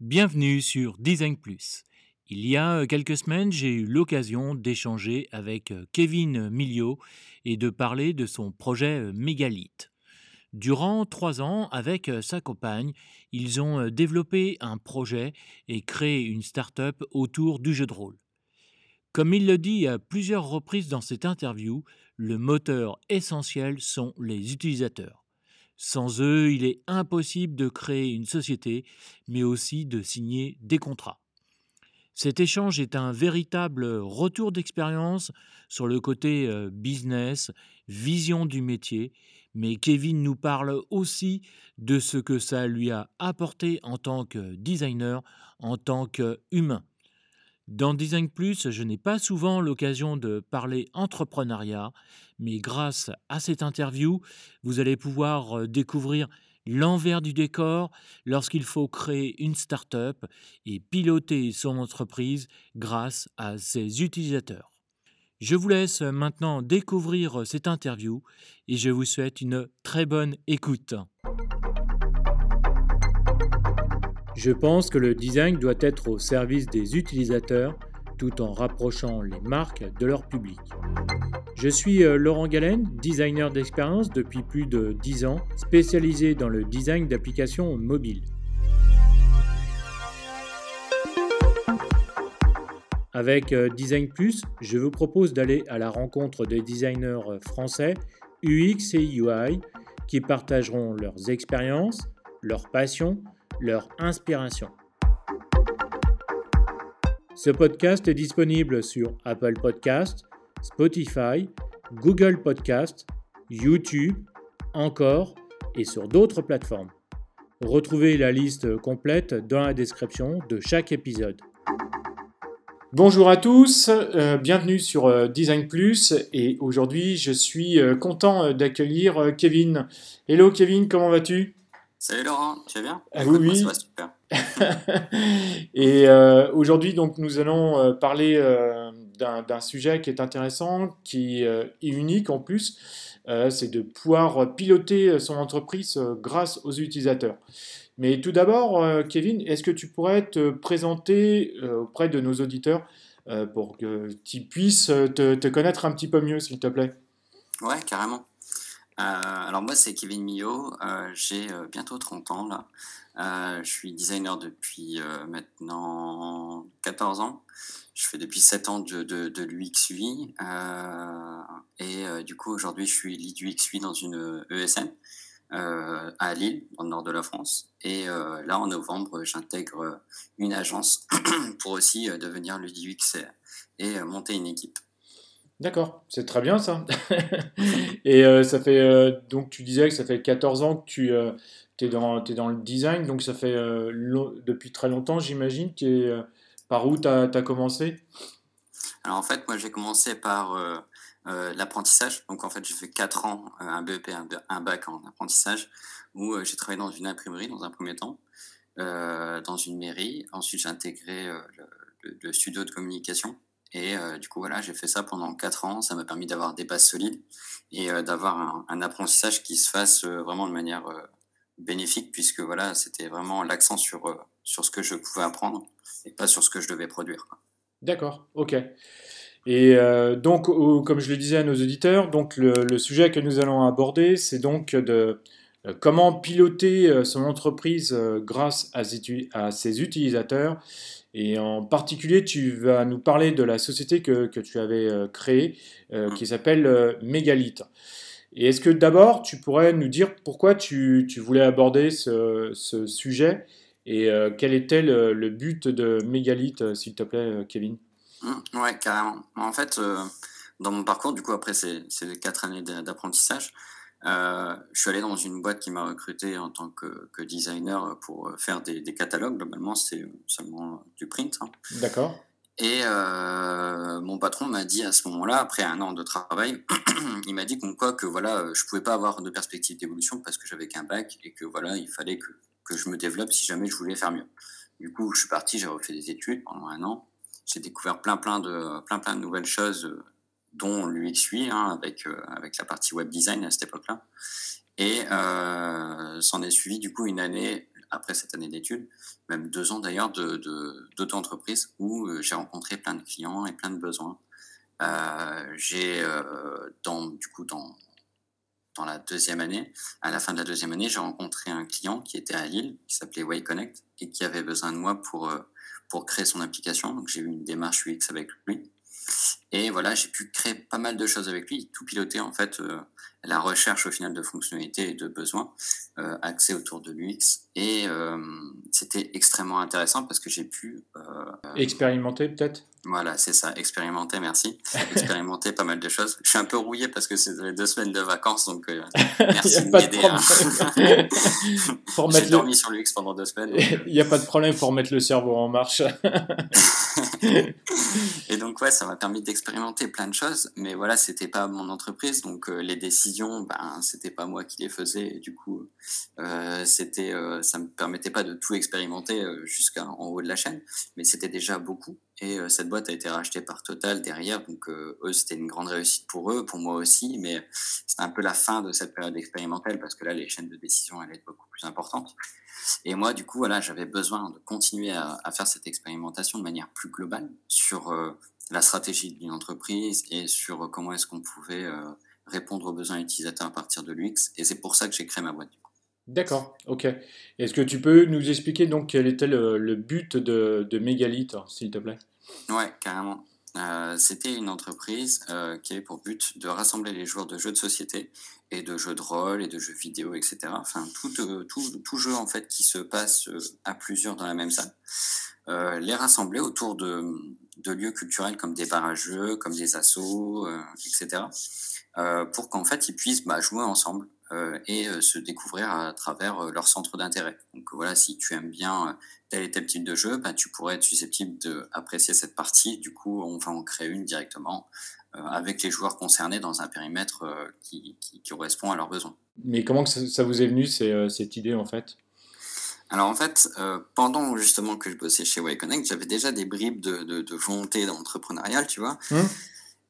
Bienvenue sur Design Plus. Il y a quelques semaines, j'ai eu l'occasion d'échanger avec Kevin Miliot et de parler de son projet Mégalith. Durant trois ans, avec sa compagne, ils ont développé un projet et créé une start-up autour du jeu de rôle. Comme il le dit à plusieurs reprises dans cette interview, le moteur essentiel sont les utilisateurs. Sans eux, il est impossible de créer une société, mais aussi de signer des contrats. Cet échange est un véritable retour d'expérience sur le côté euh, business, vision du métier, mais Kevin nous parle aussi de ce que ça lui a apporté en tant que designer, en tant qu'humain. Dans Design Plus, je n'ai pas souvent l'occasion de parler entrepreneuriat, mais grâce à cette interview, vous allez pouvoir euh, découvrir l'envers du décor lorsqu'il faut créer une start-up et piloter son entreprise grâce à ses utilisateurs. Je vous laisse maintenant découvrir cette interview et je vous souhaite une très bonne écoute. Je pense que le design doit être au service des utilisateurs tout en rapprochant les marques de leur public. Je suis euh, Laurent Galen, designer d'expérience depuis plus de 10 ans, spécialisé dans le design d'applications mobiles. Avec euh, Design Plus, je vous propose d'aller à la rencontre des designers euh, français UX et UI qui partageront leurs expériences, leurs passions, leur inspiration. Ce podcast est disponible sur Apple Podcast, Spotify, Google Podcast, YouTube, encore et sur d'autres plateformes. Retrouvez la liste complète dans la description de chaque épisode. Bonjour à tous, euh, bienvenue sur euh, Design Plus et aujourd'hui je suis euh, content d'accueillir Kevin. Hello Kevin, comment vas-tu? Salut Laurent, tu vas bien ah, Oui, oui. super. et euh, aujourd'hui, donc, nous allons euh, parler euh, d'un sujet qui est intéressant, qui est unique en plus. c'est de pouvoir piloter son entreprise grâce aux utilisateurs. Mais tout d'abord, Kevin, est-ce que tu pourrais te présenter auprès de nos auditeurs pour que tu puisses te, te connaître un petit peu mieux, s'il te plaît? Ouais, carrément. Euh, alors moi, c'est Kevin Millot, euh, j'ai euh, bientôt 30 ans là. je suis designer depuis maintenant 14 ans. Je fais depuis 7 ans de, de, de l'UX UI. et du coup, aujourd'hui, je suis lead UX UI dans une ESN à Lille, dans le nord de la France. Et là, en novembre, j'intègre une agence pour aussi devenir lead UX et monter une équipe. D'accord, c'est très bien ça. et euh, ça fait, euh, donc tu disais que ça fait 14 ans que tu euh, es, dans, es dans le design, donc ça fait depuis très longtemps j'imagine. par où tu as, commencé? Alors en fait, moi j'ai commencé par l'apprentissage. Donc en fait, j'ai fait 4 ans, un BEP, un, bac en apprentissage, où j'ai travaillé dans une imprimerie dans un premier temps, dans une mairie. Ensuite, j'ai intégré le studio de communication et euh, du coup, voilà, j'ai fait ça pendant 4 ans. Ça m'a permis d'avoir des bases solides et euh, d'avoir un, apprentissage qui se fasse euh, vraiment de manière bénéfique, puisque voilà, c'était vraiment l'accent sur, sur ce que je pouvais apprendre et pas sur ce que je devais produire. D'accord, ok. Et donc, comme je le disais à nos auditeurs, donc le, le sujet que nous allons aborder, c'est donc de comment piloter son entreprise grâce à, ses utilisateurs et en particulier, tu vas nous parler de la société que, que tu avais euh, créée, euh, qui s'appelle euh, Mégalith. Et est-ce que d'abord, tu pourrais nous dire pourquoi tu, tu voulais aborder ce, ce sujet et quel était le, le, but de Mégalith, s'il te plaît, Kevin? Mmh, Ouais, carrément. En fait, dans mon parcours, du coup, après ces, ces quatre années d'apprentissage, euh, je suis allé dans une boîte qui m'a recruté en tant que, que, designer pour faire des, des catalogues. Globalement, c'est seulement du print. Hein. D'accord. Et euh, mon patron m'a dit à ce moment-là, après un an de travail, il m'a dit qu'on quoi que voilà, je pouvais pas avoir de perspective d'évolution parce que j'avais qu'un bac et que voilà, il fallait que, que je me développe si jamais je voulais faire mieux. Du coup, je suis parti, j'ai refait des études pendant un an. J'ai découvert plein plein de plein plein de nouvelles choses dont l'UX UI, hein, avec, euh, avec la partie web design à cette époque-là. Et euh, s'en est suivi du coup une année après cette année d'études, même deux ans d'ailleurs d'auto-entreprise où j'ai rencontré plein de clients et plein de besoins. j'ai dans du coup dans dans la deuxième année, à la fin de la deuxième année, j'ai rencontré un client qui était à Lille, qui s'appelait WayConnect et qui avait besoin de moi pour pour créer son application. Donc j'ai eu une démarche UX avec lui. Et voilà, j'ai pu créer pas mal de choses avec lui, tout piloter en fait euh, la recherche au final de fonctionnalités et de besoins euh, axés autour de l'UX. Et euh, c'était extrêmement intéressant parce que j'ai pu... Expérimenter peut-être? Voilà, c'est ça, expérimenter, merci. Expérimenter pas mal de choses. Je suis un peu rouillé parce que c'est les deux semaines de vacances, donc merci de m'aider. Hein. j'ai dormi sur l'UX pendant deux semaines. Il n'y a pas de problème, il faut remettre le cerveau en marche. et donc ouais, ça m'a permis d'expérimenter plein de choses, mais voilà, c'était pas mon entreprise, donc les décisions ben, c'était pas moi qui les faisais. Et du coup, euh, c'était, euh, ça me permettait pas de tout expérimenter euh, jusqu'en haut de la chaîne, mais c'était déjà beaucoup. Et cette boîte a été rachetée par Total derrière, donc eux, c'était une grande réussite pour eux, pour moi aussi, mais c'était un peu la fin de cette période expérimentale parce que là, les chaînes de décision allaient être beaucoup plus importantes. Et moi, du coup, voilà, j'avais besoin de continuer à, à, faire cette expérimentation de manière plus globale sur la stratégie d'une entreprise et sur comment est-ce qu'on pouvait répondre aux besoins utilisateurs à partir de l'UX. Et c'est pour ça que j'ai créé ma boîte. D'accord, ok. Est-ce que tu peux nous expliquer donc quel était le, but de, de Megalith, s'il te plaît? Ouais, carrément. Euh, c'était une entreprise euh, qui avait pour but de rassembler les joueurs de jeux de société et de jeux de rôle et de jeux vidéo, etc. Enfin, tout, euh, tout, tout jeu en fait qui se passe à plusieurs dans la même salle. les rassembler autour de, de, lieux culturels comme des bars à jeux, comme des assos, etc. Euh, pour qu'en fait ils puissent bah, jouer ensemble euh, et euh, se découvrir à travers leur centre d'intérêt. Donc voilà, si tu aimes bien tel et tel type de jeu, bah, tu pourrais être susceptible d'apprécier cette partie. Du coup, on va en créer une directement avec les joueurs concernés dans un périmètre qui, qui, correspond à leurs besoins. Mais comment ça, vous est venu cette idée en fait? Alors en fait, pendant justement que je bossais chez WayConnect, j'avais déjà des bribes de, de, de volonté d'entrepreneurial, tu vois. Hum.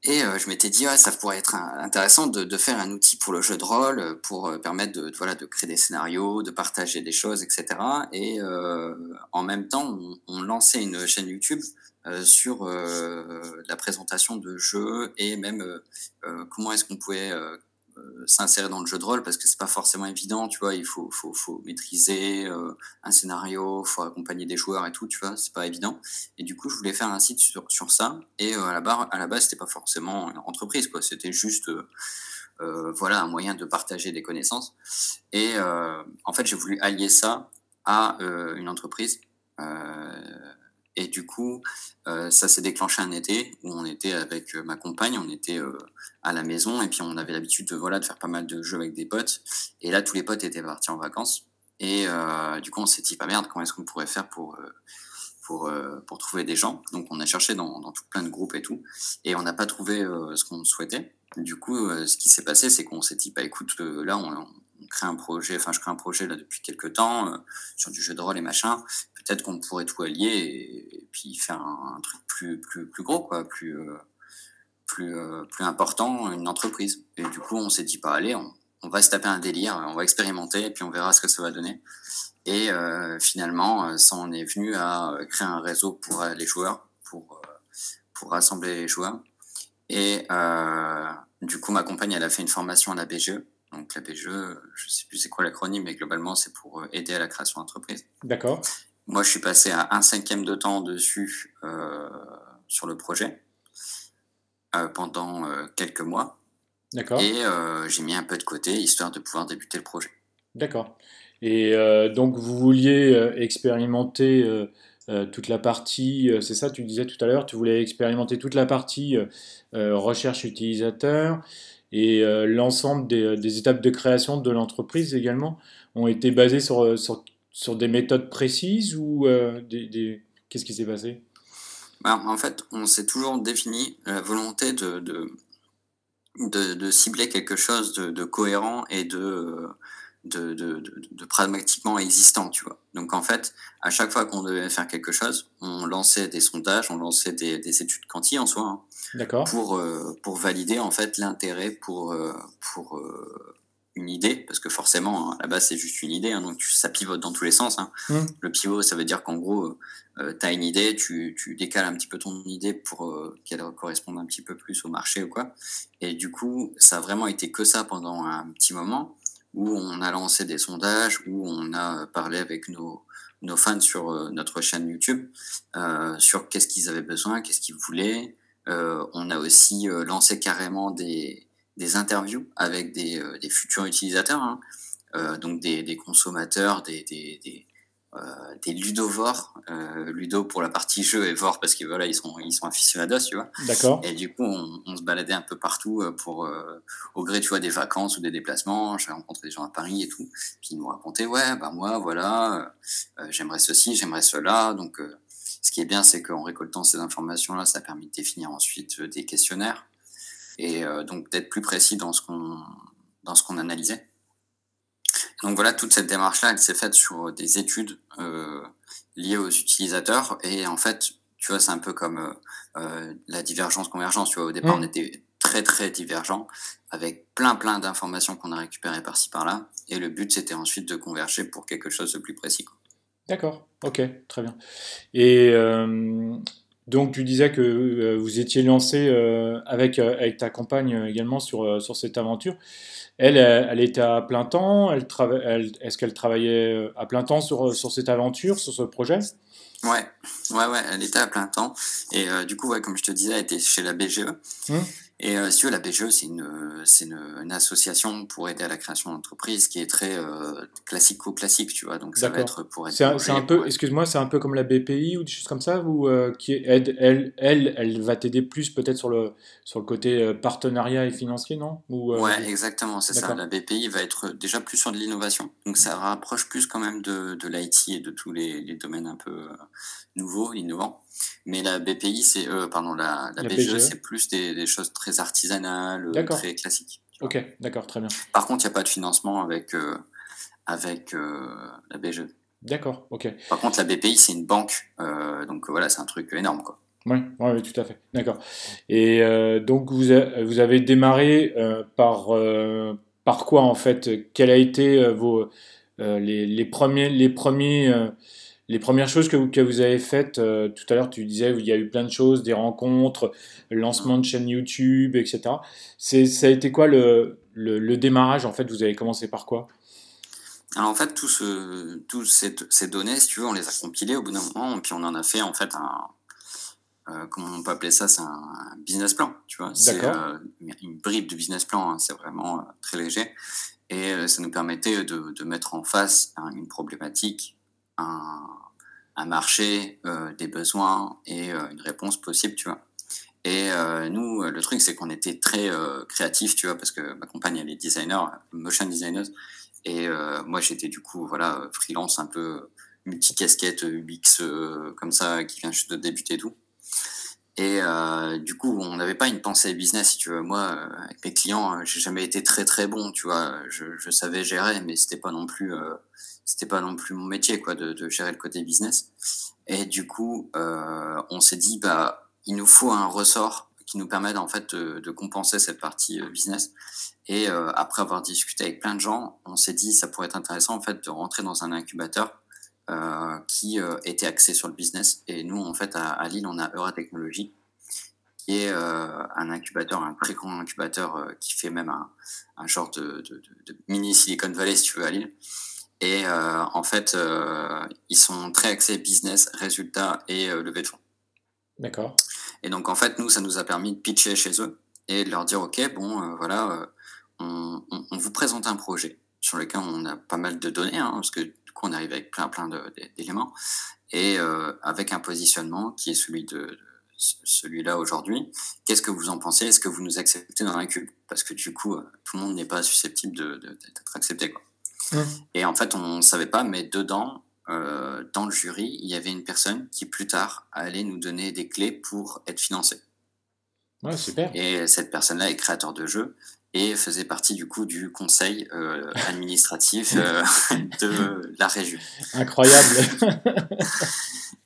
Et euh, je m'étais dit, ouais, ça pourrait être intéressant de, de, faire un outil pour le jeu de rôle, euh, pour euh, permettre de, voilà, de créer des scénarios, de partager des choses, etc. Et euh, en même temps, on, on, lançait une chaîne YouTube euh, sur la présentation de jeux et même comment est-ce qu'on pouvait euh, s'insérer dans le jeu de rôle parce que c'est pas forcément évident, tu vois. Il faut, faut, faut maîtriser euh, un scénario, faut accompagner des joueurs et tout, tu vois. C'est pas évident. Et du coup, je voulais faire un site sur, sur ça. Et euh, à la barre, à la base, c'était pas forcément une entreprise, quoi. C'était juste, voilà, un moyen de partager des connaissances. Et en fait, j'ai voulu allier ça à une entreprise. Et du coup, euh, ça s'est déclenché un été où on était avec euh, ma compagne, on était euh, à la maison et puis on avait l'habitude de, voilà, de faire pas mal de jeux avec des potes. Et là, tous les potes étaient partis en vacances. Et du coup, on s'est dit, pas merde, comment est-ce qu'on pourrait faire pour, pour, pour trouver des gens? Donc, on a cherché dans, dans plein de groupes et tout. Et on n'a pas trouvé ce qu'on souhaitait. Du coup, ce qui s'est passé, c'est qu'on s'est dit, bah écoute, là, on, crée un projet, enfin je crée un projet là depuis quelques temps sur du jeu de rôle et machin. Peut-être qu'on pourrait tout allier et, puis faire un, truc plus, plus, plus gros, quoi, plus, euh, plus, euh, plus important, une entreprise. Et du coup, on s'est dit, pas bah, allez, on, va se taper un délire, on va expérimenter et puis on verra ce que ça va donner. Et finalement, ça en est venu à créer un réseau pour les joueurs, pour, pour rassembler les joueurs. Et du coup, ma compagne, elle a fait une formation à la BGE donc la BGE, je ne sais plus c'est quoi l'acronyme, mais globalement c'est pour euh, aider à la création d'entreprise. D'accord. Moi je suis passé à un cinquième de temps dessus euh, sur le projet euh, pendant quelques mois. D'accord. Et j'ai mis un peu de côté histoire de pouvoir débuter le projet. D'accord. Et donc vous vouliez expérimenter toute la partie, c'est ça tu disais tout à l'heure, tu voulais expérimenter toute la partie recherche utilisateur et euh, l'ensemble des, euh, des, étapes de création de l'entreprise également ont été basées sur, euh, sur, sur des méthodes précises ou des, des... qu'est-ce qui s'est passé? Bah, En fait, on s'est toujours défini la volonté de, de, de, de cibler quelque chose de, de cohérent et de, de, pragmatiquement existant, tu vois. Donc en fait, à chaque fois qu'on devait faire quelque chose, on lançait des sondages, on lançait des, des études quanti en soi, hein, pour, euh, pour valider en fait l'intérêt pour, euh, pour, euh, une idée, parce que forcément, à la base, c'est juste une idée, hein, donc ça pivote dans tous les sens. Hein. Mmh. Le pivot, ça veut dire qu'en gros, euh, tu as une idée, tu, tu, décales un petit peu ton idée pour euh, qu'elle corresponde un petit peu plus au marché ou quoi. Et du coup, ça a vraiment été que ça pendant un petit moment, où on a lancé des sondages, où on a parlé avec nos, nos fans sur euh, notre chaîne YouTube, sur qu'est-ce qu'ils avaient besoin, qu'est-ce qu'ils voulaient. on a aussi lancé carrément des des interviews avec des, euh, des futurs utilisateurs, hein. euh, donc des, des, consommateurs, des, des, euh, des ludovores, ludo pour la partie jeu et vor parce que voilà ils sont ils sont aficionados tu vois. D'accord. Et du coup on, on, se baladait un peu partout pour au gré tu vois des vacances ou des déplacements. J'ai rencontré des gens à Paris et tout, puis ils nous racontaient ouais bah moi voilà j'aimerais ceci j'aimerais cela donc ce qui est bien, c'est qu'en récoltant ces informations-là, ça a permis de définir ensuite des questionnaires et euh, donc d'être plus précis dans ce qu'on dans ce qu'on analysait. Donc voilà, toute cette démarche-là, elle s'est faite sur des études euh, liées aux utilisateurs. Et en fait, tu vois, c'est un peu comme euh, la divergence-convergence. Tu vois, au départ, mmh. on était très, très divergents, avec plein, plein d'informations qu'on a récupérées par-ci, par-là. Et le but, c'était ensuite de converger pour quelque chose de plus précis. D'accord, ok, très bien. Et donc tu disais que euh, vous étiez lancé euh, avec, euh, avec ta compagne également sur, sur cette aventure. Elle, elle, était à plein temps elle, elle Est-ce qu'elle travaillait à plein temps sur, sur cette aventure, sur ce projet? Ouais, ouais, ouais, elle était à plein temps. Et du coup, ouais, comme je te disais, elle était chez la BGE. Mmh. Et euh, si tu veux, la BGE, c'est une, c'est une, une, association pour aider à la création d'entreprise qui est très euh, classico-classique, tu vois. Donc ça va être pour aider. C'est un, peu, excuse-moi, c'est un peu comme la BPI ou des choses comme ça, ou euh, qui aide, elle, elle, elle va t'aider plus peut-être sur le, sur le côté euh, partenariat et financier, non? Ou, euh, Ouais, exactement, c'est ça. La BPI va être déjà plus sur de l'innovation. Donc ça rapproche plus quand même de, de l'IT et de tous les, les domaines un peu nouveaux, innovants. Mais la BPI, c'est euh, pardon, la, la, BGE, c'est plus des, des, choses très artisanales, euh, très classiques. Ok, d'accord, très bien. Par contre, il n'y a pas de financement avec, euh, avec la BGE. D'accord, ok. Par contre, la BPI, c'est une banque, donc voilà, c'est un truc énorme, quoi. Oui, ouais, ouais, tout à fait. D'accord. Et donc, vous, a, vous avez démarré par, par quoi, en fait? Quels a été vos, les, les premiers, les premiers les premières choses que vous, que vous avez faites, euh, tout à l'heure tu disais il y a eu plein de choses, des rencontres, le lancement de chaîne YouTube, etc. C'est, ça a été quoi le, le, démarrage en fait? Vous avez commencé par quoi? Alors en fait, tous ce, ces, ces, données, si tu veux, on les a compilées au bout d'un moment, puis on en a fait en fait un, euh, comment on peut appeler ça, c'est un, business plan, tu vois? C'est euh, une bribe de business plan, hein, c'est vraiment très léger, et ça nous permettait de, de mettre en face hein, une problématique, un, un marché, euh, des besoins et euh, une réponse possible, tu vois. Et euh, nous, le truc, c'est qu'on était très créatifs, tu vois, parce que ma compagne, elle est designer, motion designer, et moi, j'étais du coup, voilà, freelance, un peu multi-casquette, UX, comme ça, qui vient juste de débuter tout. Et du coup, on n'avait pas une pensée business, si tu veux. Moi, avec mes clients, j'ai jamais été très très bon, tu vois. Je savais gérer, mais c'était pas non plus c'était pas non plus mon métier quoi de, gérer le côté business. Et du coup euh, on s'est dit bah il nous faut un ressort qui nous permette en fait de, compenser cette partie euh, business. Et euh, après avoir discuté avec plein de gens on s'est dit ça pourrait être intéressant en fait de rentrer dans un incubateur qui était axé sur le business. Et nous en fait à, Lille on a Eura Technologies qui est un incubateur, un très grand incubateur qui fait même un, un genre de, de, mini Silicon Valley, si tu veux, à Lille, et euh, en fait, euh, ils sont très axés business, résultats et euh, levée de fonds. D'accord. Et donc, en fait, nous, ça nous a permis de pitcher chez eux et de leur dire, OK, bon, voilà, on, on, on, vous présente un projet sur lequel on a pas mal de données, hein, parce que du coup, on arrive avec plein, plein d'éléments, et avec un positionnement qui est celui de, de celui-là aujourd'hui. Qu'est-ce que vous en pensez? Est-ce que vous nous acceptez dans un cube Parce que du coup, tout le monde n'est pas susceptible d'être accepté. Quoi. Mmh. Et en fait, on ne savait pas, mais dedans, euh, dans le jury, il y avait une personne qui plus tard allait nous donner des clés pour être financé. Ouais, super. Et cette personne-là est créateur de jeux et faisait partie du coup du conseil euh, administratif euh, de la région. Incroyable.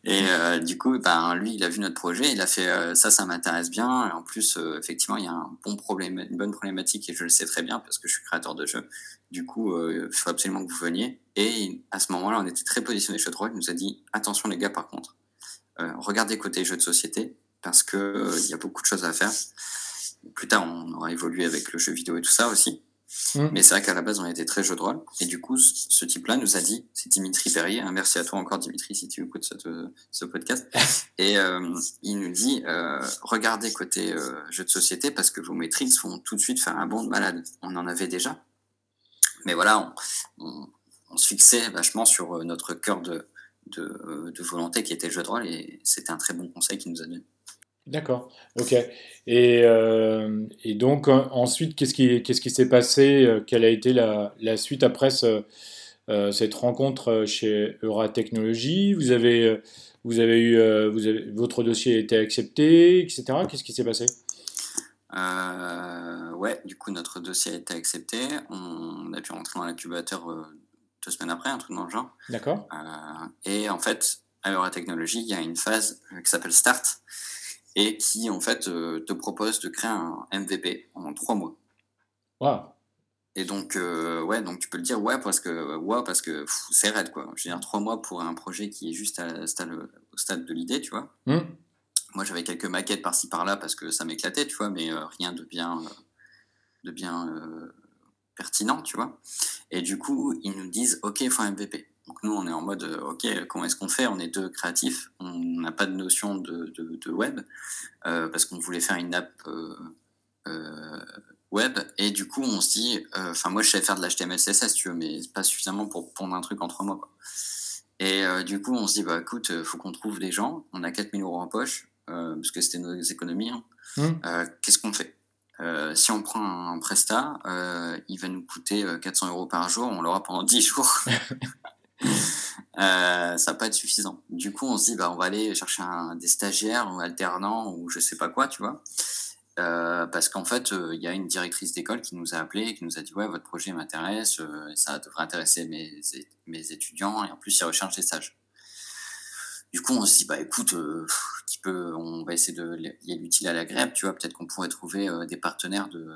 et, euh, du coup, ben, lui, il a vu notre projet, il a fait ça, ça m'intéresse bien. Et en plus, effectivement, il y a un bon problème, une bonne problématique et je le sais très bien parce que je suis créateur de jeux. Du coup, il faut absolument que vous veniez. Et à ce moment-là, on était très positionné chez Droit. Il nous a dit attention, les gars, par contre, regardez côté jeux de société parce qu'il il y a beaucoup de choses à faire. Plus tard, on aura évolué avec le jeu vidéo et tout ça aussi. Mm. Mais c'est vrai qu'à la base, on était très jeu de rôle. Et du coup, ce type-là nous a dit, c'est Dimitri Perrier, hein, merci à toi encore Dimitri si tu écoutes ce, ce podcast. et euh, il nous dit, euh, regardez côté euh, jeu de société parce que vos métriques vont tout de suite faire un bond de malade. On en avait déjà. Mais voilà, on, se fixait vachement sur notre cœur de, de, de volonté qui était le jeu de rôle et c'était un très bon conseil qu'il nous a donné. D'accord, ok. Et, euh, et donc ensuite, qu'est-ce qui, qu'est-ce s'est passé euh, Quelle a été la, la suite après ce, euh, cette rencontre chez Euratechnologie Vous avez, vous avez eu, votre dossier a été accepté, etc. Qu'est-ce qui s'est passé? Ouais, du coup notre dossier a été accepté. On, a pu rentrer dans l'incubateur deux semaines après, un truc dans le genre. D'accord. et en fait, à Euratechnologie, il y a une phase qui s'appelle Start et qui en fait euh, te propose de créer un MVP en trois mois. Wow. Et donc euh, ouais, donc tu peux le dire ouais parce que ouais parce que c'est raide quoi. Je veux dire trois mois pour un projet qui est juste à, au stade de l'idée, tu vois. Hmm. Moi j'avais quelques maquettes par-ci par-là parce que ça m'éclatait, tu vois, mais euh, rien de bien de bien pertinent, tu vois. Et du coup ils nous disent ok il faut un MVP. Donc nous, on est en mode, euh, OK, comment est-ce qu'on fait? On est deux créatifs, on n'a pas de notion de, de, web, euh, parce qu'on voulait faire une app euh, web, et du coup, on se dit, enfin moi, je sais faire de l'HTML, CSS, tu veux, mais pas suffisamment pour pondre un truc en trois mois. Et du coup, on se dit, bah écoute, faut qu'on trouve des gens, on a 4000 euros en poche, parce que c'était nos économies, hein. mmh. qu'est-ce qu'on fait? Si on prend un Presta, il va nous coûter 400 euros par jour, on l'aura pendant 10 jours. Euh, ça va pas être suffisant. Du coup, on se dit, bah, on va aller chercher un, des stagiaires ou alternants ou je sais pas quoi, tu vois. Euh, parce qu'en fait, il euh, y a une directrice d'école qui nous a appelé et qui nous a dit, ouais, votre projet m'intéresse, ça devrait intéresser mes, mes étudiants et en plus, ils recherchent des stages. Du coup, on se dit, bah écoute, qui peut, on va essayer de lier l'utile à l'agréable, tu vois. Peut-être qu'on pourrait trouver des partenaires de,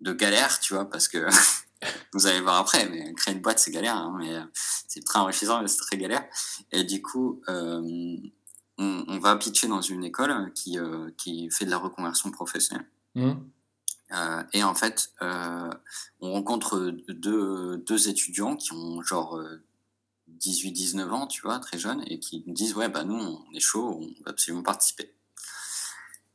de galère, tu vois, parce que vous allez voir après, mais créer une boîte, c'est galère, hein, mais euh, c'est très enrichissant, mais c'est très galère. Et du coup, euh, on, va pitcher dans une école qui, euh, qui fait de la reconversion professionnelle. Mmh. et en fait, on rencontre deux, deux, étudiants qui ont genre 18-19 ans, tu vois, très jeunes, et qui nous disent Ouais, bah nous, on est chaud, on va absolument participer.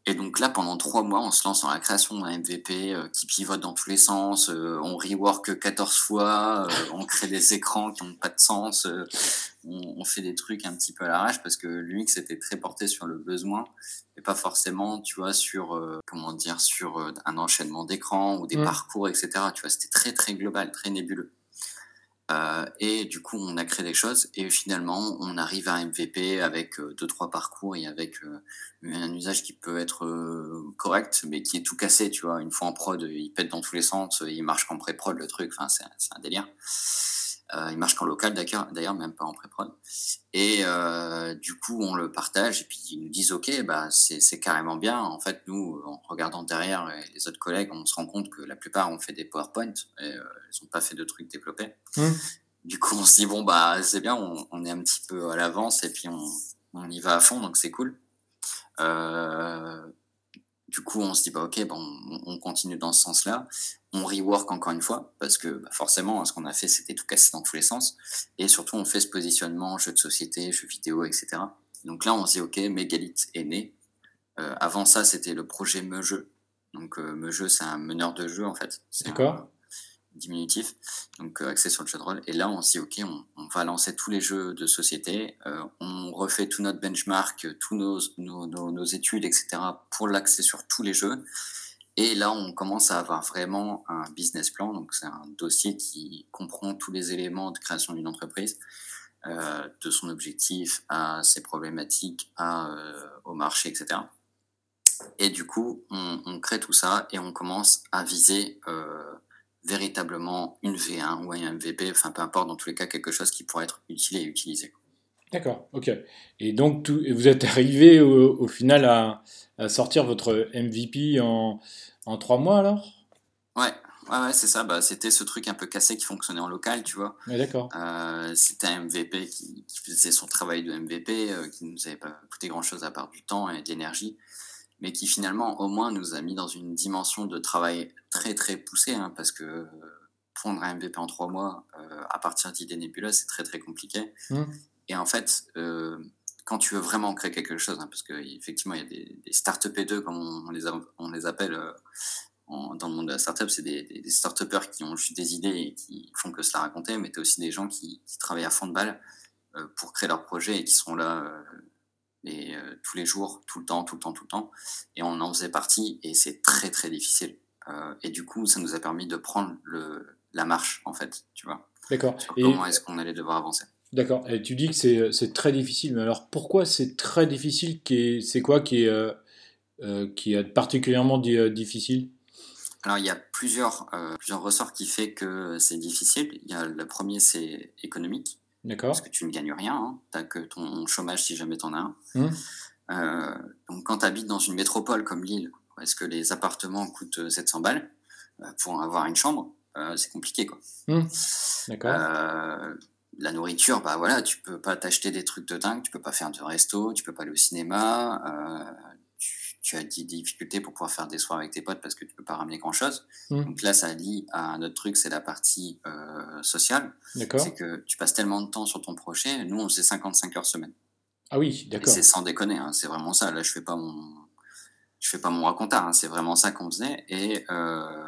Et donc là, pendant trois mois, on se lance dans la création d'un MVP euh, qui pivote dans tous les sens. Euh, on rework 14 fois, euh, on crée des écrans qui n'ont pas de sens. On, fait des trucs un petit peu à l'arrache parce que l'UX était très porté sur le besoin et pas forcément, tu vois, sur comment dire, sur un enchaînement d'écrans ou des mmh. parcours, etc. Tu vois, c'était très très global, très nébuleux. Euh, et du coup, on a créé des choses et finalement, on arrive à MVP avec euh, deux trois parcours et avec euh, un usage qui peut être correct, mais qui est tout cassé. Tu vois, une fois en prod, il pète dans tous les sens, il marche qu'en pré-prod le truc. Enfin, c'est un délire. Euh, il marche qu'en local d'ailleurs, même pas en pré-prod. Et euh, du coup, on le partage et puis ils nous disent OK, bah c'est carrément bien. En fait, nous, en regardant derrière les autres collègues, on se rend compte que la plupart ont fait des PowerPoint et euh, ils n'ont pas fait de trucs développés. Mmh. Du coup, on se dit bon bah c'est bien, on, on, est un petit peu à l'avance et puis on, on, y va à fond, donc c'est cool. Euh, du coup, on se dit, bah, ok, bon, on, continue dans ce sens-là. On rework encore une fois, parce que bah, forcément, ce qu'on a fait, c'était tout cassé dans tous les sens. Et surtout, on fait ce positionnement, jeu de société, jeux vidéo, etc. Donc là, on se dit, ok, Megalith est né. Euh, avant ça, c'était le projet Meujeu. Donc, euh, c'est un meneur de jeu, en fait. D'accord diminutif, donc euh, axé sur le jeu de rôle. Et là, on se dit, OK, on, va lancer tous les jeux de société, euh, on refait tout notre benchmark, tous nos, nos, nos, études, etc., pour l'axer sur tous les jeux. Et là, on commence à avoir vraiment un business plan, donc c'est un dossier qui comprend tous les éléments de création d'une entreprise, euh, de son objectif à ses problématiques, à, au marché, etc. Et du coup, on, on, crée tout ça et on commence à viser véritablement une V1 ou un MVP, enfin peu importe, dans tous les cas, quelque chose qui pourrait être utile et utilisé. D'accord, ok. Et donc, tout, vous êtes arrivé au, final à, sortir votre MVP en, en trois mois alors? Ouais, ouais, c'est ça. Bah, c'était ce truc un peu cassé qui fonctionnait en local, tu vois. Ouais, d'accord. Euh, c'était un MVP qui, faisait son travail de MVP, euh, qui nous avait pas coûté grand-chose à part du temps et de l'énergie, mais qui finalement, au moins, nous a mis dans une dimension de travail très, très poussée, hein, parce que prendre un MVP en trois mois euh, à partir d'idées nébuleuses, c'est très, très compliqué. Mmh. Et en fait, quand tu veux vraiment créer quelque chose, hein, parce qu'effectivement, il y a des, des start-up 2 comme on, les, on les appelle dans le monde de la startup, c'est des, des, start qui ont juste des idées et qui font que cela raconter, mais tu as aussi des gens qui, travaillent à fond de balle euh, pour créer leur projet et qui sont là euh, et, euh, tous les jours, tout le temps, tout le temps, tout le temps. Et on en faisait partie et c'est très très difficile. et du coup, ça nous a permis de prendre le, la marche, en fait, tu vois. D'accord. comment est-ce qu'on allait devoir avancer. D'accord. Et tu dis que c'est très difficile, mais alors pourquoi c'est très difficile C'est quoi qui est, qui est particulièrement difficile? Alors, il y a plusieurs, euh, plusieurs ressorts qui font que c'est difficile. Il y a, le premier, c'est économique. D'accord. Parce que tu ne gagnes rien. Hein. Tu n'as que ton chômage si jamais tu en as un. Mmh. Euh, donc, quand tu habites dans une métropole comme Lille, est-ce que les appartements coûtent 700 balles euh, pour avoir une chambre? C'est compliqué, quoi. Mmh. D'accord. la nourriture, bah voilà, tu peux pas t'acheter des trucs de dingue, tu peux pas faire de resto, tu peux pas aller au cinéma, tu as des difficultés pour pouvoir faire des soirs avec tes potes parce que tu peux pas ramener grand chose. Mmh. Donc là, ça lie à un autre truc, c'est la partie euh, sociale. C'est que tu passes tellement de temps sur ton projet. Nous, on faisait 55 heures semaine. Ah oui, d'accord. C'est sans déconner, hein, c'est vraiment ça. Là, je fais pas mon, je fais pas mon racontard. Hein, c'est vraiment ça qu'on faisait. Et euh,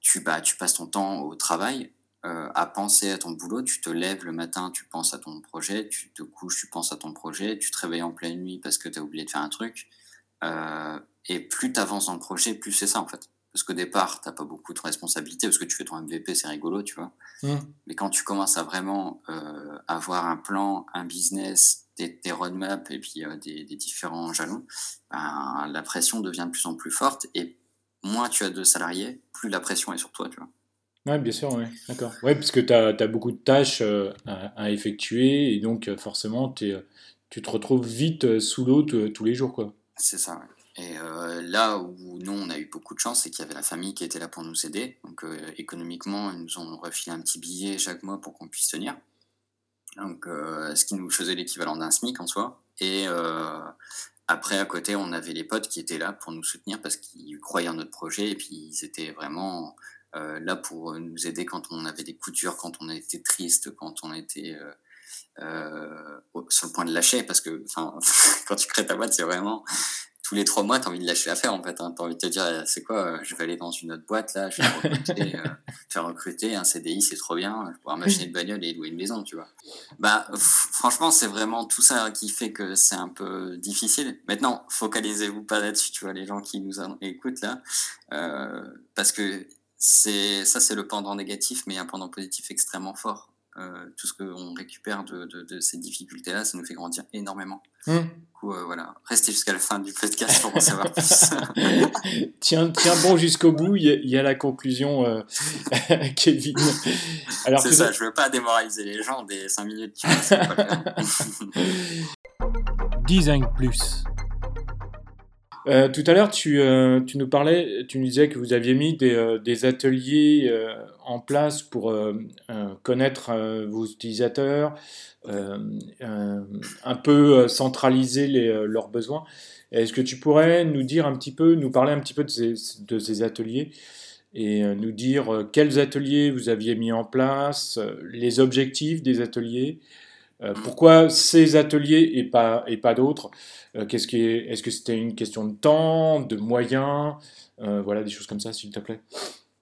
tu, bah, tu passes ton temps au travail. Euh, à penser à ton boulot, tu te lèves le matin, tu penses à ton projet, tu te couches, tu penses à ton projet, tu te réveilles en pleine nuit parce que tu as oublié de faire un truc, euh, et plus tu avances dans le projet, plus c'est ça en fait. Parce qu'au départ, tu pas beaucoup de responsabilités, parce que tu fais ton MVP, c'est rigolo, tu vois. Mmh. Mais quand tu commences à vraiment euh, avoir un plan, un business, des, roadmaps et puis euh, des, différents jalons, ben, la pression devient de plus en plus forte. Et moins tu as de salariés, plus la pression est sur toi, tu vois. Oui, bien sûr, oui. D'accord. Ouais, parce que tu as, as, beaucoup de tâches à, effectuer et donc forcément, tu te retrouves vite sous l'eau tous les jours, quoi. C'est ça, Et euh, là où nous, on a eu beaucoup de chance, c'est qu'il y avait la famille qui était là pour nous aider. Donc euh, économiquement, ils nous ont refilé un petit billet chaque mois pour qu'on puisse tenir. Donc euh, ce qui nous faisait l'équivalent d'un SMIC en soi. Et après, à côté, on avait les potes qui étaient là pour nous soutenir parce qu'ils croyaient en notre projet et puis ils étaient vraiment là pour nous aider quand on avait des coups durs, quand on était triste, quand on était euh, sur le point de lâcher parce que quand tu crées ta boîte, c'est vraiment tous les trois mois, tu as envie de lâcher l'affaire en fait. Hein. Tu as envie de te dire, euh, c'est quoi, euh, je vais aller dans une autre boîte là, je vais recruter, faire recruter un CDI, c'est trop bien, je vais pouvoir m'acheter une bagnole et louer une maison, tu vois. Bah, franchement, c'est vraiment tout ça qui fait que c'est un peu difficile. Maintenant, focalisez-vous pas là-dessus, tu vois, les gens qui nous écoutent là, parce que c'est ça, c'est le pendant négatif, mais un pendant positif extrêmement fort. Euh, tout ce qu'on récupère de, ces difficultés-là, ça nous fait grandir énormément. Hmm. Du coup, euh, voilà, restez jusqu'à la fin du podcast pour en savoir plus. tiens, tiens bon jusqu'au bout, il y, a la conclusion, euh, Kevin. C'est ça, je veux pas démoraliser les gens des 5 minutes. Tu Design Plus. Euh, tout à l'heure, tu, euh, tu, nous disais que vous aviez mis des, euh, ateliers en place pour connaître vos utilisateurs, un peu centraliser leurs besoins. Est-ce que tu pourrais nous dire un petit peu, nous parler un petit peu de ces ateliers et nous dire quels ateliers vous aviez mis en place, les objectifs des ateliers, pourquoi ces ateliers et pas, et pas d'autres? Euh, qu'est-ce qui est, est-ce que c'était une question de temps, de moyens, euh, voilà des choses comme ça, s'il te plaît.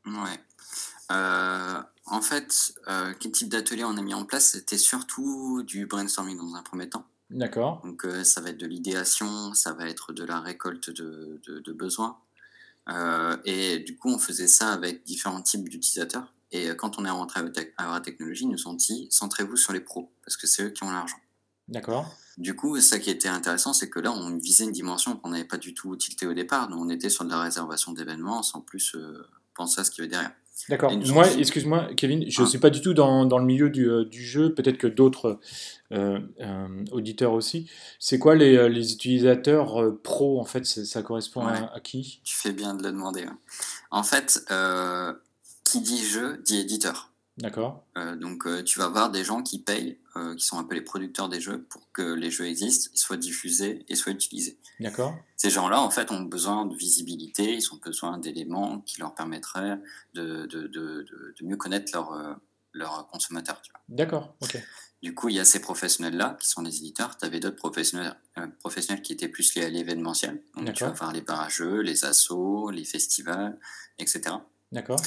Ouais. Euh, en fait, quel type d'atelier on a mis en place? C'était surtout du brainstorming dans un premier temps. D'accord. Donc ça va être de l'idéation, ça va être de la récolte de, de, besoins. et du coup, on faisait ça avec différents types d'utilisateurs. Et quand on est rentré à la technologie, ils nous ont dit centrez-vous sur les pros, parce que c'est eux qui ont l'argent. D'accord. Du coup, ça qui était intéressant, c'est que là, on visait une dimension qu'on n'avait pas du tout tilté au départ. Nous, on était sur de la réservation d'événements sans plus euh, penser à ce qu'il y avait derrière. D'accord. Moi, excuse-moi, Kevin, je ne Ah. suis pas du tout dans, dans le milieu du, euh, du jeu, peut-être que d'autres euh, euh, auditeurs aussi. C'est quoi les, euh, les utilisateurs euh, pro, en fait, ça correspond à, Ouais. à qui? Tu fais bien de le demander. ouais. En fait, euh, qui dit jeu dit éditeur. D'accord. Euh, donc euh, tu vas voir des gens qui payent, euh, qui sont un peu les producteurs des jeux, pour que les jeux existent, ils soient diffusés et soient utilisés. D'accord. Ces gens-là, en fait, ont besoin de visibilité, ils ont besoin d'éléments qui leur permettraient de, de, de, de, de mieux connaître leurs leurs consommateurs. D'accord. Ok. Du coup, il y a ces professionnels-là qui sont les éditeurs. Tu avais d'autres professionnels, professionnels qui étaient plus liés à l'événementiel. Donc, tu vas voir les barrageux, les assos, les festivals, etc. D'accord.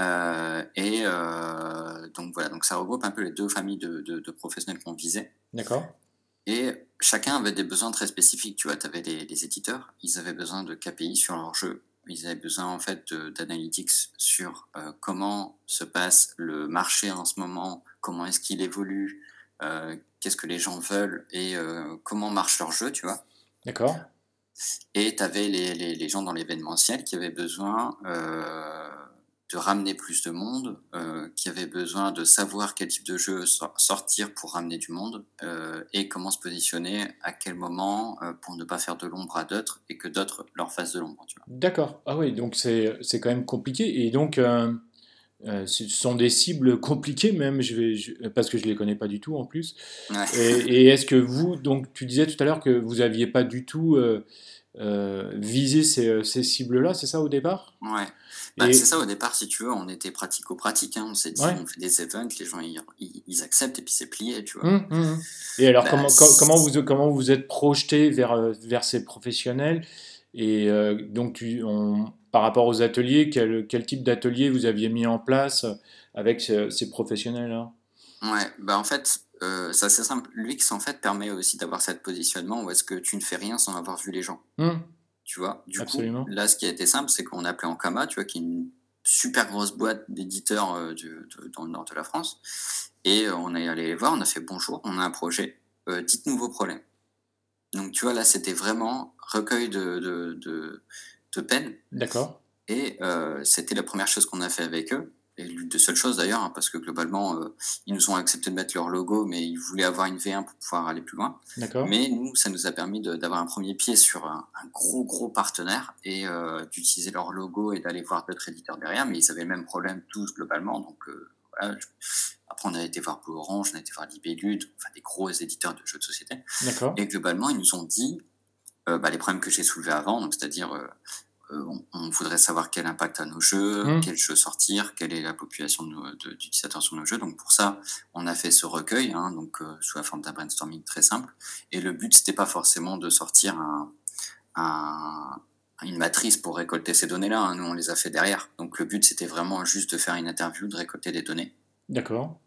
Euh, et euh, donc voilà, donc ça regroupe un peu les deux familles de, de, de professionnels qu'on visait. D'accord. Et chacun avait des besoins très spécifiques. Tu vois, tu avais les, les éditeurs, ils avaient besoin de KPI sur leur jeu. Ils avaient besoin en fait d'analytics sur euh, comment se passe le marché en ce moment, comment est-ce qu'il évolue, qu'est-ce que les gens veulent et comment marche leur jeu, tu vois. D'accord. Et tu avais les, les, les gens dans l'événementiel qui avaient besoin euh, de ramener plus de monde, euh, qui avaient besoin de savoir quel type de jeu sor- sortir pour ramener du monde euh, et comment se positionner à quel moment euh, pour ne pas faire de l'ombre à d'autres et que d'autres leur fassent de l'ombre. D'accord. Ah oui, donc c'est quand même compliqué. Et donc, ce sont des cibles compliquées même, je vais, je- parce que je les connais pas du tout en plus. Ouais. Et, et est-ce que vous, donc tu disais tout à l'heure que vous aviez pas du tout euh, euh, visé ces, ces cibles-là, c'est ça au départ? Ouais. Bah, Et C'est ça au départ, si tu veux, on était pratico-pratique. Hein. On s'est dit, ouais. on fait des events, les gens ils, acceptent et puis c'est plié, tu vois. Hum, hum, hum. Et alors Bah, comment, vous comment vous êtes projeté vers euh, vers ces professionnels? Et euh, donc tu, on, par rapport aux ateliers, quel, quel type d'atelier vous aviez mis en place avec ce- ces professionnels-là? Ouais, bah en fait, euh, c'est assez simple. L'UX, en fait, permet aussi d'avoir cette positionnement où est-ce que tu ne fais rien sans avoir vu les gens. Hum, Tu vois, du coup, absolument. là, ce qui a été simple, c'est qu'on appelait Ankama, tu vois, qui est une super grosse boîte d'éditeurs euh, dans le nord de la France. Et euh, on est allé les voir, on a fait bonjour, on a un projet, euh, dites-nous vos problèmes. Donc, tu vois, là, c'était vraiment recueil de, de, de, de peine. D'accord. Et c'était la première chose qu'on a fait avec eux. Et l'une des seules choses d'ailleurs, hein, parce que globalement, euh, ils nous ont accepté de mettre leur logo, mais ils voulaient avoir une V1 pour pouvoir aller plus loin. Mais nous, ça nous a permis d'avoir un premier pied sur un, un gros, gros partenaire et euh, d'utiliser leur logo et d'aller voir d'autres éditeurs derrière. Mais ils avaient le même problème tous globalement. Donc euh, voilà. je- Après, on a été voir Blue Orange, on a été voir Libellude, enfin des gros éditeurs de jeux de société. Et globalement, ils nous ont dit bah, les problèmes que j'ai soulevés avant, donc c'est-à-dire on, on voudrait savoir quel impact a nos jeux, Hum, quels jeux sortir, quelle est la population de nos- de- d'utilisateurs sur nos jeux. Donc pour ça, on a fait ce recueil, hein, donc euh, sous la forme d'un brainstorming très simple. Et le but, c'était pas forcément de sortir un, un- une matrice pour récolter ces données-là. hein. Nous, on les a fait derrière. Donc le but, c'était vraiment juste de faire une interview, de récolter des données D'accord.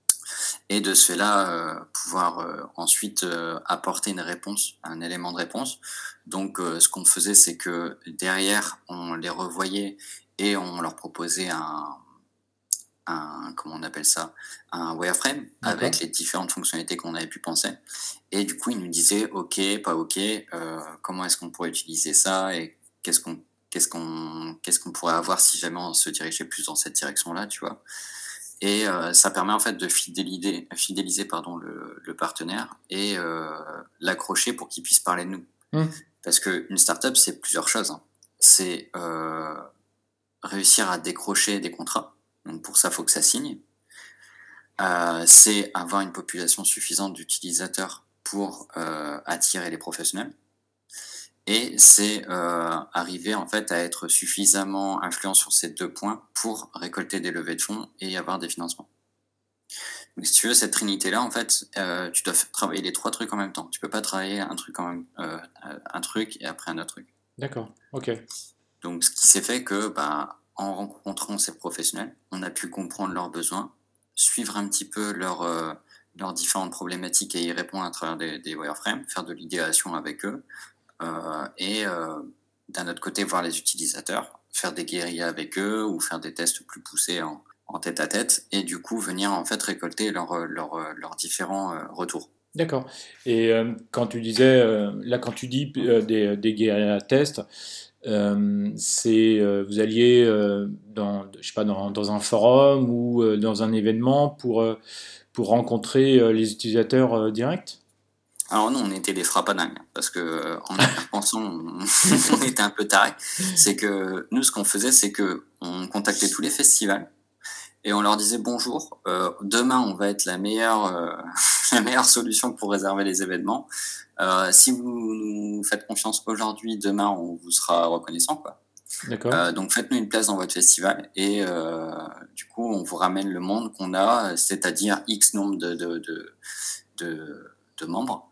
Et de ce fait-là euh, pouvoir euh, ensuite euh, apporter une réponse, un élément de réponse. Donc ce qu'on faisait, c'est que derrière, on les revoyait et on leur proposait un, un comment on appelle ça, un wireframe avec les différentes fonctionnalités qu'on avait pu penser. Et du coup, ils nous disaient OK, pas OK, comment est-ce qu'on pourrait utiliser ça et qu'est-ce qu'on qu'est-ce qu'on qu'est-ce qu'on pourrait avoir si jamais on se dirigeait plus dans cette direction-là, tu vois? Et euh, ça permet en fait de fidéliser, fidéliser pardon, le, le partenaire et euh, l'accrocher pour qu'il puisse parler de nous. Hum, Parce qu'une startup, c'est plusieurs choses. hein. C'est euh, réussir à décrocher des contrats. Donc pour ça, il faut que ça signe. C'est avoir une population suffisante d'utilisateurs pour attirer les professionnels. Et c'est euh, arriver en fait à être suffisamment influent sur ces deux points pour récolter des levées de fonds et avoir des financements. Donc si tu veux cette trinité là, en fait, euh, tu dois travailler les trois trucs en même temps. Tu peux pas travailler un truc en même, euh, un truc et après un autre truc. D'accord. Ok. Donc ce qui s'est fait que bah, en rencontrant ces professionnels, on a pu comprendre leurs besoins, suivre un petit peu leurs euh, leurs différentes problématiques et y répondre à travers des, des wireframes, faire de l'idéation avec eux, et euh, d'un autre côté voir les utilisateurs, faire des guérillas avec eux ou faire des tests plus poussés en, tête à tête, et du coup venir en fait récolter leurs différents euh, retours. D'accord. Et euh, quand tu disais, euh, là, quand tu dis euh, des, des guerriers tests, c'est vous alliez dans, je sais pas, dans, un forum ou dans un événement pour, pour rencontrer les utilisateurs directs? Alors nous, on était des frappadingues, parce que en pensant, on, on était un peu tarés. C'est que nous, ce qu'on faisait, c'est que on contactait tous les festivals et on leur disait bonjour. Euh, demain, on va être la meilleure, euh, la meilleure solution pour réserver les événements. Euh, si vous nous faites confiance aujourd'hui, demain, on vous sera reconnaissant, quoi. Euh, donc faites-nous une place dans votre festival et euh, du coup on vous ramène le monde qu'on a, c'est-à-dire X nombre de, de, de, de, de membres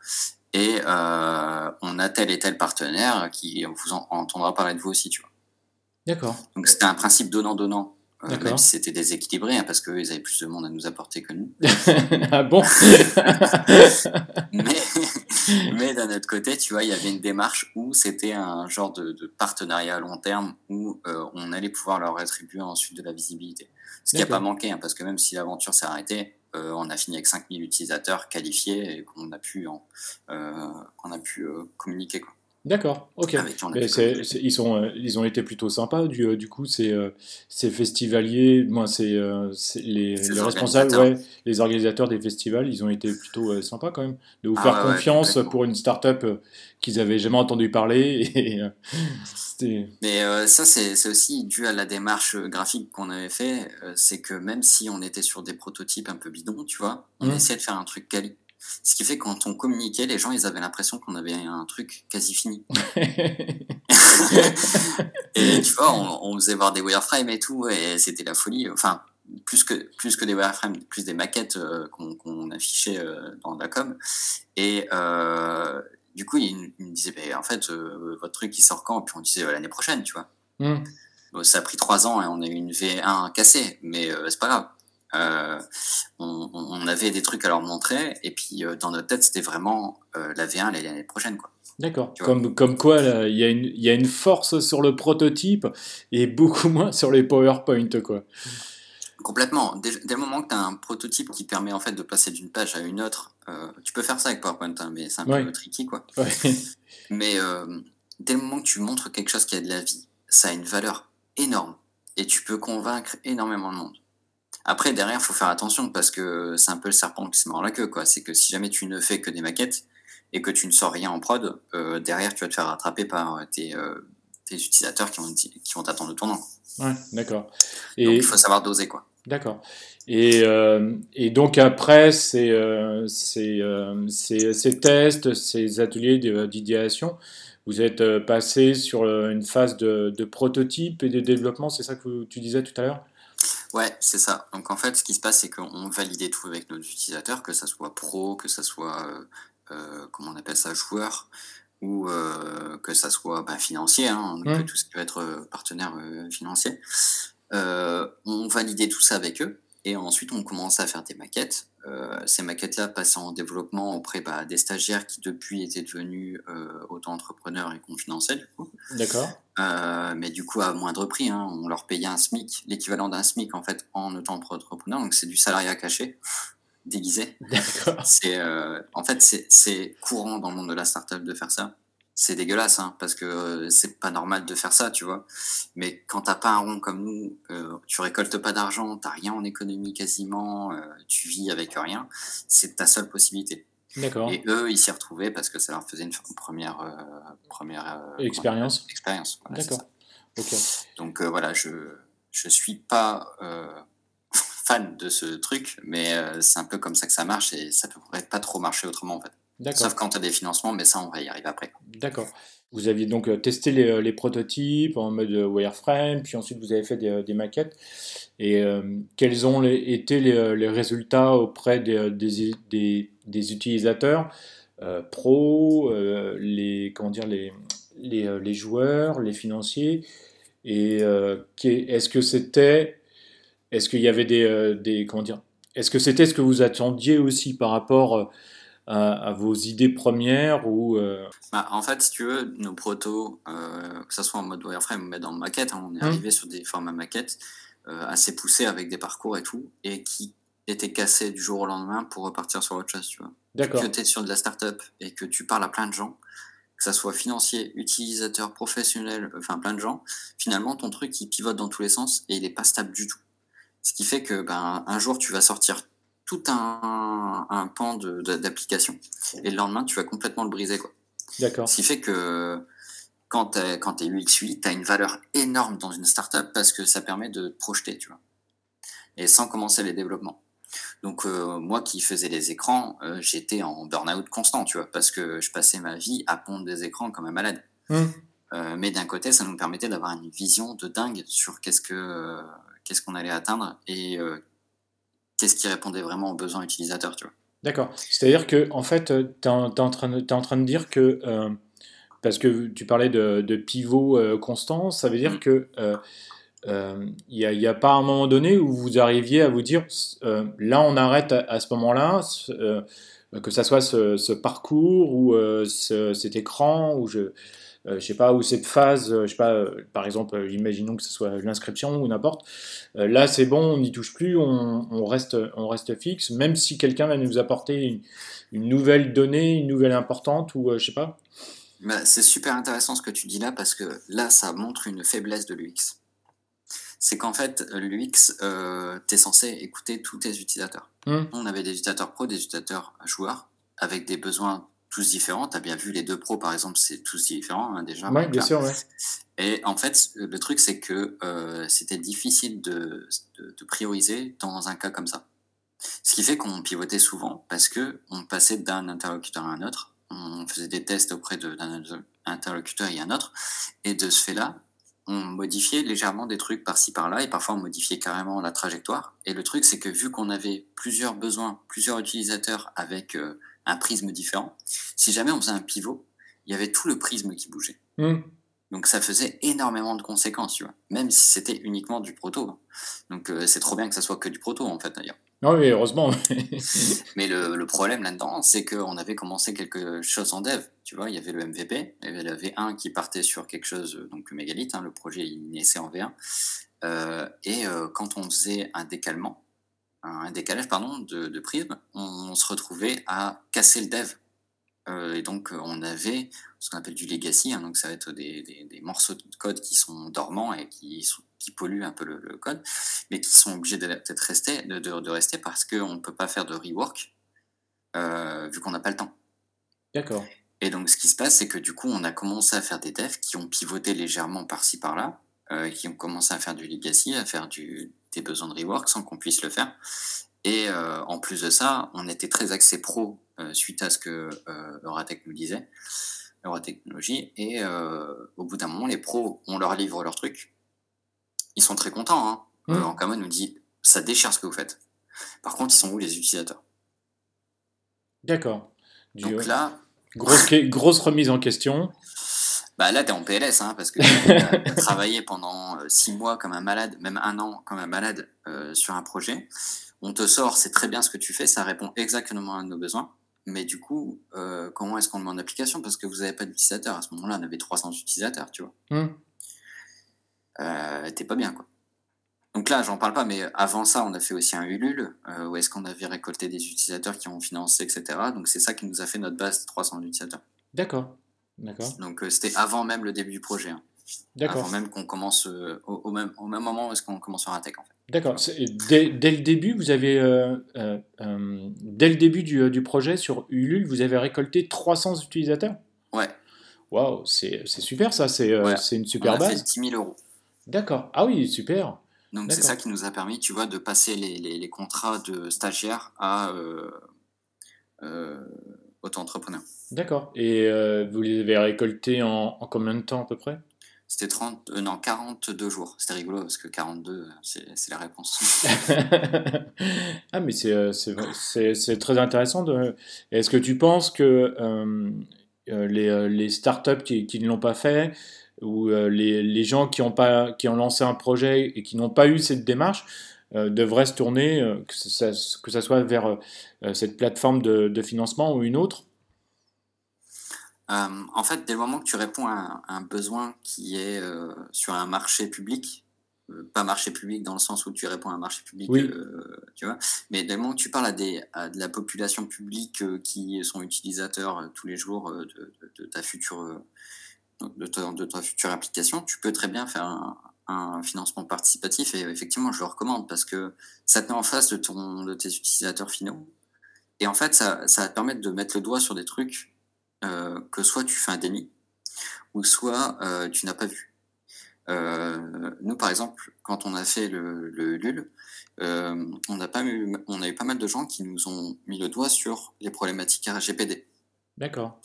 et euh, on a tel et tel partenaire qui vous en, entendra parler de vous aussi, tu vois. D'accord. Donc c'était un principe donnant-donnant. Euh, même si c'était déséquilibré, hein, parce qu'eux, ils avaient plus de monde à nous apporter que nous. ah bon? Mais, mais d'un autre côté, tu vois, il y avait une démarche où c'était un genre de, de, partenariat à long terme où euh, on allait pouvoir leur rétribuer ensuite de la visibilité. Ce qui n'a pas manqué, hein, parce que même si l'aventure s'est arrêtée, on a fini avec 5000 utilisateurs qualifiés et qu'on a pu, euh, qu'on a pu euh, communiquer. Quoi. D'accord, ok. Mais ils, sont, euh, ils ont été plutôt sympas, du, euh, du coup, ces, euh, ces festivaliers, moi, c'est les, les responsables, ouais, les organisateurs des festivals, ils ont été plutôt sympas quand même, de vous ah faire confiance pour une start-up qu'ils n'avaient jamais entendu parler. Et, Mais ça, c'est aussi dû à la démarche graphique qu'on avait fait, c'est que même si on était sur des prototypes un peu bidons, tu vois, on mmh. essayait de faire un truc quali. Ce qui fait que quand on communiquait, les gens, ils avaient l'impression qu'on avait un truc quasi fini. et tu vois, on, faisait voir des wireframes et tout, et c'était la folie. Enfin, plus que, plus que des wireframes, plus des maquettes euh, qu'on affichait euh, dans la com. Et euh, du coup, il, me disait, bah, en fait, votre truc, il sort quand? Puis on disait l'année prochaine, tu vois. Hmm. ça a pris trois ans et on a eu une V1 cassée, mais c'est pas grave. Euh, on, on, avait des trucs à leur montrer, et puis euh, dans notre tête, c'était vraiment euh, la V1 l'année prochaine. Quoi. D'accord. Comme, comme quoi, il y, a une, y a une force sur le prototype et beaucoup moins sur les PowerPoint. Quoi. Complètement. Dès, dès le moment que tu as un prototype qui permet en fait de passer d'une page à une autre, tu peux faire ça avec PowerPoint, hein, mais c'est un peu tricky. Quoi. mais dès le moment que tu montres quelque chose qui a de la vie, ça a une valeur énorme et tu peux convaincre énormément de monde. Après, derrière, il faut faire attention parce que c'est un peu le serpent qui se mord la queue. quoi. C'est que si jamais tu ne fais que des maquettes et que tu ne sors rien en prod, euh, derrière, tu vas te faire rattraper par euh, tes, euh, tes utilisateurs qui vont, qui vont t'attendre le tournant. Ouais, d'accord. Et... Donc, il faut savoir doser. quoi. D'accord. Et, et, donc après ces, ces, ces, tests, ces ateliers d'idéation, vous êtes passé sur une phase de, de prototype et de développement, c'est ça que tu disais tout à l'heure? Ouais, c'est ça. Donc en fait, ce qui se passe, c'est qu'on validait tout avec nos utilisateurs, que ça soit pro, que ça soit, euh, euh, comment on appelle ça, joueur, ou euh, que ça soit bah, financier, hein, mmh. tout ce qui peut être partenaire financier. on validait tout ça avec eux. Et ensuite, on commençait à faire des maquettes. Euh, ces maquettes-là passaient en développement auprès bah, des stagiaires qui, depuis, étaient devenus euh, auto-entrepreneurs et confidentiels. D'accord. Euh, mais du coup, à moindre prix, hein, on leur payait un SMIC, l'équivalent d'un SMIC en fait en auto-entrepreneur. Donc, c'est du salariat caché, déguisé. D'accord. C'est, euh, en fait, c'est courant dans le monde de la startup de faire ça c'est dégueulasse, hein, parce que euh, c'est pas normal de faire ça, tu vois. Mais quand t'as pas un rond comme nous, euh, tu récoltes pas d'argent, t'as rien en économie quasiment, euh, tu vis avec rien, c'est ta seule possibilité. D'accord. Et eux, ils s'y retrouvaient parce que ça leur faisait une première, première expérience. expérience. D'accord. Ok. Donc voilà, je je suis pas fan de ce truc, mais c'est un peu comme ça que ça marche et ça pourrait pas trop marcher autrement en fait. Sauf quand tu as des financements, mais ça, on va y arriver après. D'accord. Vous aviez donc euh, testé les, euh, les, prototypes en mode euh, wireframe, puis ensuite vous avez fait des, des maquettes. Et quels ont été les, les, résultats auprès des, des, des utilisateurs euh, pro, les, comment dire, les, les, les, joueurs, les financiers? Et est-ce que c'était. Est-ce qu'il y avait des, des. Comment dire Est-ce que c'était ce que vous attendiez aussi par rapport à, vos idées premières ou euh, bah, En fait, si tu veux, nos protos, euh, que ce soit en mode wireframe ou dans maquette, hein, on est mmh. arrivé sur des formats maquettes euh, assez poussés avec des parcours et tout, et qui été cassé du jour au lendemain pour repartir sur autre chose, tu vois. D'accord. Que tu es sur de la startup et que tu parles à plein de gens, que ça soit financier, utilisateur, professionnel, enfin plein de gens, finalement ton truc il pivote dans tous les sens et il n'est pas stable du tout. Ce qui fait que ben, un jour tu vas sortir tout un, un pan d'application et le lendemain tu vas complètement le briser. Quoi. D'accord. Ce qui fait que quand tu es, es UX UI, tu as une valeur énorme dans une startup parce que ça permet de te projeter, tu vois. Et sans commencer les développements. Donc euh, moi qui faisais les écrans, euh, j'étais en burn-out constant, tu vois, parce que je passais ma vie à pondre des écrans comme un malade. Hum. Euh, mais d'un côté, ça nous permettait d'avoir une vision de dingue sur qu'est-ce que qu'est-ce qu'on allait atteindre et qu'est-ce qui répondait vraiment aux besoins utilisateurs, tu vois. D'accord. C'est-à-dire que en fait, tu es, en train de, es en train de dire que parce que tu parlais de, de pivot constant, ça veut dire Mm. que il n'y a, a, pas un moment donné où vous arriviez à vous dire là on arrête à, à ce moment-là, que ça soit ce, ce parcours ou ce, cet écran ou je euh, je sais pas, ou cette phase, je sais pas, par exemple, imaginons que ce soit l'inscription ou n'importe. Euh, là, c'est bon, on n'y touche plus, on, on, reste, on reste fixe, même si quelqu'un va nous apporter une, une, nouvelle donnée, une nouvelle importante, ou je sais pas. Bah, c'est super intéressant ce que tu dis là, parce que là, ça montre une faiblesse de l'UX. C'est qu'en fait, l'UX, euh, tu es censé écouter tous tes utilisateurs. Mmh. On avait des utilisateurs pro, des utilisateurs joueurs, avec des besoins tous différents. Tu as bien vu les deux pros, par exemple, c'est tous différents hein, déjà. Oui, bien sûr. Ouais. Et en fait, le truc, c'est que euh, c'était difficile de, de, de, prioriser dans un cas comme ça. Ce qui fait qu'on pivotait souvent parce que on passait d'un interlocuteur à un autre. On faisait des tests auprès d'un interlocuteur et un autre. Et de ce fait-là, on modifiait légèrement des trucs par-ci par-là et parfois on modifiait carrément la trajectoire. Et le truc, c'est que vu qu'on avait plusieurs besoins, plusieurs utilisateurs avec euh, un prisme différent, si jamais on faisait un pivot, il y avait tout le prisme qui bougeait. Mmh. Donc ça faisait énormément de conséquences, tu vois, même si c'était uniquement du proto. Donc euh, c'est trop bien que ça soit que du proto, en fait, d'ailleurs. Non, mais heureusement. mais le, le problème là-dedans, c'est qu'on avait commencé quelque chose en dev. Tu vois, il y avait le MVP, il y avait le V1 qui partait sur quelque chose, donc le mégalith, hein, le projet il naissait en V1. Euh, et euh, quand on faisait un décalement, un décalage pardon, de, de prisme, on, on, se retrouvait à casser le dev. Euh, et donc on avait ce qu'on appelle du legacy, hein, donc ça va être des, des, des, morceaux de code qui sont dormants et qui, sont, qui polluent un peu le, le, code, mais qui sont obligés de peut-être rester, de, de, de, rester parce qu'on ne peut pas faire de rework euh, vu qu'on n'a pas le temps. D'accord. Et donc ce qui se passe, c'est que du coup on a commencé à faire des devs qui ont pivoté légèrement par-ci par-là, euh, qui ont commencé à faire du legacy, à faire du, des besoins de rework sans qu'on puisse le faire. Et euh, en plus de ça, on était très axé pro euh, suite à ce que euh, Euratech nous disait, Euratechnologie. Et au bout d'un moment, les pros, on leur livre leur truc. Ils sont très contents. Hein. Mmh. Nous dit, ça déchire ce que vous faites. Par contre, ils sont où les utilisateurs? D'accord. Donc là... Grosse, grosse remise en question. Bah là, t'es en PLS, hein, parce que tu as travaillé pendant euh, six mois comme un malade, même un an comme un malade euh, sur un projet. On te sort, c'est très bien ce que tu fais, ça répond exactement à nos besoins. Mais du coup, euh, comment est-ce qu'on le met en application? Parce que vous n'avez pas d'utilisateurs. À ce moment-là, on avait 300 utilisateurs, tu vois. Euh, T'es pas bien, quoi. Donc là, j'en parle pas, mais avant ça, on a fait aussi un Ulule, euh, où est-ce qu'on avait récolté des utilisateurs qui ont financé, etc. Donc c'est ça qui nous a fait notre base de 300 utilisateurs. D'accord. D'accord. Donc euh, c'était avant même le début du projet. Hein. D'accord. Avant même qu'on commence euh, au, au, même, au même moment où est-ce qu'on commence sur Intech en fait. D'accord. Dès, dès, le début, vous avez euh, euh, dès le début du, du, projet sur Ulule, vous avez récolté 300 utilisateurs? Ouais. Waouh, c'est super ça. C'est ouais. une super On a base. Fait 10 000 euros. Ah oui, super. Donc c'est ça qui nous a permis, tu vois, de passer les, les, les contrats de stagiaires à euh, euh, auto-entrepreneurs. D'accord. Et euh, vous les avez récoltés en, en, combien de temps à peu près? C'était 30, euh, non, 42 jours. C'était rigolo parce que 42, c'est la réponse. ah mais c'est très intéressant. De... Est-ce que tu penses que euh, les, les startups qui, qui ne l'ont pas fait ou euh, les, les, gens qui ont, pas, qui ont lancé un projet et qui n'ont pas eu cette démarche euh, devraient se tourner, euh, que, ça, que ça soit vers euh, cette plateforme de, de, financement ou une autre? En fait, dès le moment que tu réponds à un, à un besoin qui est sur un marché public, pas marché public dans le sens où tu réponds à un marché public, Oui. euh, tu vois. Mais dès le moment que tu parles à, des, à de la population publique euh, qui sont utilisateurs euh, tous les jours de, de- de ta future, de, ta, de ta future application, tu peux très bien faire un, un financement participatif. Et effectivement, je le recommande parce que ça te met en face de, ton, de tes utilisateurs finaux. Et en fait, ça, ça va te permettre de mettre le doigt sur des trucs euh, que soit tu fais un déni, ou soit euh, tu n'as pas vu. Euh, nous, par exemple, quand on a fait le, le LUL, on, pas eu, on a eu pas mal de gens qui nous ont mis le doigt sur les problématiques RGPD. D'accord.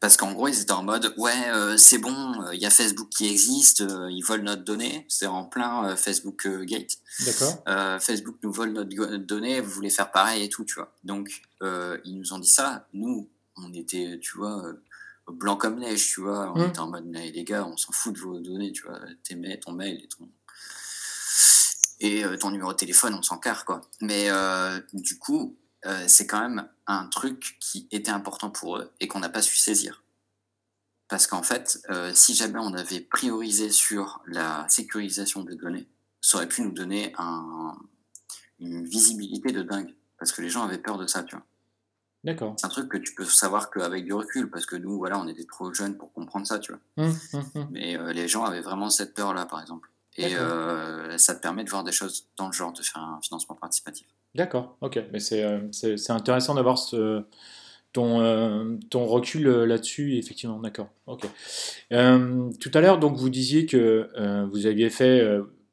Parce qu'en gros, ils étaient en mode Ouais, euh, c'est bon, euh, il y a Facebook qui existe, euh, ils volent notre donnée. C'est en plein euh, Facebook euh, Gate. D'accord. Euh, Facebook nous vole notre, donnée, vous voulez faire pareil et tout, tu vois. Donc, euh, ils nous ont dit ça. Nous, on était, tu vois, euh, blanc comme neige, tu vois. On Mm. était en mode, mais les gars, on s'en fout de vos données, tu vois. Tes mails, ton mail et ton, et euh, ton numéro de téléphone, on s'en carre, quoi. Mais euh, du coup, euh, c'est quand même un truc qui était important pour eux et qu'on n'a pas su saisir. Parce qu'en fait, euh, si jamais on avait priorisé sur la sécurisation des données, ça aurait pu nous donner un, une visibilité de dingue. Parce que les gens avaient peur de ça, tu vois. D'accord. C'est un truc que tu peux savoir qu'avec du recul, parce que nous, voilà, on était trop jeunes pour comprendre ça, tu vois. Hum, hum, hum. Mais euh, les gens avaient vraiment cette peur-là, par exemple. Et euh, ça te permet de voir des choses dans le genre, de faire un financement participatif. D'accord, ok. Mais c'est euh, c'est- intéressant d'avoir ce, ton, euh, ton recul euh, là-dessus, effectivement, d'accord. Ok. Tout à l'heure, donc, vous disiez que vous aviez fait,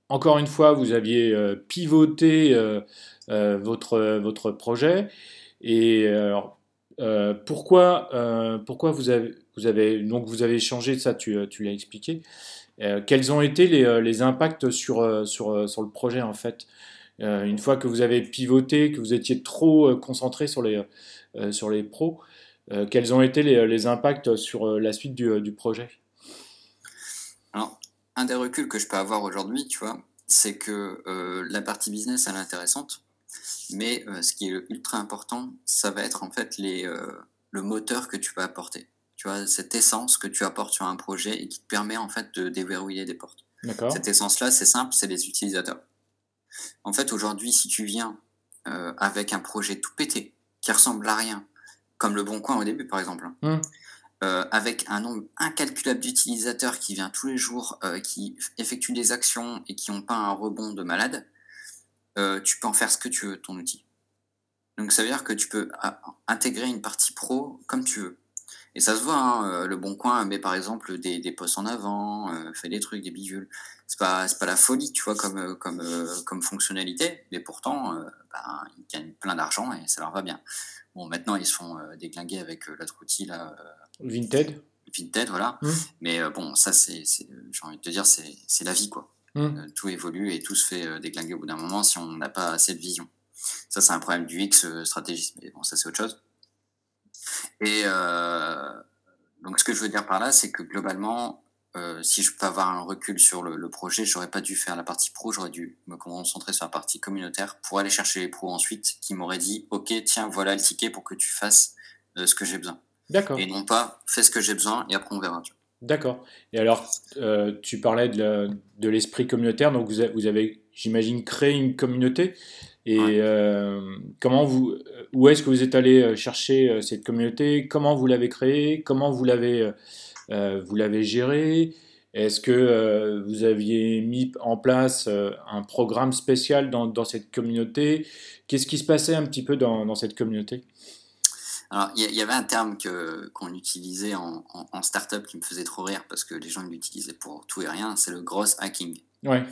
encore une fois, vous aviez pivoté votre, votre projet. Et pourquoi, pourquoi vous avez, vous avez, donc vous avez changé ça, tu, tu l'as expliqué. Quels ont été les, les impacts sur, sur, sur le projet, en fait? Une fois que vous avez pivoté, que vous étiez trop euh, concentré sur les, euh, sur les pros, euh, quels ont été les, les impacts sur euh, la suite du, euh, du projet? Alors, un des reculs que je peux avoir aujourd'hui, tu vois, c'est que euh, la partie business, elle est intéressante. Mais euh, ce qui est ultra important, ça va être en fait les, euh, le moteur que tu vas apporter. Tu vois, cette essence que tu apportes sur un projet et qui te permet en fait de déverrouiller des portes. Cette essence-là, c'est simple, c'est les utilisateurs. En fait, aujourd'hui, si tu viens euh, avec un projet tout pété, qui ressemble à rien, comme le Bon Coin au début, par exemple, Hmm. euh, avec un nombre incalculable d'utilisateurs qui vient tous les jours, euh, qui effectuent des actions et qui n'ont pas un rebond de malade, tu peux en faire ce que tu veux, ton outil. Donc ça veut dire que tu peux intégrer une partie pro comme tu veux. Et ça se voit, hein, euh, le Bon Coin met par exemple des, des posts en avant, euh, fait des trucs, des bidules. C'est pas, pas la folie, tu vois, comme, euh, comme, euh, comme fonctionnalité, mais pourtant, euh, ben, ils gagnent plein d'argent et ça leur va bien. Bon, maintenant, ils se font déglinguer avec l'autre outil, là, Vinted Vinted, voilà. Hmm. Mais bon, ça, c'est, j'ai envie de te dire, c'est, la vie, quoi. Euh, tout évolue et tout se fait déglinguer au bout d'un moment si on n'a pas assez de vision. Ça, c'est un problème du X stratégisme, mais bon, ça, c'est autre chose. Et euh, donc, ce que je veux dire par là, c'est que globalement, euh, si je peux avoir un recul sur le, le projet, j'aurais pas dû faire la partie pro, j'aurais dû me concentrer sur la partie communautaire pour aller chercher les pros ensuite qui m'auraient dit Ok, tiens, voilà le ticket pour que tu fasses euh, ce que j'ai besoin. D'accord, Et non pas fais ce que j'ai besoin et après on verra. d'accord. Et alors, euh, tu parlais de l'esprit communautaire, donc vous avez, j'imagine, créé une communauté. Et Ouais. euh, comment vous, où est-ce que vous êtes allé euh, chercher euh, cette communauté? Comment vous l'avez créée? Comment vous l'avez, euh, vous l'avez gérée? Est-ce que euh, vous aviez mis en place un programme spécial dans, dans cette communauté? Qu'est-ce qui se passait un petit peu dans, dans cette communauté? Alors, il y, avait un terme que, qu'on utilisait en, en, en startup qui me faisait trop rire parce que les gens l'utilisaient pour tout et rien, c'est le gross hacking. Ouais,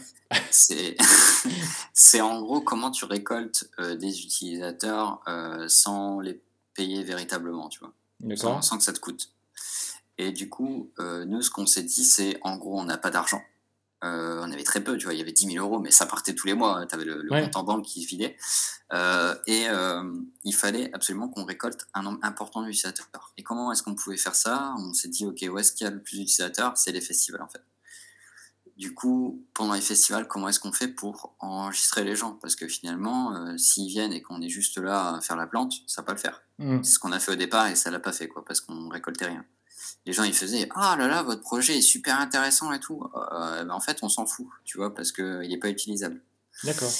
C'est, c'est en gros comment tu récoltes euh, des utilisateurs euh, sans les payer véritablement, tu vois, sans, que ça te coûte. Et du coup, euh, nous, ce qu'on s'est dit, c'est en gros, on n'a pas d'argent. On avait très peu, tu vois, il y avait 10 000 euros, mais ça partait tous les mois. Tu avais le, le Ouais. compte en banque qui. Euh, et il fallait absolument qu'on récolte un nombre important d'utilisateurs. Et comment est-ce qu'on pouvait faire ça? On s'est dit, OK, où est-ce qu'il y a le plus d'utilisateurs? C'est les festivals, en fait. Du coup, pendant les festivals, comment est-ce qu'on fait pour enregistrer les gens? Parce que finalement, euh, s'ils viennent et qu'on est juste là à faire la plante, ça va pas le faire. Hmm. C'est ce qu'on a fait au départ et ça l'a pas fait, quoi, parce qu'on récoltait rien. les gens ils faisaient ah là là votre projet est super intéressant et tout. Ben, en fait on s'en fout, tu vois, parce qu'il n'est pas utilisable. D'accord.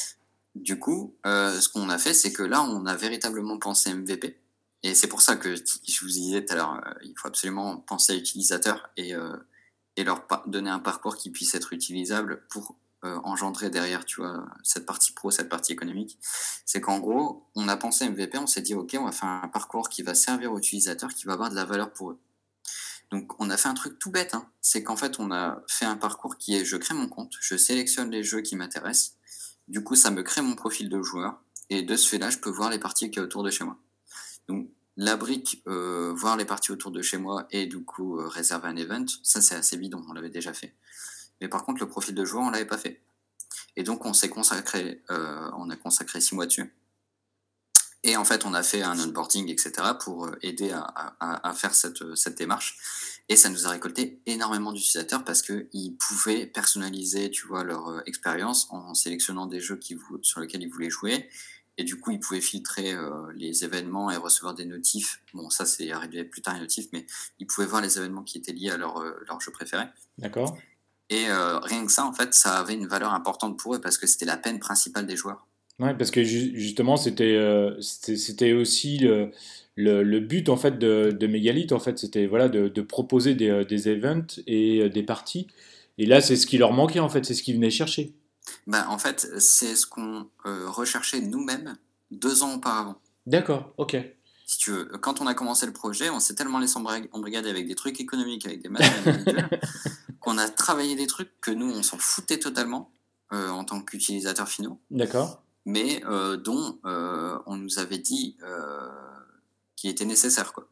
Du coup, ce qu'on a fait, c'est que là on a véritablement pensé MVP. Et c'est pour ça que je vous disais tout à l'heure, il faut absolument penser à l'utilisateur et, et leur donner un parcours qui puisse être utilisable pour euh, engendrer derrière, tu vois, cette partie pro, cette partie économique, c'est qu'en gros, on a pensé MVP, on s'est dit, OK, on va faire un parcours qui va servir aux utilisateurs, qui va avoir de la valeur pour eux. Donc, on a fait un truc tout bête, hein. c'est qu'en fait, on a fait un parcours qui est, je crée mon compte, je sélectionne les jeux qui m'intéressent, du coup, ça me crée mon profil de joueur, et de ce fait-là, je peux voir les parties qui y autour de chez moi. Donc, la brique, euh, voir les parties autour de chez moi et du coup euh, réserver un event, ça c'est assez bidon, on l'avait déjà fait. Mais par contre, le profil de joueur, on l'avait pas fait. Et donc, on s'est consacré, euh, on a consacré six mois dessus. Et en fait, on a fait un onboarding, etc., pour aider à, faire cette, cette, démarche. Et ça nous a récolté énormément d'utilisateurs parce qu'ils pouvaient personnaliser, tu vois, leur expérience en sélectionnant des jeux qui, sur lesquels ils voulaient jouer. Et du coup, ils pouvaient filtrer les événements et recevoir des notifs. Bon, ça, c'est arrivé plus tard, les notifs, mais ils pouvaient voir les événements qui étaient liés à leur, leur jeu préféré. D'accord. Et euh, rien que ça, en fait, ça avait une valeur importante pour eux parce que c'était la peine principale des joueurs. Ouais, parce que justement, c'était euh, c'était aussi le, le, but en fait de, de Megalith, en fait, c'était voilà de, de, proposer des, euh, des events et des parties. Et là, c'est ce qui leur manquait en fait, c'est ce qu'ils venaient chercher. Bah, en fait, c'est ce qu'on recherchait nous-mêmes deux ans auparavant. D'accord, ok. Si tu veux, quand on a commencé le projet, on s'est tellement laissé embrigader avec des trucs économiques, avec des matériels qu'on a travaillé des trucs que nous, on s'en foutait totalement euh, en tant qu'utilisateurs finaux. D'accord. Mais euh, dont euh, on nous avait dit qu'il était nécessaire. Quoi.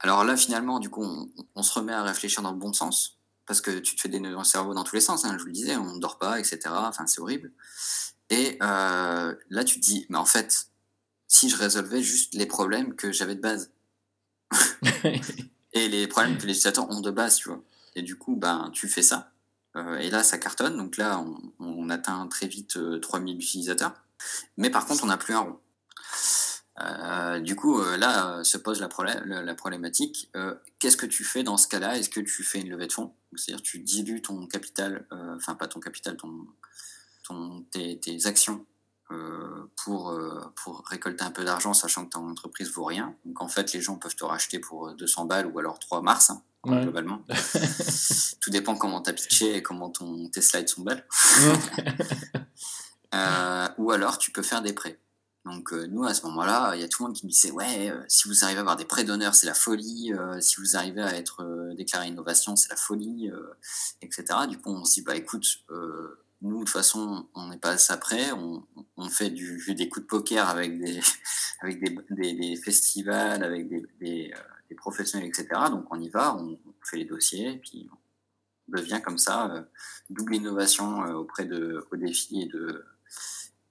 Alors là, finalement, du coup, on, se remet à réfléchir dans le bon sens. Parce que tu te fais des nœuds dans le cerveau dans tous les sens, hein, je vous le disais, on ne dort pas, etc. Enfin, c'est horrible. Et là, tu te dis, mais en fait, si je résolvais juste les problèmes que j'avais de base. et les problèmes que les utilisateurs ont de base, tu vois. Et du coup, ben, tu fais ça. Euh, et là, ça cartonne. Donc là, on, atteint très vite 3000 euh, utilisateurs. Mais par contre, on n'a plus un rond. Euh, du coup, là se pose la, la problématique. Qu'est-ce que tu fais dans ce cas-là? Est-ce que tu fais une levée de fonds? C'est-à-dire tu dilues ton capital, enfin pas ton capital, ton, ton tes, tes, actions pour, pour récolter un peu d'argent, sachant que ton entreprise vaut rien. Donc en fait, les gens peuvent te racheter pour 200 balles ou alors 3 mars. Hein globalement. Tout dépend comment tu as pitché et comment ton, tes slides sont belles. Euh, ou alors, tu peux faire des prêts. Donc, euh, nous, à ce moment-là, il y a tout le monde qui me disait Ouais, euh, si vous arrivez à avoir des prêts d'honneur, c'est la folie. si vous arrivez à être déclaré innovation, c'est la folie, etc. Du coup, on se dit Bah écoute, nous, de toute façon, on n'est pas ça prêt. On, on, fait du, des coups de poker avec des, avec des, des, festivals, avec des des professionnels, etc. Donc on y va, on, fait les dossiers, et puis on devient comme ça euh, double innovation euh, auprès de au défi et de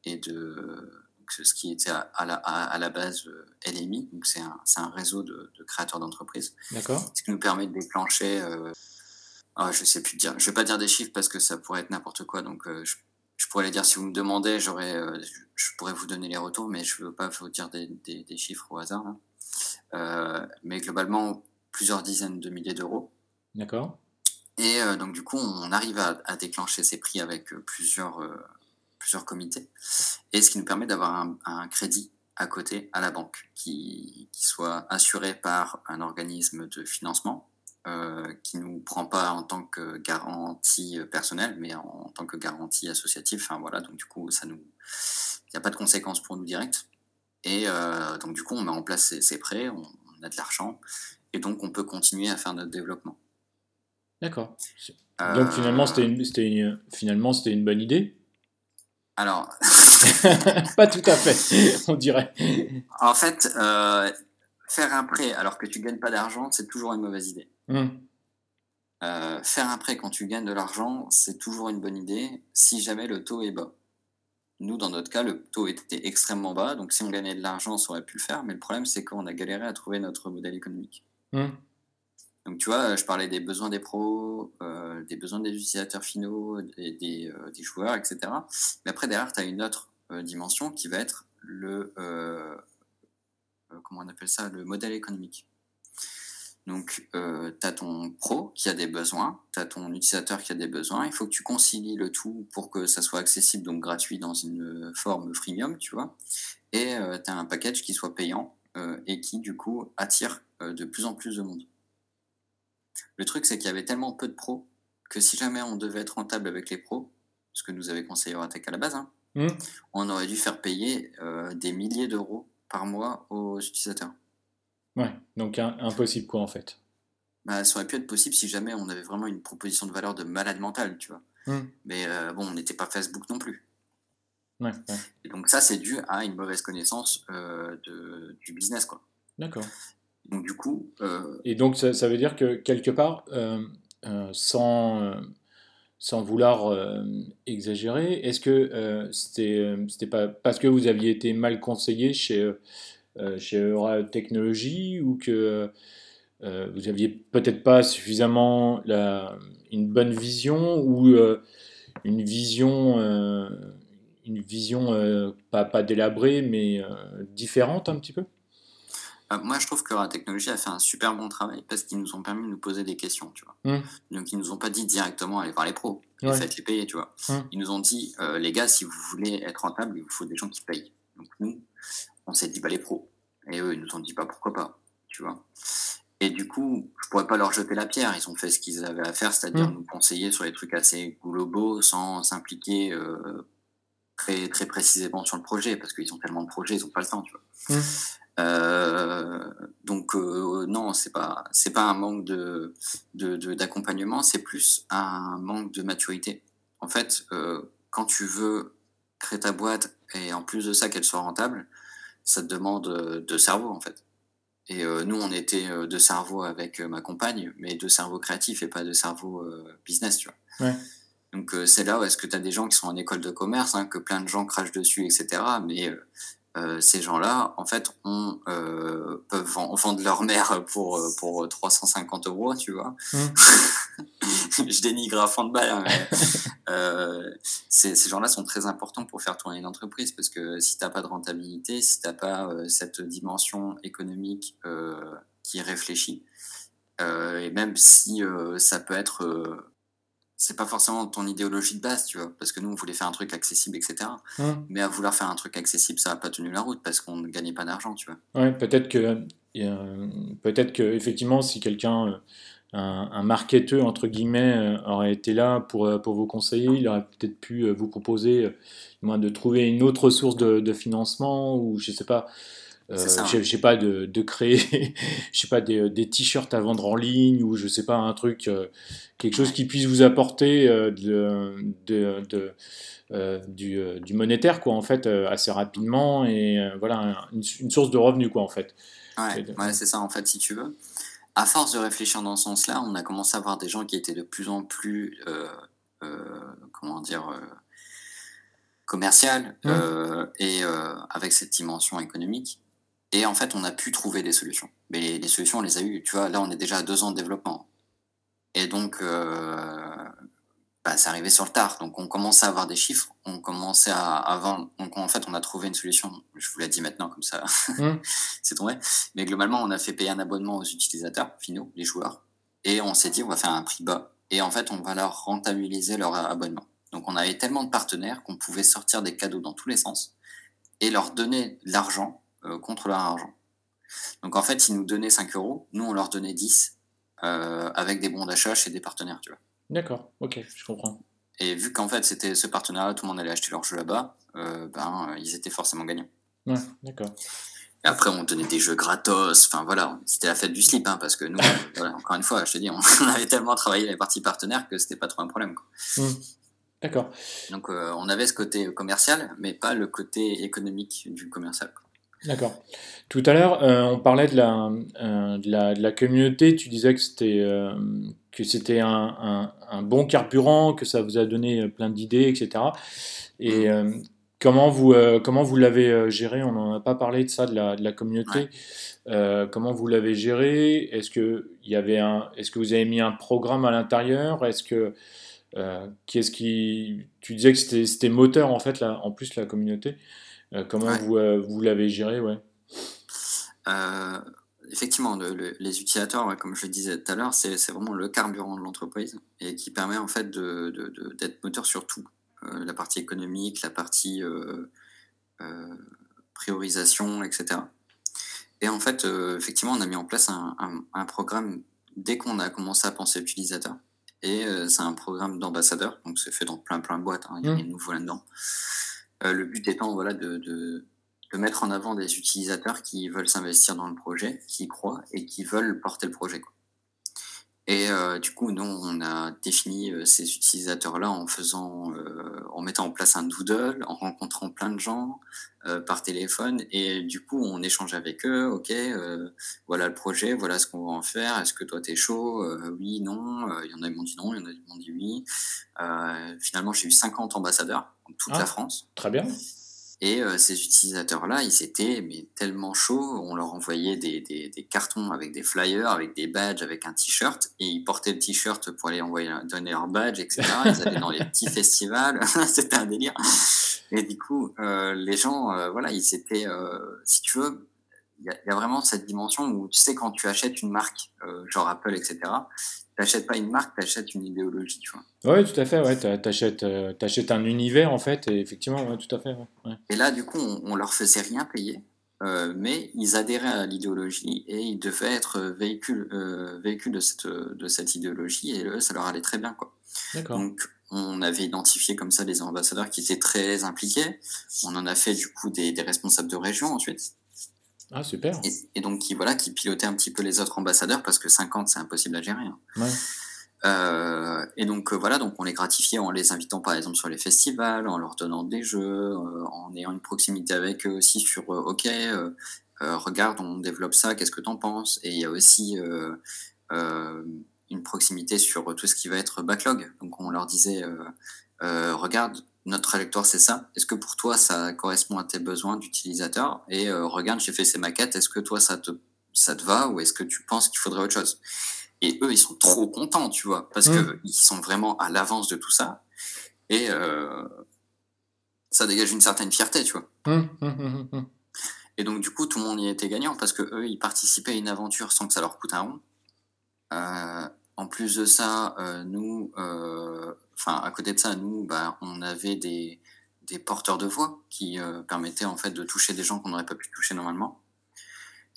et de ce qui était à, la, à, la, base euh, LMI, donc c'est un, un, réseau de, créateurs d'entreprises. D'accord. Ce qui nous permet de déclencher, ah, je sais plus dire, je vais pas dire des chiffres parce que ça pourrait être n'importe quoi, donc je, pourrais les dire si vous me demandez, j'aurais, je pourrais vous donner les retours, mais je veux pas vous dire des, des, des chiffres au hasard. Là. Euh, mais globalement plusieurs dizaines de milliers d'euros. D'accord. Et euh, donc du coup, on arrive à, déclencher ces prix avec euh, plusieurs, plusieurs comités, et ce qui nous permet d'avoir un, crédit à côté à la banque qui, qui, soit assuré par un organisme de financement qui ne nous prend pas en tant que garantie personnelle, mais en, tant que garantie associative. Enfin voilà, donc du coup, ça nous, il n'y a pas de conséquences pour nous directes. Et euh, donc, du coup, on met en place ces, prêts, on, a de l'argent, et donc on peut continuer à faire notre développement. D'accord. Donc, finalement, c'était une, une, finalement, c'était une bonne idée? Alors. Pas tout à fait, on dirait. En fait, euh, faire un prêt alors que tu gagnes pas d'argent, c'est toujours une mauvaise idée. Mmh. Euh, faire un prêt quand tu gagnes de l'argent, c'est toujours une bonne idée si jamais le taux est bas. Nous, dans notre cas, le taux était extrêmement bas, donc si on gagnait de l'argent, on aurait pu le faire, mais le problème, c'est qu'on a galéré à trouver notre modèle économique. Mmh. Donc, tu vois, je parlais des besoins des pros, euh, des besoins des utilisateurs finaux, des, euh, des, joueurs, etc. Mais après, derrière, tu as une autre euh, dimension qui va être le, comment on appelle ça, le modèle économique. Donc, euh, tu as ton pro qui a des besoins, tu as ton utilisateur qui a des besoins. Il faut que tu concilies le tout pour que ça soit accessible, donc gratuit dans une forme freemium, tu vois. Et euh, tu as un package qui soit payant euh, et qui, du coup, attire euh, de plus en plus de monde. Le truc, c'est qu'il y avait tellement peu de pros que si jamais on devait être rentable avec les pros, ce que nous avait conseillé Euratech à la base, hein, Hmm. on aurait dû faire payer euh, des milliers d'euros par mois aux utilisateurs. Ouais, donc un- impossible quoi en fait. Bah, ça aurait pu être possible si jamais on avait vraiment une proposition de valeur de malade mental, tu vois. Hmm. Mais euh, bon, on n'était pas Facebook non plus. Ouais, ouais. Et donc ça, c'est dû à une mauvaise connaissance euh, de, du business, quoi. D'accord. Donc du coup, euh, Et donc ça, veut dire que quelque part, euh, euh, sans, sans vouloir exagérer, est-ce que c'était c'était pas parce que vous aviez été mal conseillé chez, chez Eura Technologies ou que vous aviez peut-être pas suffisamment la, une bonne vision ou une vision, une vision pas, pas délabrée mais différente un petit peu? Euh, moi, je trouve que la technologie a fait un super bon travail parce qu'ils nous ont permis de nous poser des questions, tu vois. Hmm. Donc ils nous ont pas dit directement allez voir les pros Ouais. faites-les payer, tu vois. Hmm. Ils nous ont dit euh, les gars, si vous voulez être rentable, il vous faut des gens qui payent. Donc nous, on s'est dit bah les pros. Et eux, ils nous ont dit bah pourquoi pas, tu vois. Et du coup, je pourrais pas leur jeter la pierre. Ils ont fait ce qu'ils avaient à faire, c'est-à-dire Mm. nous conseiller sur les trucs assez globaux sans s'impliquer euh, très, très précisément sur le projet, parce qu'ils ont tellement de projets, ils n'ont pas le temps, tu vois. Euh, donc euh, non, c'est pas c'est pas un manque de d'accompagnement, c'est plus un manque de maturité. En fait, euh, quand tu veux créer ta boîte et en plus de ça qu'elle soit rentable, ça te demande de cerveau en fait. Et nous, on était de cerveau avec ma compagne, mais de cerveau créatif et pas de cerveau business, tu vois. Ouais. Donc c'est là où est-ce que tu as des gens qui sont en école de commerce, hein, que plein de gens crachent dessus, etc. Mais euh, ces gens-là, en fait, on, euh, peuvent vend- vendre leur mère pour, euh, pour 350 euros, tu vois. Mm. Je dénigre à fond de balle. hein, mais, euh, ces, ces gens-là sont très importants pour faire tourner une entreprise parce que si tu n'as pas de rentabilité, si tu n'as pas cette dimension économique qui euh, et même si ça peut être. C'est pas forcément ton idéologie de base, tu vois, parce que nous on voulait faire un truc accessible, etc. Mm. Mais à vouloir faire un truc accessible, ça n'a pas tenu la route parce qu'on ne gagnait pas d'argent, tu vois. Ouais, peut-être que, euh, peut-être que effectivement, si quelqu'un, euh, un, un marketeur entre guillemets, euh, aurait été là pour, euh, pour vous conseiller, il aurait peut-être pu vous proposer, moins, de trouver une autre source de, de financement ou je sais pas. Euh, je, sais pas de, de créer je sais pas des, des t-shirts à vendre en ligne ou je sais pas un truc euh, quelque chose qui puisse vous apporter euh, de, de, de, euh, du, euh, du monétaire quoi en fait euh, assez rapidement et voilà une, une source de revenus quoi en fait Ouais, Et de- ouais, c'est ça en fait, si tu veux. À force de réfléchir dans ce sens-là, on a commencé à voir des gens qui étaient de plus en plus, comment dire, commercial et avec cette dimension économique. Et en fait, on a pu trouver des solutions. Mais les, les solutions, on les a eues. Tu vois, là, on est déjà à deux ans de développement. Et donc, euh, bah, c'est arrivé sur le tard. Donc, on commençait à avoir des chiffres. On commençait à, à vendre. Donc, en fait, on a trouvé une solution. Je vous l'ai dit maintenant, comme ça, Mm. c'est tombé. Mais globalement, on a fait payer un abonnement aux utilisateurs finaux, les joueurs. Et on s'est dit, on va faire un prix bas. Et en fait, on va leur rentabiliser leur abonnement. Donc, on avait tellement de partenaires qu'on pouvait sortir des cadeaux dans tous les sens et leur donner de l'argent euh, contre leur argent. Donc, en fait, ils nous donnaient 5 euros. Nous, on leur donnait 10 euh, avec des bons d'achat chez des partenaires, tu vois. d'accord ok je comprends Et vu qu'en fait, c'était ce partenariat, tout le monde allait acheter leur jeu là-bas, euh, ben, ils étaient forcément gagnants. ouais d'accord Et après, on donnait des jeux gratos. Enfin, voilà, c'était la fête du slip, hein, parce que nous, voilà, encore une fois, je te dis, on avait tellement travaillé les parties partenaires que c'était pas trop un problème. quoi. Mm. d'accord Donc, euh, on avait ce côté commercial, mais pas le côté économique du commercial. quoi. D'accord. Tout à l'heure, euh, on parlait de la, euh, de la, de la communauté. Tu disais que c'était euh, que c'était un, un, un bon carburant, que ça vous a donné plein d'idées, etc. Et comment vous, comment vous l'avez géré? On n'en a pas parlé de ça, de la, de la communauté. Comment vous l'avez géré? Est-ce que y avait un, est-ce que vous avez mis un programme à l'intérieur? Est-ce que qu'est-ce qui, tu disais que c'était c'était moteur en fait, là, en plus la communauté. Euh, comment Ouais. vous, euh, vous l'avez géré, ouais? Euh, effectivement, les utilisateurs, comme je le disais tout à l'heure, c'est vraiment le carburant de l'entreprise et qui permet en fait d'être moteur sur tout. la partie économique, la partie priorisation, etc. Et en fait, effectivement, on a mis en place un, un programme dès qu'on a commencé à penser utilisateur. Et euh, c'est un programme d'ambassadeur, donc c'est fait dans plein plein de boîtes, hein, il y a mmh. des nouveaux là-dedans. Euh, le but étant voilà, de, de, mettre en avant des utilisateurs qui veulent s'investir dans le projet, qui croient et qui veulent porter le projet. Et euh, du coup, nous, on a défini euh, ces utilisateurs-là en faisant, euh, en mettant en place un doodle, en rencontrant plein de gens par téléphone, et du coup, on échange avec eux. Ok, voilà le projet, voilà ce qu'on va en faire. Est-ce que toi, t'es chaud? Oui, non. Il y en a qui m'ont dit non, il y en a qui m'ont dit oui. finalement, j'ai eu 50 ambassadeurs dans toute la ah, France. Très bien. Et euh, ces utilisateurs-là, ils étaient mais tellement chauds, on leur envoyait des, des, des, cartons avec des flyers, avec des badges, avec un t-shirt, et ils portaient le t-shirt pour aller envoyer, donner leur badge, etc. Ils allaient dans les petits festivals, c'était un délire. Et du coup, euh, les gens, euh, voilà, ils étaient, euh, si tu veux, il y, y, a vraiment cette dimension où tu sais quand tu achètes une marque, genre Apple, etc t'achètes pas une marque, t'achètes une idéologie, tu vois. Oui, tout à fait, ouais, t'achètes, euh, achètes un univers, en fait, et effectivement, ouais, tout à fait. Ouais. Et là, du coup, on, on leur faisait rien payer, euh, mais ils adhéraient à l'idéologie et ils devaient être véhicule, euh, véhicule de, cette, de cette idéologie, et eux, ça leur allait très bien, quoi. Donc, on avait identifié comme ça les ambassadeurs qui étaient très impliqués. On en a fait, du coup, des, des responsables de région ensuite. Ah, super. Et, donc, qui, voilà, qui pilotait un petit peu les autres ambassadeurs parce que 50, c'est impossible à gérer. Hein. Euh, et donc, euh, voilà, donc on les gratifiait en les invitant par exemple sur les festivals, en leur donnant des jeux, euh, en ayant une proximité avec eux aussi sur OK, regarde, on développe ça, qu'est-ce que tu en penses? Et il y a aussi une proximité sur tout ce qui va être backlog. Donc, on leur disait regarde, notre trajectoire, c'est ça. Est-ce que pour toi, ça correspond à tes besoins d'utilisateur Et euh, regarde, j'ai fait ces maquettes. Est-ce que toi, ça te, ça te va ou est-ce que tu penses qu'il faudrait autre chose? Et eux, ils sont trop contents, tu vois, parce que mmh. qu'ils sont vraiment à l'avance de tout ça. Et euh, ça dégage une certaine fierté, tu vois. Mmh, mmh, et donc, du coup, tout le monde y était gagnant parce que eux, ils participaient à une aventure sans que ça leur coûte un rond. Euh, en plus de ça, nous, enfin, à côté de ça, nous, bah, on avait des, des porteurs de voix qui euh, permettaient en fait de toucher des gens qu'on n'aurait pas pu toucher normalement.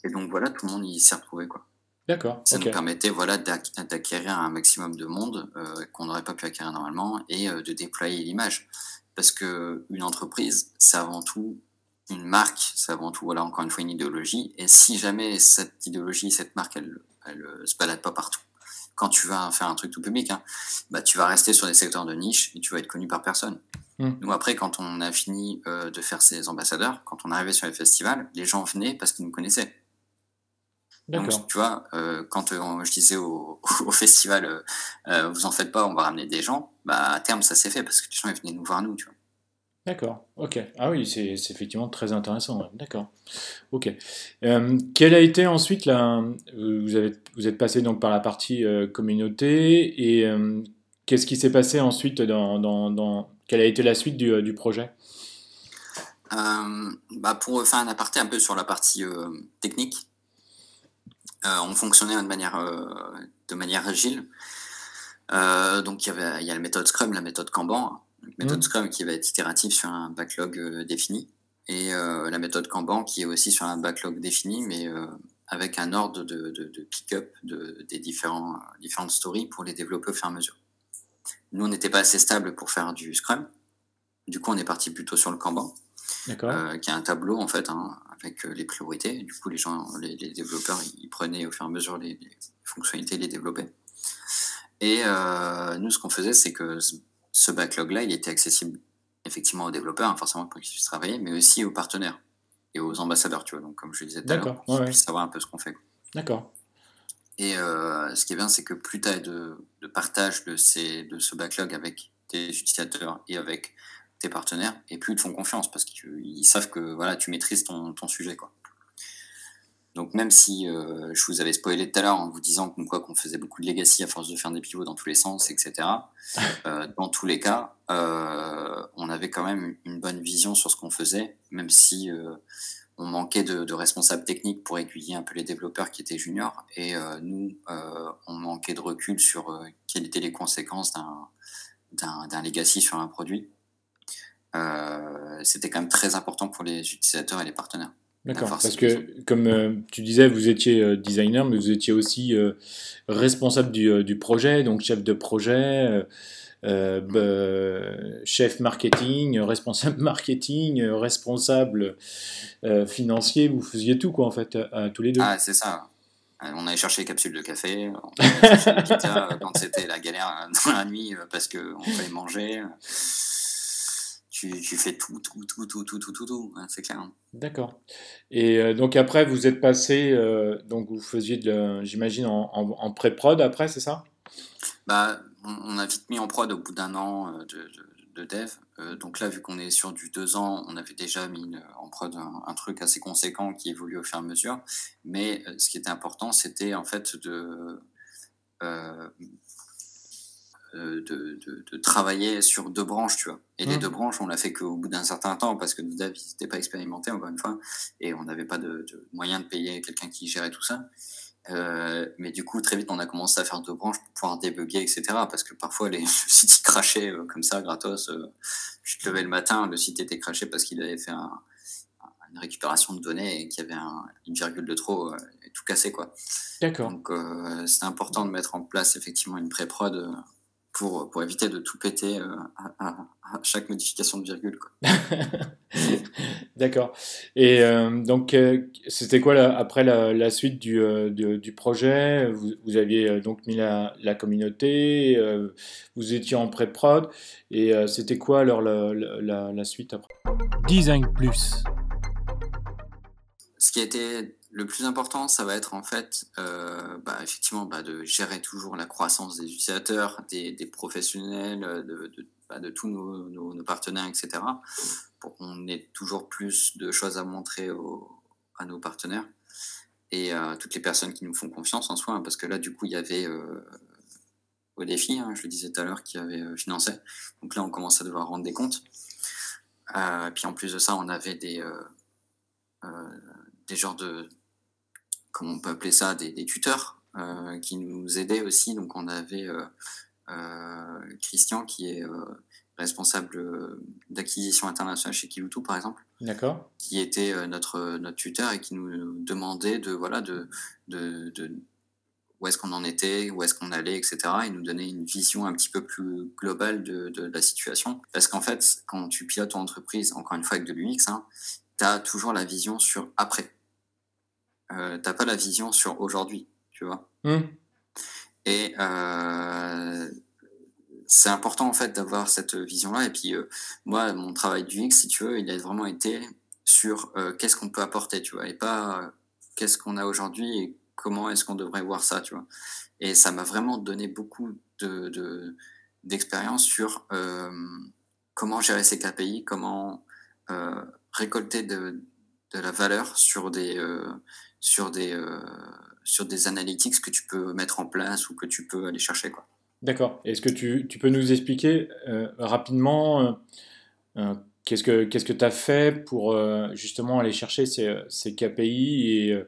Et donc voilà, tout le monde y s'est retrouvé quoi. D'accord. Ça nous permettait voilà d'acquérir un maximum de monde euh, qu'on n'aurait pas pu acquérir normalement et euh, de déployer l'image. Parce que une entreprise, c'est avant tout une marque, c'est avant tout voilà encore une fois une idéologie. Et si jamais cette idéologie, cette marque, elle, elle se balade pas partout, quand tu vas faire un truc tout public, hein, bah, tu vas rester sur des secteurs de niche et tu vas être connu par personne. Mmh. Nous, après, quand on a fini euh, de faire ces ambassadeurs, quand on arrivait sur les festivals, les gens venaient parce qu'ils nous connaissaient. Donc, tu vois, euh, quand euh, je disais au, au festival, vous en faites pas, on va ramener des gens, bah, à terme, ça s'est fait parce que les gens ils venaient nous voir nous, tu vois. D'accord, ok. Ah oui, c'est effectivement très intéressant. D'accord. Ok. Euh, quelle a été ensuite la. Vous, avez, vous êtes passé donc par la partie euh, communauté et euh, qu'est-ce qui s'est passé ensuite dans, dans, dans, Quelle a été la suite du, du projet? Bah Pour faire un aparté un peu sur la partie technique, on fonctionnait de manière, de manière agile. donc il y, avait, il y a la méthode Scrum, la méthode Kanban méthode mmh. Scrum qui va être itérative sur un backlog euh, défini, et euh, la méthode Kanban qui est aussi sur un backlog défini, mais euh, avec un ordre de, de, pick-up de, des différents, différentes stories pour les développer au fur et à mesure. Nous, on n'était pas assez stable pour faire du Scrum. Du coup, on est parti plutôt sur le Kanban, euh, qui est un tableau en fait hein, avec les priorités. Du coup, les gens, les, développeurs, ils prenaient au fur et à mesure les, les fonctionnalités, les développaient. Et euh, nous, ce qu'on faisait, c'est que ce backlog-là, il était accessible effectivement aux développeurs, hein, forcément pour qu'ils puissent travailler, mais aussi aux partenaires et aux ambassadeurs, tu vois. Donc, comme je le disais tout à l'heure, pour puissent savoir un peu ce qu'on fait. D'accord. Et euh, ce qui est bien, c'est que plus tu as de, de, partage de, ces, de ce backlog avec tes utilisateurs et avec tes partenaires, et plus ils te font confiance parce qu'ils savent que voilà, tu maîtrises ton, ton sujet. Quoi. Donc même si euh, je vous avais spoilé tout à l'heure en vous disant qu'on faisait beaucoup de legacy à force de faire des pivots dans tous les sens, etc. Euh, dans tous les cas, euh, on avait quand même une bonne vision sur ce qu'on faisait, même si on manquait de, responsables techniques pour aiguiller un peu les développeurs qui étaient juniors. Et nous, on manquait de recul sur quelles étaient les conséquences d'un legacy sur un produit. C'était quand même très important pour les utilisateurs et les partenaires. D'accord, parce que comme tu disais, vous étiez designer, mais vous étiez aussi responsable du, du, projet, donc chef de projet. Euh, chef marketing, responsable marketing, responsable euh, financier, vous faisiez tout quoi en fait, à, tous les deux. Ah c'est ça. Euh, on allait chercher les capsules de café, on allait chercher les quand c'était la galère dans la nuit parce qu'on fallait manger tu, fais tout, tout, tout, tout, tout, tout, tout, tout hein, c'est clair. Hein. D'accord. Et euh, donc après, vous êtes passé, euh, donc vous faisiez, j'imagine, en, en, pré-prod après, c'est ça? Bah, on, a vite mis en prod au bout d'un an euh, de, de, dev. donc là, vu qu'on est sur du deux ans, on avait déjà mis en prod un, un, truc assez conséquent qui évolue au fur et à mesure. Mais ce qui était important, c'était en fait de de, travailler sur deux branches, tu vois. Et les mmh. deux branches, on l'a fait qu'au bout d'un certain temps parce que nos devs n'étaient pas expérimentés, encore une fois, et on n'avait pas de, de moyen de payer quelqu'un qui gérait tout ça. Euh, mais du coup, très vite, on a commencé à faire deux branches pour pouvoir débugger, etc. Parce que parfois, les, le site crachait euh, comme ça, gratos. Euh, je te levais le matin, le site était craché parce qu'il avait fait une récupération de données et qu'il y avait une virgule de trop et tout cassé, quoi. D'accord. Donc, c'est important de mettre en place effectivement une pré-prod pour, pour éviter de tout péter à, chaque modification de virgule. D'accord. Et euh, donc, euh, c'était quoi après la, suite du, euh, du, projet? Vous, vous, aviez donc mis la, la communauté, vous étiez en pré-prod, et c'était quoi alors la, la, la, suite après? Design Plus. Ce qui a été le plus important, ça va être en fait, bah, effectivement, bah, de gérer toujours la croissance des utilisateurs, des, professionnels, de, de bah, de tous nos, partenaires, etc., pour qu'on ait toujours plus de choses à montrer à nos partenaires et à toutes les personnes qui nous font confiance en soi, hein, parce que là, du coup, il y avait euh, au défi, hein, je le disais tout à l'heure, qui avait euh, financé. Donc là, on commence à devoir rendre des comptes. Euh, puis en plus de ça, on avait des, des genres de, comment on peut appeler ça, des, des tuteurs qui nous aidaient aussi. Donc on avait euh, Christian, qui est euh, responsable euh, d'acquisition internationale chez Kiloutou, par exemple. D'accord. Qui était notre, notre tuteur et qui nous demandait de, voilà, de, de, où est-ce qu'on en était, où est-ce qu'on allait, etc. Et nous donner une vision un petit peu plus globale de, de la situation. Parce qu'en fait, quand tu pilotes ton entreprise, encore une fois avec de l'UX, hein, tu as toujours la vision sur après. Euh, tu pas la vision sur aujourd'hui, tu vois. Mmh. Et euh, c'est important en fait d'avoir cette vision-là. Et puis euh, moi, mon travail du X, si tu veux, il a vraiment été sur euh, qu'est-ce qu'on peut apporter, tu vois, et pas qu'est-ce qu'on a aujourd'hui et comment est-ce qu'on devrait voir ça, tu vois. Et ça m'a vraiment donné beaucoup de, d'expérience sur comment gérer ces KPI, comment récolter de, de, la valeur sur des, sur des sur des analytics que tu peux mettre en place ou que tu peux aller chercher. Quoi. D'accord. Est-ce que tu, tu, peux nous expliquer euh, rapidement euh, euh, qu'est-ce que tu que as fait pour justement aller chercher ces, ces KPI et,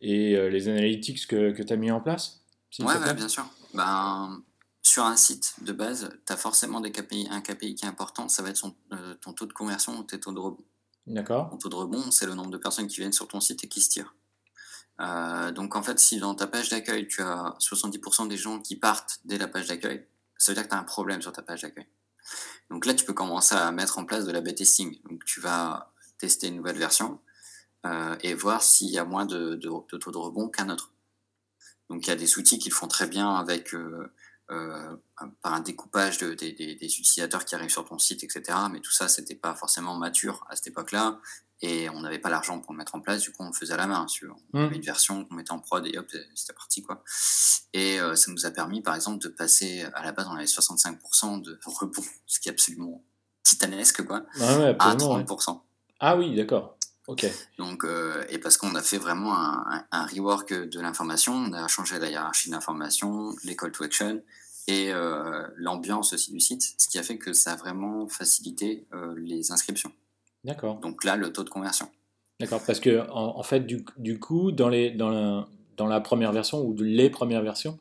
et les analytics que, que tu as mis en place Oui, ouais, bien sûr. Ben, sur un site de base, tu as forcément des KPI. Un KPI qui est important, ça va être son, ton taux de conversion ou tes taux de rebond. D'accord. Ton taux de rebond, c'est le nombre de personnes qui viennent sur ton site et qui se tirent. Euh, donc en fait, si dans ta page d'accueil, tu as 70% des gens qui partent dès la page d'accueil, ça veut dire que tu as un problème sur ta page d'accueil. Donc là, tu peux commencer à mettre en place de la B-testing. Donc tu vas tester une nouvelle version euh, et voir s'il y a moins de, taux de rebond qu'un autre. Donc il y a des outils qui le font très bien avec euh, par un découpage des, utilisateurs qui arrivent sur ton site, etc. Mais tout ça, c'était pas forcément mature à cette époque-là. Et on n'avait pas l'argent pour le mettre en place, du coup on le faisait à la main. On mmh. avait une version qu'on mettait en prod et hop, c'était parti. Quoi. Et euh, ça nous a permis par exemple de passer, à la base on avait 65% de rebond, ce qui est absolument titanesque, quoi, ah à 30%. Ah oui, d'accord. Ok. Donc, euh, et parce qu'on a fait vraiment un, rework de l'information, on a changé la hiérarchie de l'information, les call to action et euh, l'ambiance aussi du site, ce qui a fait que ça a vraiment facilité les inscriptions. D'accord. Donc là, le taux de conversion. D'accord, parce que en, fait, du, du, coup, dans, les, dans, la, dans la première version ou les premières versions,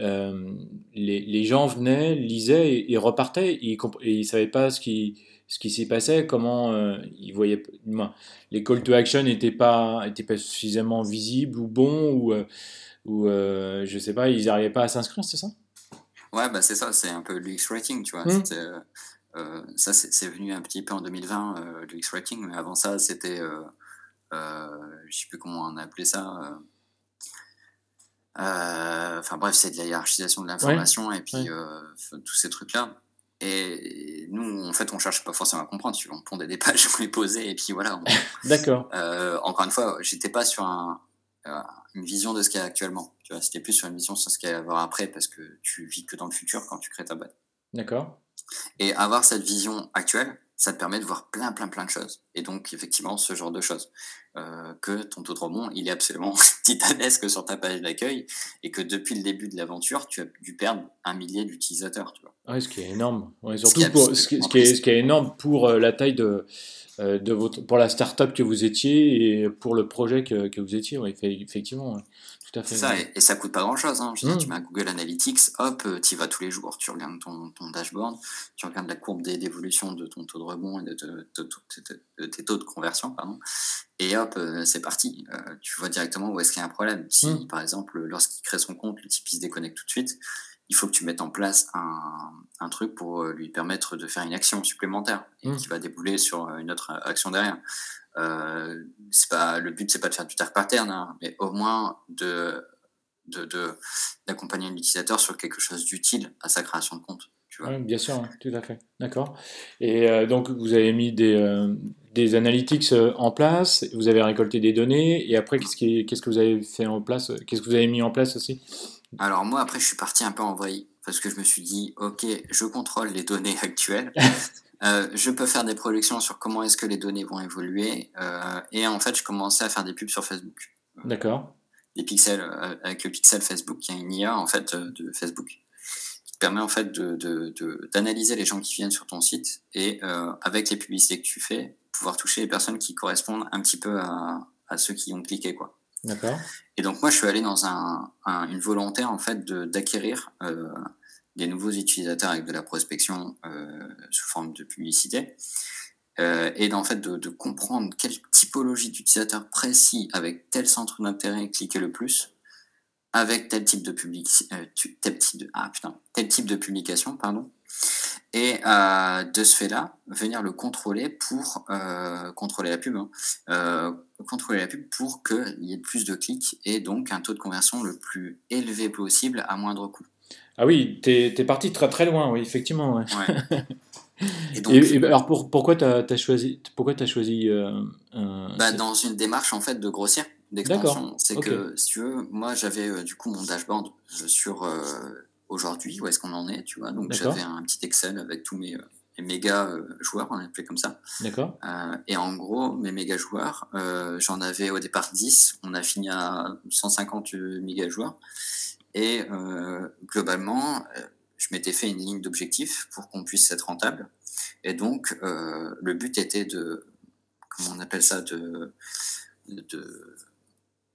euh, les, les, gens venaient, lisaient et, repartaient et ils ne savaient pas ce qui, ce qui s'y passait, comment euh, ils voyaient. Les call to action n'étaient pas, étaient pas suffisamment visibles ou bons ou, euh, ou je sais pas, ils n'arrivaient pas à s'inscrire, c'est ça? Ouais, bah c'est ça, c'est un peu l'UX Rating, tu vois. Mmh. Ça, c'est venu un petit peu en 2020, l'UX Rating, mais avant ça, c'était. je sais plus comment on appelait ça euh, enfin bref, c'est de la hiérarchisation de l'information et puis euh, tous ces trucs-là. Et nous, en fait, on cherche pas forcément à comprendre. On pondait des pages, on les posait et puis voilà. D'accord. Euh, encore une fois, j'étais pas sur un, une vision de ce qu'il y a actuellement. Tu vois, c'était plus sur une vision sur ce qu'il y a à avoir après parce que tu vis que dans le futur quand tu crées ta boîte. D'accord. Et avoir cette vision actuelle, ça te permet de voir plein, plein, plein de choses. Et donc, effectivement, ce genre de choses. Euh, que ton taux de rebond, il est absolument titanesque sur ta page d'accueil et que depuis le début de l'aventure, tu as dû perdre un millier d'utilisateurs. Tu vois. ce qui est énorme. surtout ce pour, ce, qui, est, ce qui est énorme pour euh, la taille de, euh, de votre, pour la start-up que vous étiez et pour le projet que, que vous étiez. Ouais, effectivement. C'est ça, et, ça coûte pas grand chose. Hein. Je mmh. Tu mets Google Analytics, hop, euh, tu y vas tous les jours. Tu regardes ton, ton dashboard, tu regardes la courbe d'évolution de ton taux de rebond et de, tes taux de conversion, pardon, et hop, euh, c'est parti. Euh, tu vois directement où est-ce qu'il y a un problème. Si, mmh. par exemple, lorsqu'il crée son compte, le type il se déconnecte tout de suite, il faut que tu mettes en place un, un truc pour lui permettre de faire une action supplémentaire et mmh. qui va débouler sur une autre action derrière. Euh, c'est pas le but, c'est pas de faire du dark pattern, hein, mais au moins de d'accompagner de, l'utilisateur sur quelque chose d'utile à sa création de compte. Tu vois. bien sûr, tout à fait. D'accord. Et euh, donc, vous avez mis des, euh, des analytics en place, vous avez récolté des données, et après, qu'est-ce, qu'est-ce que vous avez fait en place Qu'est-ce que vous avez mis en place aussi? Alors, moi, après, je suis parti un peu en vrille, parce que je me suis dit, OK, je contrôle les données actuelles. Euh, je peux faire des projections sur comment est-ce que les données vont évoluer. Euh, et en fait, je commençais à faire des pubs sur Facebook. D'accord. Des pixels, euh, avec le pixel Facebook, qui est une IA en fait de Facebook, qui te permet en fait d'analyser de, les gens qui viennent sur ton site et avec les publicités que tu fais, pouvoir toucher les personnes qui correspondent un petit peu à, ceux qui ont cliqué, quoi. D'accord. Et donc moi, je suis allé dans un, une volonté en fait d'acquérir des nouveaux utilisateurs avec de la prospection euh, sous forme de publicité. Euh, et en fait de, comprendre quelle typologie d'utilisateur précis avec tel centre d'intérêt cliquait le plus, avec tel type de euh, tel type de, ah putain, tel publication, pardon, et de ce fait-là, venir le contrôler pour contrôler la pub, hein, contrôler la pub pour qu'il y ait plus de clics et donc un taux de conversion le plus élevé possible à moindre coût. Ah oui, t'es es parti très très loin, oui, effectivement. Ouais. Et, donc, alors pour, pourquoi tu as, choisi, pourquoi as choisi euh, bah, Dans une démarche en fait de grossière, d'expansion. C'est que si tu veux, moi j'avais euh, du coup mon dashboard euh, sur aujourd'hui, où est-ce qu'on en est, tu vois. Donc j'avais un petit Excel avec tous mes, méga joueurs, on appelé comme ça. D'accord. et en gros, mes méga joueurs, j'en avais au départ 10, on a fini à 150 méga joueurs. Et euh, globalement, euh, je m'étais fait une ligne d'objectif pour qu'on puisse être rentable. Et donc, euh, le but était de, comment on appelle ça, de, de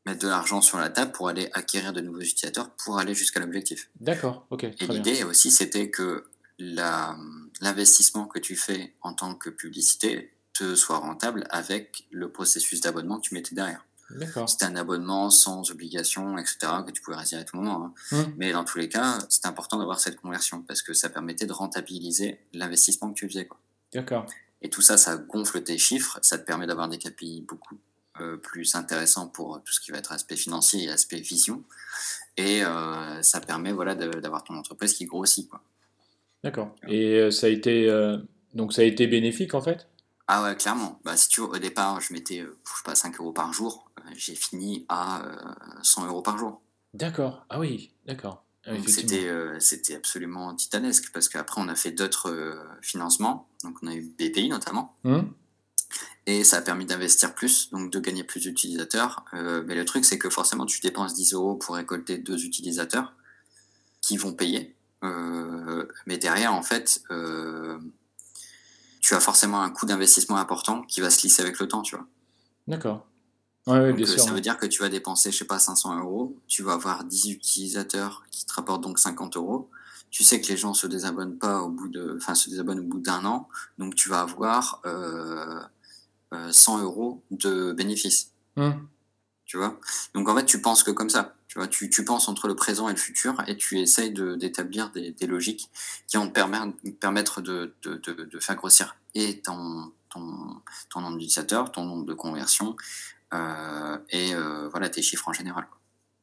mettre de l'argent sur la table pour aller acquérir de nouveaux utilisateurs pour aller jusqu'à l'objectif. D'accord, ok. Et l'idée aussi, c'était que l'investissement que tu fais en tant que publicité te soit rentable avec le processus d'abonnement que tu mettais derrière. C'était un abonnement sans obligation, etc., que tu pouvais retirer à tout moment. Hein. Mmh. Mais dans tous les cas, c'est important d'avoir cette conversion parce que ça permettait de rentabiliser l'investissement que tu faisais. D'accord. Et tout ça, ça gonfle tes chiffres, ça te permet d'avoir des KPI beaucoup euh, plus intéressants pour tout ce qui va être aspect financier et aspect vision. Et euh, ça permet voilà, d'avoir ton entreprise qui grossit. D'accord. Et euh, ça a été donc ça a été bénéfique en fait? Ah ouais, clairement. Bah, si tu veux, au départ, je mettais, je sais pas, 5 euros par jour. Euh, j'ai fini à 100 euh, euros par jour. D'accord. Ah oui, d'accord. Ah, c'était, euh, c'était absolument titanesque parce qu'après, on a fait d'autres financements. Donc, on a eu BPI notamment. Mmh. Et ça a permis d'investir plus, donc de gagner plus d'utilisateurs. mais le truc, c'est que forcément, tu dépenses 10 euros pour récolter deux utilisateurs qui vont payer. mais derrière, en fait, tu as forcément un coût d'investissement important qui va se lisser avec le temps, tu vois. D'accord. Ouais, ouais, Donc bien euh, sûr. ça veut dire que tu vas dépenser, je sais pas, 500 euros. Tu vas avoir 10 utilisateurs qui te rapportent donc 50 euros. Tu sais que les gens se désabonnent pas au bout de, enfin se désabonnent au bout d'un an. Donc tu vas avoir euh, euh, 100 euros de bénéfices. Hmm. Tu vois Donc en fait, tu penses que comme ça. Tu vois, tu, tu penses entre le présent et le futur et tu essayes de- d'établir des, des logiques qui vont te permettre, permettre de, de, de, faire grossir et ton, ton, ton nombre d'utilisateurs, ton nombre de conversions euh, et euh, voilà tes chiffres en général.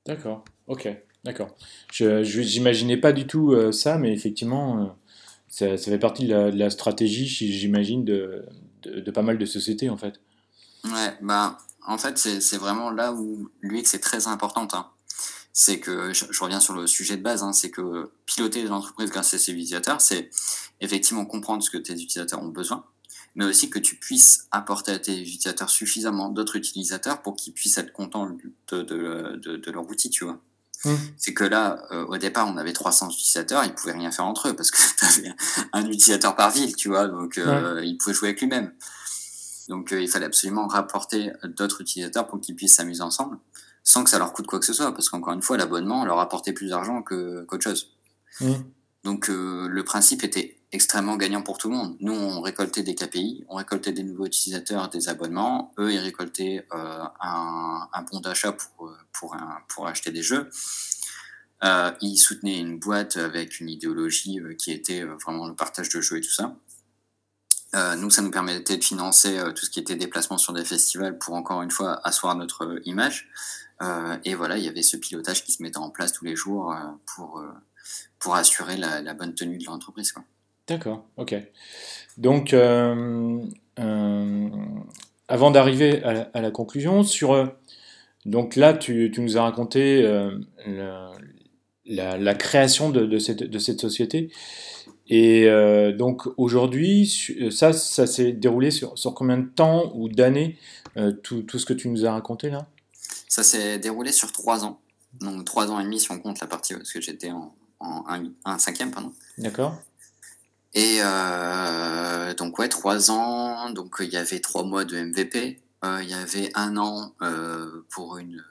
D'accord. Ok. D'accord. Je j'imaginais pas du tout euh, ça, mais effectivement, ça, ça fait partie de la, de la stratégie, j'imagine, de, de, pas mal de sociétés en fait. Ouais, bah en fait c'est c'est vraiment là où l'UX est très importante. hein. C'est que je, je reviens sur le sujet de base, hein, c'est que piloter l'entreprise grâce à ses utilisateurs, c'est effectivement comprendre ce que tes utilisateurs ont besoin, mais aussi que tu puisses apporter à tes utilisateurs suffisamment d'autres utilisateurs pour qu'ils puissent être contents de, de, de, de leur outil, tu vois. Hmm. C'est que là, euh, au départ, on avait 300 utilisateurs, ils pouvaient rien faire entre eux parce que tu avais un utilisateur par ville, tu vois, donc euh, ils pouvaient jouer avec lui-même. Donc euh, il fallait absolument rapporter d'autres utilisateurs pour qu'ils puissent s'amuser ensemble, sans que ça leur coûte quoi que ce soit, parce qu'encore une fois, l'abonnement leur apportait plus d'argent qu'autre chose. Hmm. Donc euh, le principe était extrêmement gagnant pour tout le monde. Nous, on récoltait des KPI, on récoltait des nouveaux utilisateurs, des abonnements. Eux, ils récoltaient euh, un, un bon d'achat pour, euh, pour, un- pour acheter des jeux. Euh, ils soutenaient une boîte avec une idéologie qui était vraiment le partage de jeux et tout ça. Nous, ça nous permettait de financer tout ce qui était déplacement sur des festivals pour encore une fois asseoir notre image. Euh, et voilà, il y avait ce pilotage qui se mettait en place tous les jours euh, pour, euh, pour assurer la, bonne tenue de l'entreprise. D'accord, ok. Donc, avant d'arriver à, la- conclusion, sur, donc là, tu, nous as raconté la, création de, cette, société. Et donc aujourd'hui, ça, ça s'est déroulé sur, sur combien de temps ou d'années, tout, tout ce que tu nous as raconté là? Ça s'est déroulé sur trois ans. Donc trois ans et demi si on compte la partie, parce que j'étais en, en un, un cinquième, pardon. D'accord? Et euh, donc ouais, trois ans. Donc il y avait trois mois de MVP. Euh, il y avait un an euh, pour une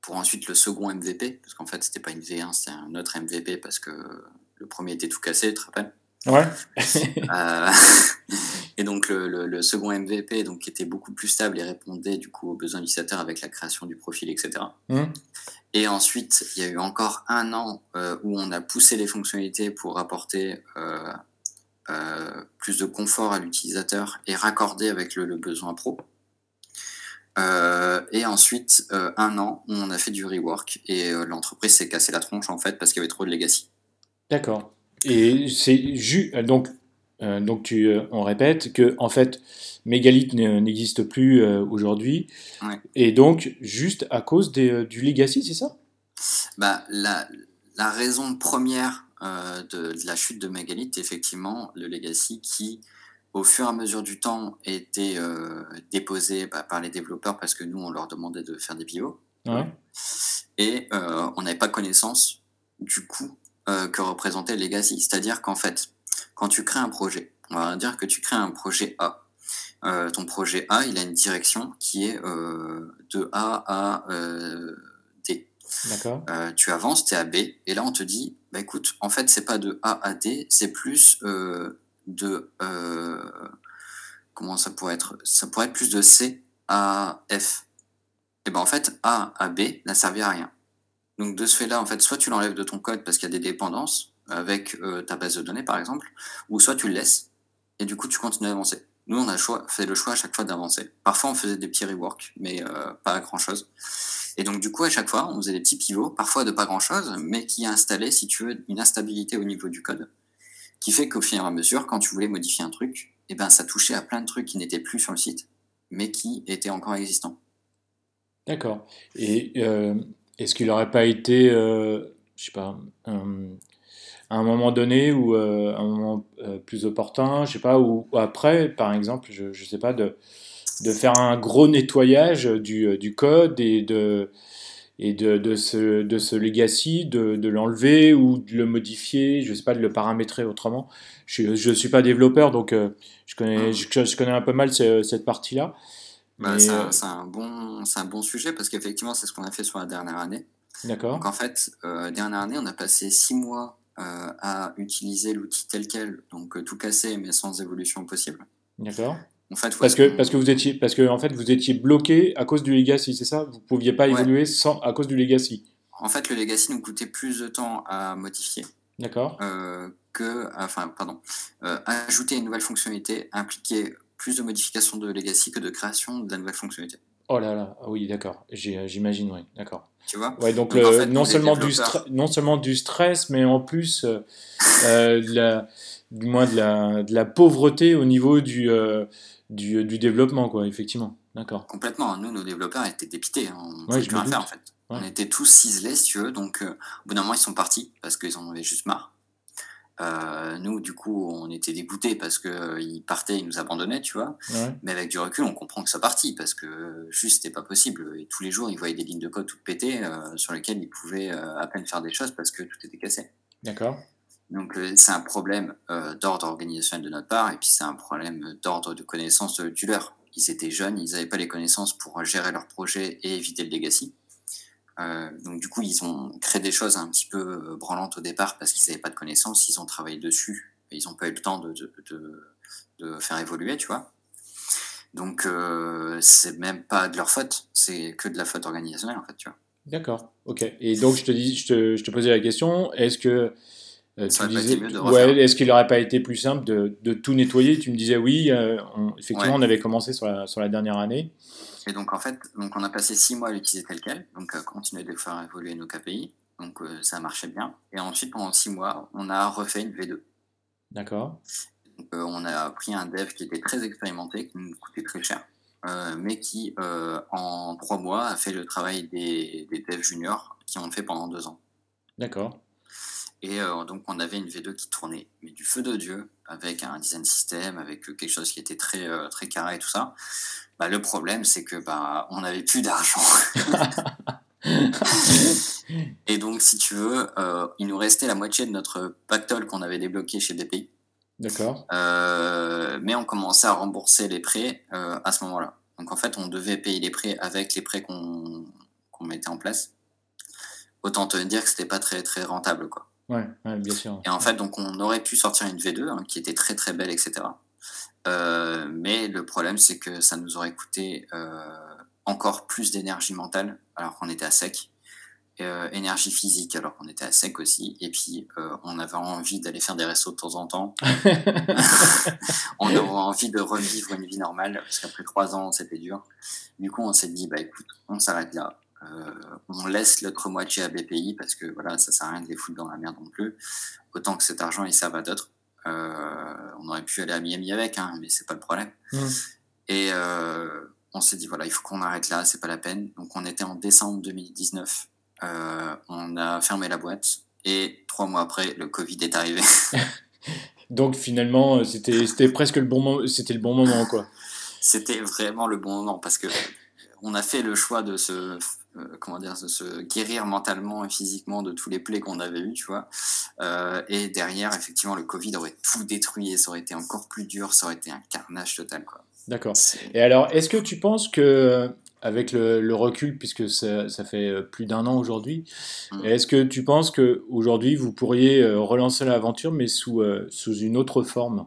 pour ensuite le second MVP, parce qu'en fait c'était pas une V1, c'était un autre MVP parce que le premier était tout cassé, tu te rappelles? Ouais. Euh, et donc le, le- le second MVP, donc qui était beaucoup plus stable et répondait du coup aux besoins utilisateurs avec la création du profil, etc. Hmm. Et ensuite, il y a eu encore un an euh, où on a poussé les fonctionnalités pour apporter euh, euh, plus de confort à l'utilisateur et raccorder avec le, le besoin pro. Et ensuite, un an où on a fait du rework et l'entreprise s'est cassé la tronche en fait parce qu'il y avait trop de legacy. D'accord. Et c'est ju- euh, donc euh, donc tu euh, on répète que en fait Mégalith n- n'existe plus euh, aujourd'hui Ouais. et donc juste à cause des, du legacy, c'est ça? Bah, la, la raison première de, de la chute de Megalith, effectivement, le legacy qui, au fur et à mesure du temps, était déposé bah, par les développeurs parce que nous, on leur demandait de faire des pivots. Ouais. Et on n'avait pas connaissance du coût que représentait le legacy. C'est-à-dire qu'en fait, quand tu crées un projet, on va dire que tu crées un projet A. Euh, ton projet A, il a une direction qui est euh, de A à euh, D. D'accord. Tu avances, tu es à B, et là on te dit, bah écoute, en fait c'est pas de A à D, c'est plus de comment ça pourrait être? Ça pourrait être plus de C à F. Et ben en fait A à B n'a servi à rien. Donc de ce fait-là, en fait, soit tu l'enlèves de ton code parce qu'il y a des dépendances avec euh, ta base de données par exemple, ou soit tu le laisses et du coup tu continues d'avancer. Nous on a fait le choix à chaque fois d'avancer. Parfois on faisait des petits reworks, mais euh, pas grand chose. Et donc, du coup, à chaque fois, on faisait des petits pivots, parfois de pas grand chose, mais qui installaient, si tu veux, une instabilité au niveau du code. Qui fait qu'au fur et à mesure, quand tu voulais modifier un truc, eh ben, ça touchait à plein de trucs qui n'étaient plus sur le site, mais qui étaient encore existants. D'accord. Et euh, est-ce qu'il n'aurait pas été, euh, je sais pas, à un moment donné ou euh, un moment euh, plus opportun, je sais pas, ou, ou après, par exemple, je, je sais pas, de, de faire un gros nettoyage du, euh, du code et de, et de, de ce, de ce legacy, de, de l'enlever ou de le modifier, je sais pas, de le paramétrer autrement. Je ne suis pas développeur, donc euh, je, connais, je, je connais un peu mal ce- cette partie-là. Bah, c'est un, bon, c'est un bon sujet parce qu'effectivement, c'est ce qu'on a fait sur la dernière année. Donc d'accord, en fait, euh, dernière année, on a passé six mois à utiliser l'outil tel quel, donc euh, tout casser mais sans évolution possible. d'accord. En fait, où Parce que, parce que vous étiez, parce que en fait, vous étiez bloqué à cause du legacy, c'est ça? Vous pouviez pas Ouais, évoluer sans, à cause du legacy? en fait, le legacy nous coûtait plus de temps à modifier D'accord? euh, que, enfin, pardon, euh, ajouter une nouvelle fonctionnalité impliquait plus de modifications de legacy que de création de la nouvelle fonctionnalité. Oh là là, ah oui, d'accord. Euh, J'imagine, oui, d'accord. Tu vois? Ouais, donc Donc en le, fait, non seulement du non seulement du stress, mais en plus, euh, euh, de la, du moins de la, de la pauvreté au niveau du, euh, du, du développement, quoi, effectivement. D'accord. complètement, nous, nos développeurs étaient dépités, on ne Ouais, plus rien faire en fait. Ouais. On était tous ciselés, si tu veux, donc euh, au bout d'un moment, ils sont partis parce qu'ils en avaient juste marre. Euh, nous, du coup, on était dégoûtés parce qu'ils partaient, ils nous abandonnaient, tu vois. Ouais. Mais avec du recul, on comprend que ça partit parce que euh, juste, c'était pas possible. Et tous les jours, ils voyaient des lignes de code toutes pétées euh, sur lesquelles ils pouvaient euh, à peine faire des choses parce que tout était cassé. D'accord. Donc, euh, c'est un problème euh, d'ordre organisationnel de notre part et puis c'est un problème d'ordre de connaissance de- du leur. Ils étaient jeunes, ils n'avaient pas les connaissances pour gérer leur projet et éviter le legacy. Euh, donc du coup, ils ont créé des choses un petit peu euh, branlantes au départ parce qu'ils n'avaient pas de connaissances, ils ont travaillé dessus et ils n'ont pas eu le temps de, de, de- de faire évoluer, tu vois. Donc euh, c'est même pas de leur faute, c'est que de la faute organisationnelle en fait, tu vois. D'accord. Ok. Et donc, je te dis, je te, je te posais la question, est-ce que euh, tu disais, ouais, est-ce qu'il n'aurait pas été plus simple de, tout nettoyer? Tu me disais oui, euh, on- effectivement, Ouais. on avait commencé sur la, sur la dernière année. Et donc en fait, donc on a passé six mois à l'utiliser tel quel, donc à continuer de faire évoluer nos KPI, donc euh, ça marchait bien. Et ensuite pendant six mois, on a refait une V2. D'accord. Euh, on a pris un dev qui était très expérimenté, qui nous coûtait très cher, euh, mais qui euh, en trois mois a fait le travail des, des devs juniors qui ont fait pendant deux ans. D'accord. Et euh, donc on avait une V2 qui tournait, mais du feu de Dieu, avec un design system, avec quelque chose qui était très, euh, très carré et tout ça. Bah, le problème, c'est que bah, on n'avait plus d'argent. Et donc, si tu veux, euh, il nous restait la moitié de notre pactole qu'on avait débloqué chez DPI. D'accord. Euh, mais on commençait à rembourser les prêts euh, à ce moment-là. Donc en fait, on devait payer les prêts avec les prêts qu'on qu'on mettait en place. Autant te dire que c'était pas très très rentable quoi. Ouais, ouais, bien sûr. Et en fait, donc on aurait pu sortir une V2 hein, qui était très très belle, etc. Euh, mais le problème, c'est que ça nous aurait coûté euh, encore plus d'énergie mentale alors qu'on était à sec. Euh, énergie physique alors qu'on était à sec aussi et puis on avait envie d'aller faire des restos de temps en temps on avait envie de revivre une vie normale parce qu'après trois ans c'était dur du coup on s'est dit bah écoute on s'arrête là on laisse l'autre moitié à BPI parce que voilà ça sert à rien de les foutre dans la merde non plus. Autant que cet argent il serve à d'autres. Euh, on aurait pu aller à Miami avec hein, mais c'est pas le problème. Mm. et euh, on s'est dit voilà il faut qu'on arrête là c'est pas la peine. Donc on était en décembre 2019 Euh, on a fermé la boîte et trois mois après le Covid est arrivé. Donc finalement, euh, c'était c'était presque le bon moment, c'était le bon moment, quoi. c'était vraiment le bon moment parce que on a fait le choix de se euh, comment dire de se guérir mentalement et physiquement de tous les plaies qu'on avait eu tu vois Euh, et derrière effectivement le covid aurait tout détruit et ça aurait été encore plus dur ça aurait été un carnage total quoi D'accord. Et alors, est-ce que tu penses que, avec le, le recul, puisque ça, ça fait euh, plus d'un an aujourd'hui, Mm. est-ce que tu penses que aujourd'hui vous pourriez relancer l'aventure, mais sous, euh, sous une autre forme?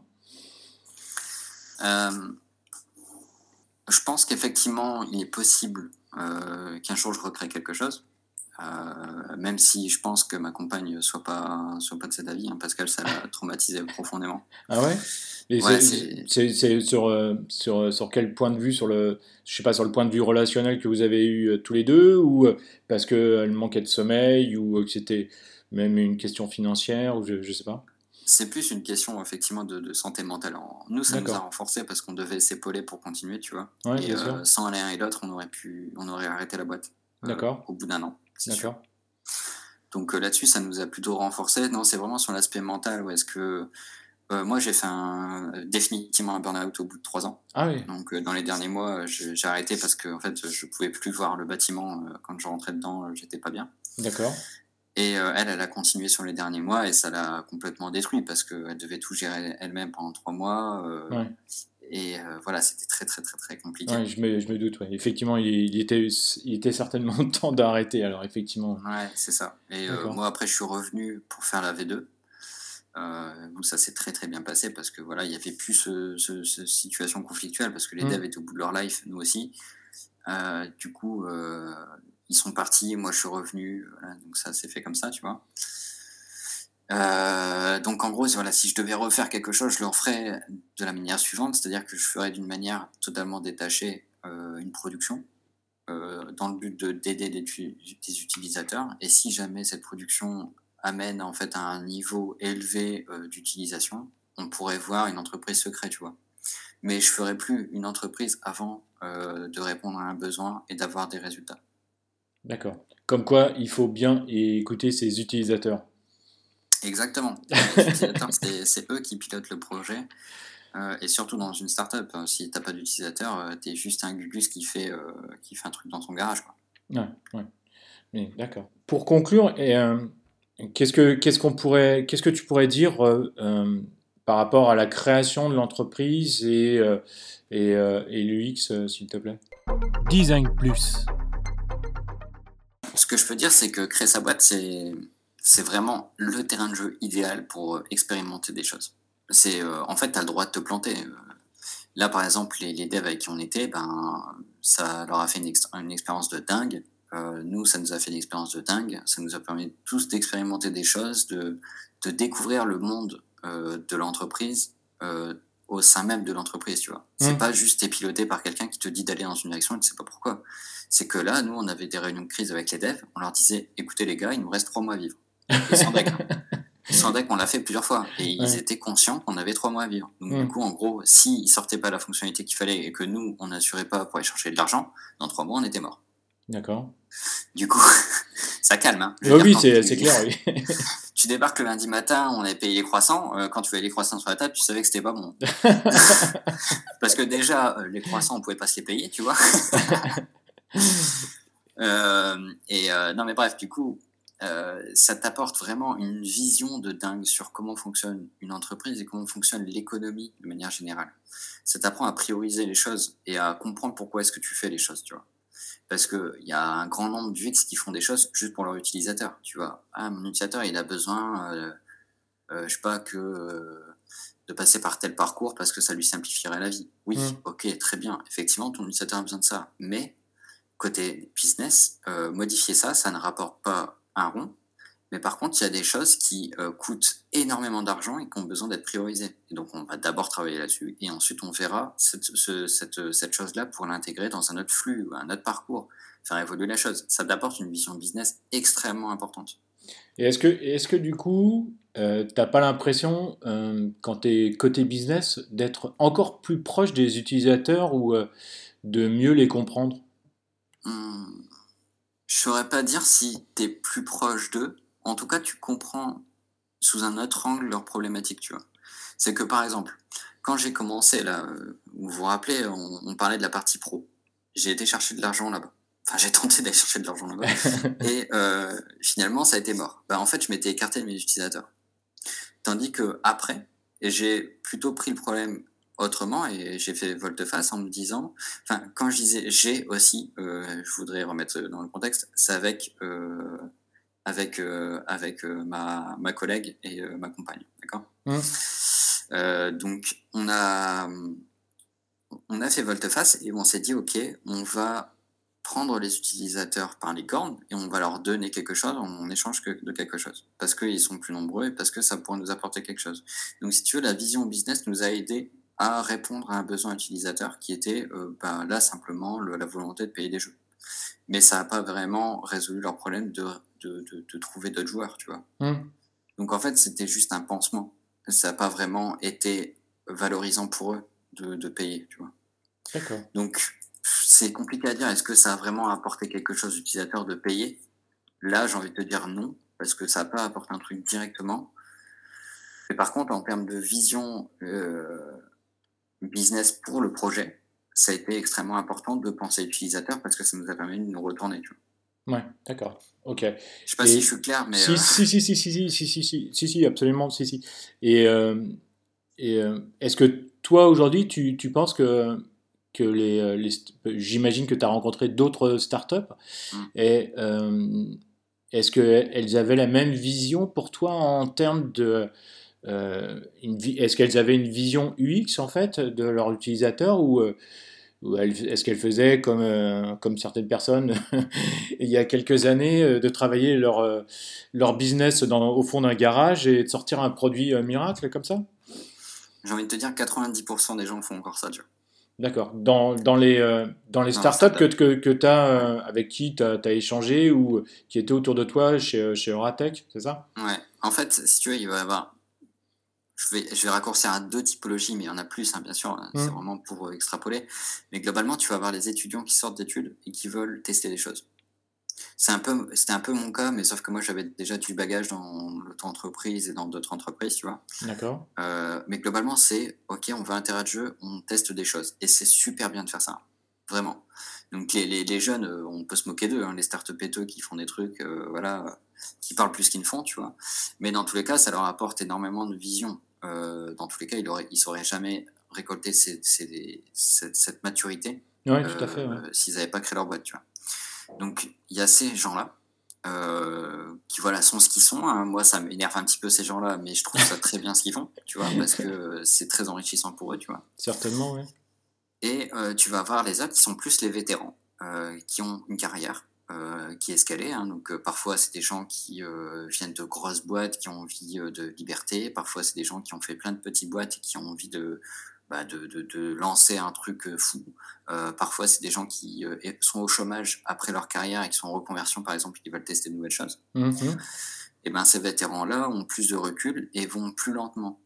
Je pense qu'effectivement il est possible qu'un jour je recrée quelque chose Euh, même si je pense que ma compagne soit pas soit pas de cet avis hein, Pascal ça l'a traumatisé profondément Ah ouais? C'est- sur, euh, sur, sur quel point de vue? Sur le, je sais pas, sur le point de vue relationnel que vous avez eu euh, tous les deux, ou euh, parce qu'elle manquait de sommeil, ou euh, que c'était même une question financière, ou je, je sais pas? C'est plus une question effectivement de, de santé mentale. En- Nous, ça nous a renforcé parce qu'on devait s'épauler pour continuer, tu vois. Ouais, Et euh, sans l'un et l'autre, on aurait pu, on aurait arrêté la boîte. euh, D'accord. au bout d'un an. D'accord. Donc euh, là-dessus, ça nous a plutôt renforcé. Non, c'est vraiment sur l'aspect mental. Où est-ce que euh, moi, j'ai fait un, définitivement un burn-out au bout de trois ans. Ah oui. Donc euh, dans les derniers mois, j'ai arrêté parce que en fait, je pouvais plus voir le bâtiment euh, quand je rentrais dedans. J'étais pas bien. D'accord. Et euh, elle, elle a continué sur les derniers mois et ça l'a complètement détruit parce qu'elle devait tout gérer elle-même pendant trois mois. euh, Ouais. et voilà, c'était très, très, très, très compliqué. Ouais, je, me, je me doute, ouais. effectivement, il, était, il était certainement temps d'arrêter, alors effectivement. Ouais, c'est ça. Et moi, après, je suis revenu pour faire la V2. Euh, donc ça s'est très très bien passé parce que voilà, il n'y avait plus ce, situation conflictuelle parce que les mmh. devs étaient au bout de leur life, nous aussi. Euh, du coup, euh, ils sont partis, moi je suis revenu, donc ça s'est fait comme ça, tu vois. donc en gros, voilà, si je devais refaire quelque chose, je le referais de la manière suivante, c'est-à-dire que je ferais d'une manière totalement détachée une production dans le but d'aider des, utilisateurs. Et si jamais cette production amène en fait à un niveau élevé euh, d'utilisation, on pourrait voir une entreprise secrète, tu vois. Mais je ferais plus une entreprise avant euh, de répondre à un besoin et d'avoir des résultats. D'accord. Comme quoi, il faut bien écouter ses utilisateurs. Exactement. c'est eux qui pilotent le projet. Euh, et surtout dans une startup, si tu n'as pas d'utilisateurs, tu es juste un Gugus qui fait, qui fait un truc dans son garage. Quoi. Ouais, ouais. D'accord. Pour conclure, et, Qu'est-ce que, qu'est-ce qu'on pourrait, qu'est-ce que tu pourrais dire euh, euh, par rapport à la création de l'entreprise et, euh, et, et l'UX, s'il te plaît? Design Plus. Ce que je peux dire, c'est que créer sa boîte, c'est, vraiment le terrain de jeu idéal pour expérimenter des choses. C'est, en fait, tu as le droit de te planter. Là, par exemple, les, devs avec qui on était, ben, ça leur a fait une, expérience de dingue. Euh, nous, ça nous a fait une expérience de dingue. Ça nous a permis tous d'expérimenter des choses, de, de découvrir le monde euh, de l'entreprise euh, au sein même de l'entreprise, tu vois. C'est mmh. pas juste t'es piloté par quelqu'un qui te dit d'aller dans une direction et tu sais pas pourquoi. C'est que là, nous, on avait des réunions de crise avec les devs. On leur disait, écoutez les gars, il nous reste trois mois à vivre. sans deck, sans deck, on l'a fait plusieurs fois. Et ils étaient conscients qu'on avait trois mois à vivre. Donc, du mmh. coup, en gros, s'ils sortaient pas la fonctionnalité qu'il fallait et que nous, on n'assurait pas pour aller chercher de l'argent, dans trois mois, on était mort. D'accord. Du coup, ça calme. Hein. oui, c'est clair. Oui. tu débarques le lundi matin, on avait payé les croissants. Euh, quand tu voyais les croissants sur la table, tu savais que c'était pas bon. Parce que déjà, euh, les croissants, on pouvait pas se les payer, tu vois. Euh, et non, mais bref, du coup, ça t'apporte vraiment une vision de dingue sur comment fonctionne une entreprise et comment fonctionne l'économie de manière générale. Ça t'apprend à prioriser les choses et à comprendre pourquoi est-ce que tu fais les choses, tu vois parce qu'il y a un grand nombre d'UX qui font des choses juste pour leur utilisateur. Tu vois, ah, mon utilisateur, il a besoin, euh, euh, je sais pas, que euh, de passer par tel parcours parce que ça lui simplifierait la vie. Oui, mmh. ok, très bien. Effectivement, ton utilisateur a besoin de ça. Mais côté business, modifier ça, ça ne rapporte pas un rond. Mais par contre, il y a des choses qui euh, coûtent énormément d'argent et qui ont besoin d'être priorisées. Et donc, on va d'abord travailler là-dessus et ensuite on verra cette, cette, cette chose-là pour l'intégrer dans un autre flux ou un autre parcours, faire évoluer la chose. Ça t'apporte une vision business extrêmement importante. Et est-ce que, est que du coup, euh, tu n'as pas l'impression, euh, quand tu es côté business, d'être encore plus proche des utilisateurs ou de mieux les comprendre? Hum, Je ne saurais pas dire si tu es plus proche d'eux en tout cas, tu comprends sous un autre angle leurs problématiques, tu vois. C'est que par exemple, quand j'ai commencé là, euh, vous vous rappelez, on, parlait de la partie pro. J'ai été chercher de l'argent là-bas. Enfin, j'ai tenté d'aller chercher de l'argent là-bas. et euh, finalement, ça a été mort. Bah, en fait, je m'étais écarté de mes utilisateurs. Tandis que après, j'ai plutôt pris le problème autrement et j'ai fait volte-face en me disant, enfin, quand je disais j'ai aussi, euh, je voudrais remettre dans le contexte, c'est avec avec, euh, avec euh, ma, ma, collègue et euh, ma compagne. D'accord? Mmh. Donc, on a, on a fait volte-face et on s'est dit, OK, on va prendre les utilisateurs par les cornes et on va leur donner quelque chose en échange de quelque chose. Parce qu'ils sont plus nombreux et parce que ça pourrait nous apporter quelque chose. Donc, si tu veux, la vision business nous a aidé à répondre à un besoin utilisateur qui était ben, là simplement la volonté de payer des jeux. Mais ça n'a pas vraiment résolu leur problème de de, trouver d'autres joueurs, tu vois. Mmh. Donc en fait, c'était juste un pansement. Ça n'a pas vraiment été valorisant pour eux de, payer, tu vois. Donc c'est compliqué à dire. Est-ce que ça a vraiment apporté quelque chose aux utilisateurs de payer? Là, j'ai envie de te dire non, parce que ça n'a pas apporté un truc directement. Mais par contre, en termes de vision euh, business pour le projet, ça a été extrêmement important de penser utilisateur parce que ça nous a permis de nous retourner. Tu vois. Ouais, d'accord. Ok. Je sais pas si je suis clair, mais. Si, euh, si, si, si, si, si, si, si, si, si, absolument, si, si. Et, euh, et euh, est-ce que toi, aujourd'hui, tu, tu, penses que, que les, les j'imagine que tu as rencontré d'autres startups, mmh. et est-ce qu'elles avaient la même vision pour toi en termes de... est-ce qu'elles avaient une vision UX en fait de leur utilisateur ou est-ce qu'elle faisait comme, euh, comme certaines personnes il y a quelques années euh, de travailler leur, euh, leur business dans, au fond d'un garage et de sortir un produit miracle comme ça? J'ai envie de te dire 90% des gens font encore ça, D'accord. Dans, dans, les, dans les startups que, que, que tu as, avec qui tu as, échangé ou qui étaient autour de toi chez, chez Oratech, c'est ça? Ouais. En fait, si tu veux, il va y avoir je vais, je vais raccourcir à deux typologies, mais il y en a plus, hein, bien sûr, hein, c'est mmh. vraiment pour euh, extrapoler. Mais globalement, tu vas avoir les étudiants qui sortent d'études et qui veulent tester des choses. C'est un peu, c'était un peu mon cas, mais sauf que moi, j'avais déjà du bagage dans l'auto-entreprise et dans d'autres entreprises, tu vois. D'accord. Euh, mais globalement, c'est, OK, on va un terrain de jeu, on teste des choses. Et c'est super bien de faire ça. Vraiment. Donc, les, les, les jeunes, euh, on peut se moquer d'eux, hein, les start qui font des trucs, voilà, qui parlent plus qu'ils ne font, tu vois. Mais dans tous les cas, ça leur apporte énormément de vision. Euh, dans tous les cas, il ne il sauraient jamais récolter cette, maturité euh, s'ils n'avaient pas créé leur boîte. Tu vois. Donc, il y a ces gens-là. Euh, qui voilà sont ce qu'ils sont. Hein. Moi, ça m'énerve un petit peu ces gens-là, mais je trouve ça très bien ce qu'ils font, tu vois, parce que c'est très enrichissant pour eux, tu vois. Certainement, oui. Et tu vas voir les autres qui sont plus les vétérans, qui ont une carrière, euh, qui escalait. Hein. Donc euh, parfois c'est des gens qui euh, viennent de grosses boîtes, qui ont envie de liberté. Parfois c'est des gens qui ont fait plein de petites boîtes et qui ont envie de, bah, de, de, de, lancer un truc fou. parfois c'est des gens qui sont au chômage après leur carrière et qui sont en reconversion par exemple, qui veulent tester de nouvelles choses. Mmh et ben ces vétérans-là ont plus de recul et vont plus lentement.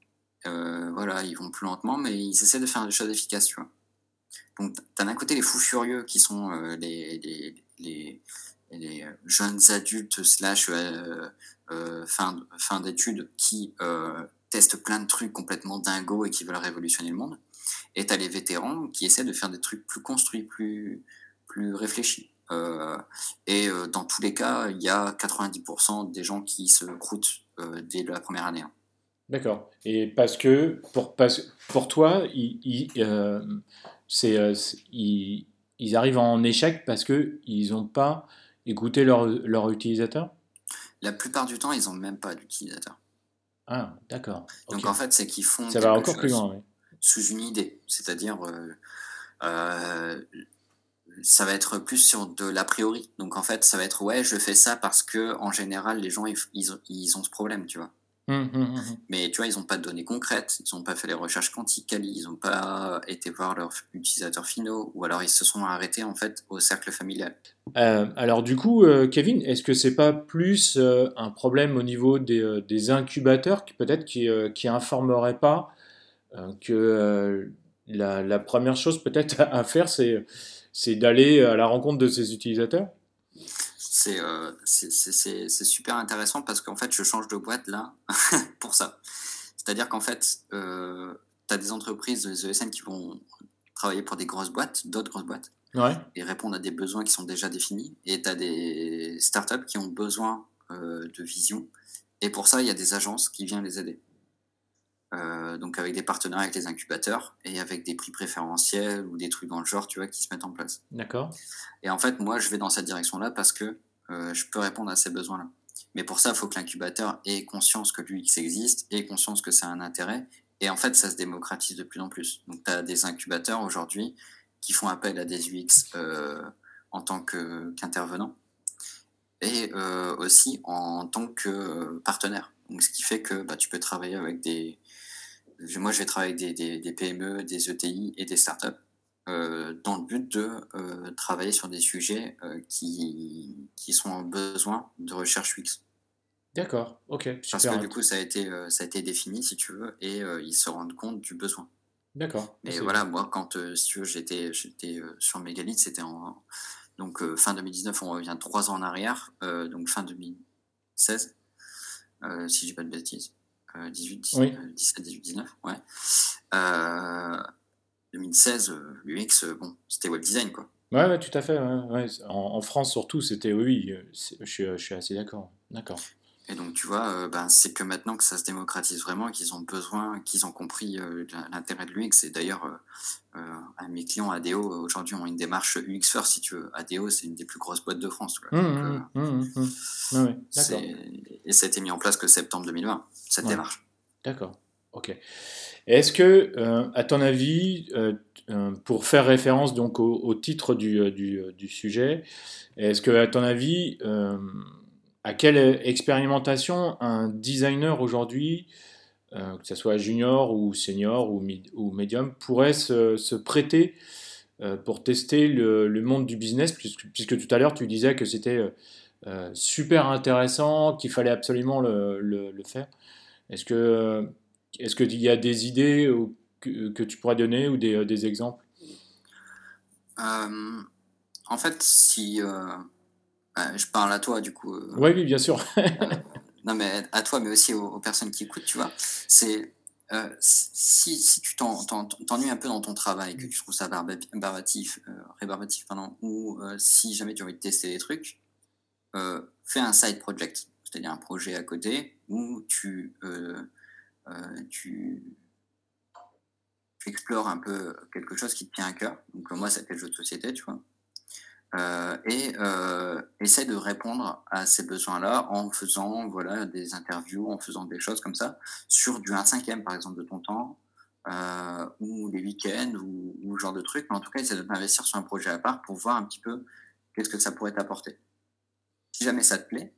voilà, ils vont plus lentement, mais ils essaient de faire des choses efficaces, tu vois. Donc, tu as d'un côté les fous furieux qui sont les, les, les, les jeunes adultes slash euh, euh, fin, fin d'études qui euh, testent plein de trucs complètement dingos et qui veulent révolutionner le monde. Et tu as les vétérans qui essaient de faire des trucs plus construits, plus, plus réfléchis. et dans tous les cas, il y a 90% des gens qui se croûtent dès la première année. Hein. D'accord. Et parce que pour, pour toi, c'est, il, ils arrivent en échec parce qu'ils n'ont pas écouté leur, leur utilisateur? La plupart du temps, ils n'ont même pas d'utilisateur. Ah, d'accord. Donc en fait, c'est qu'ils font. Ça va encore plus loin, oui. Sous une idée. C'est-à-dire. Euh, euh, ça va être plus sur de l'a priori. Donc en fait, ça va être ouais, je fais ça parce que en général, les gens ils, ils ont ce problème, tu vois. Hum, hum, hum, Mais tu vois, ils n'ont pas de données concrètes, ils n'ont pas fait les recherches quantiques, ils n'ont pas été voir leurs utilisateurs finaux, ou alors ils se sont arrêtés en fait au cercle familial. Euh, alors du coup, euh, Kevin, est-ce que c'est pas plus euh, un problème au niveau des, des incubateurs qui peut-être qui, qui informeraient pas que la, la, première chose peut-être à faire, c'est d'aller à la rencontre de ces utilisateurs? Euh, c'est super intéressant parce qu'en fait, je change de boîte là pour ça. C'est-à-dire qu'en fait, euh, tu as des entreprises, des ESN qui vont travailler pour des grosses boîtes, d'autres grosses boîtes, et répondre à des besoins qui sont déjà définis. Et tu as des startups qui ont besoin euh, de vision. Et pour ça, il y a des agences qui viennent les aider. Euh, donc avec des partenaires avec les incubateurs et avec des prix préférentiels ou des trucs dans le genre, tu vois, qui se mettent en place. D'accord. Et en fait, moi, je vais dans cette direction-là parce que je peux répondre à ces besoins-là. Mais pour ça, il faut que l'incubateur ait conscience que l'UX existe, ait conscience que c'est un intérêt. Et en fait, ça se démocratise de plus en plus. Donc, tu as des incubateurs aujourd'hui qui font appel à des UX euh, en tant qu'intervenants et aussi en tant que partenaire. Donc, ce qui fait que bah, tu peux travailler avec des, moi, je vais travailler avec des, PME, des ETI et des startups euh, dans le but de euh, travailler sur des sujets euh, qui, qui sont en besoin de recherche UX. D'accord, ok. Parce que du coup, ça a, été, ça a été défini, si tu veux, et ils se rendent compte du besoin. D'accord. Et voilà, moi, quand si j'étais, sur Megalith, c'était en. Donc, fin 2019, on revient trois ans en arrière, donc fin 2016, si je dis pas de bêtises. 18, 17, 18, 19, ouais. 2016, l'UX, bon, c'était web design, quoi. Ouais, ouais, tout à fait. Ouais, En, France, surtout, c'était oui, je, je, suis assez d'accord. D'accord. Et donc, tu vois, ben, c'est que maintenant que ça se démocratise vraiment, qu'ils ont besoin, qu'ils ont compris l'intérêt de l'UX. Et d'ailleurs, mes clients ADO aujourd'hui ont une démarche UX First, si tu veux. ADO, c'est une des plus grosses boîtes de France. Mmh, mmh, mmh, et ça a été mis en place que septembre 2020, cette démarche. D'accord, ok. Est-ce que, à ton avis, pour faire référence donc au, titre du, du, sujet, est-ce que, à ton avis, à quelle expérimentation un designer aujourd'hui, euh, que ce soit junior ou senior ou, ou médium, pourrait se, prêter euh, pour tester le, monde du business, puisque, puisque tout à l'heure tu disais que c'était euh, super intéressant, qu'il fallait absolument le, faire. Est-ce que est-ce qu'il y a des idées que, tu pourrais donner ou des, des exemples? En fait, si bah, je parle à toi, du coup. Euh, oui, oui, bien sûr. Euh, non, mais à toi, mais aussi aux, personnes qui écoutent, tu vois. C'est. Euh, si, si, tu t'ennuies un peu dans ton travail, que tu trouves ça barbatif, rébarbatif, pardon, ou si jamais tu as envie de tester des trucs, fais un side project, c'est-à-dire un projet à côté où tu, tu, tu explores un peu quelque chose qui te tient à cœur. Donc moi, c'était le jeu de société, tu vois. Euh, et euh, essaie de répondre à ces besoins-là en faisant voilà, des interviews, en faisant des choses comme ça, sur du 1 cinquième par exemple de ton temps, euh, ou des week-ends, ou, ce genre de trucs. Mais en tout cas, essaie de t'investir sur un projet à part pour voir un petit peu qu'est-ce que ça pourrait t'apporter. Si jamais ça te plaît,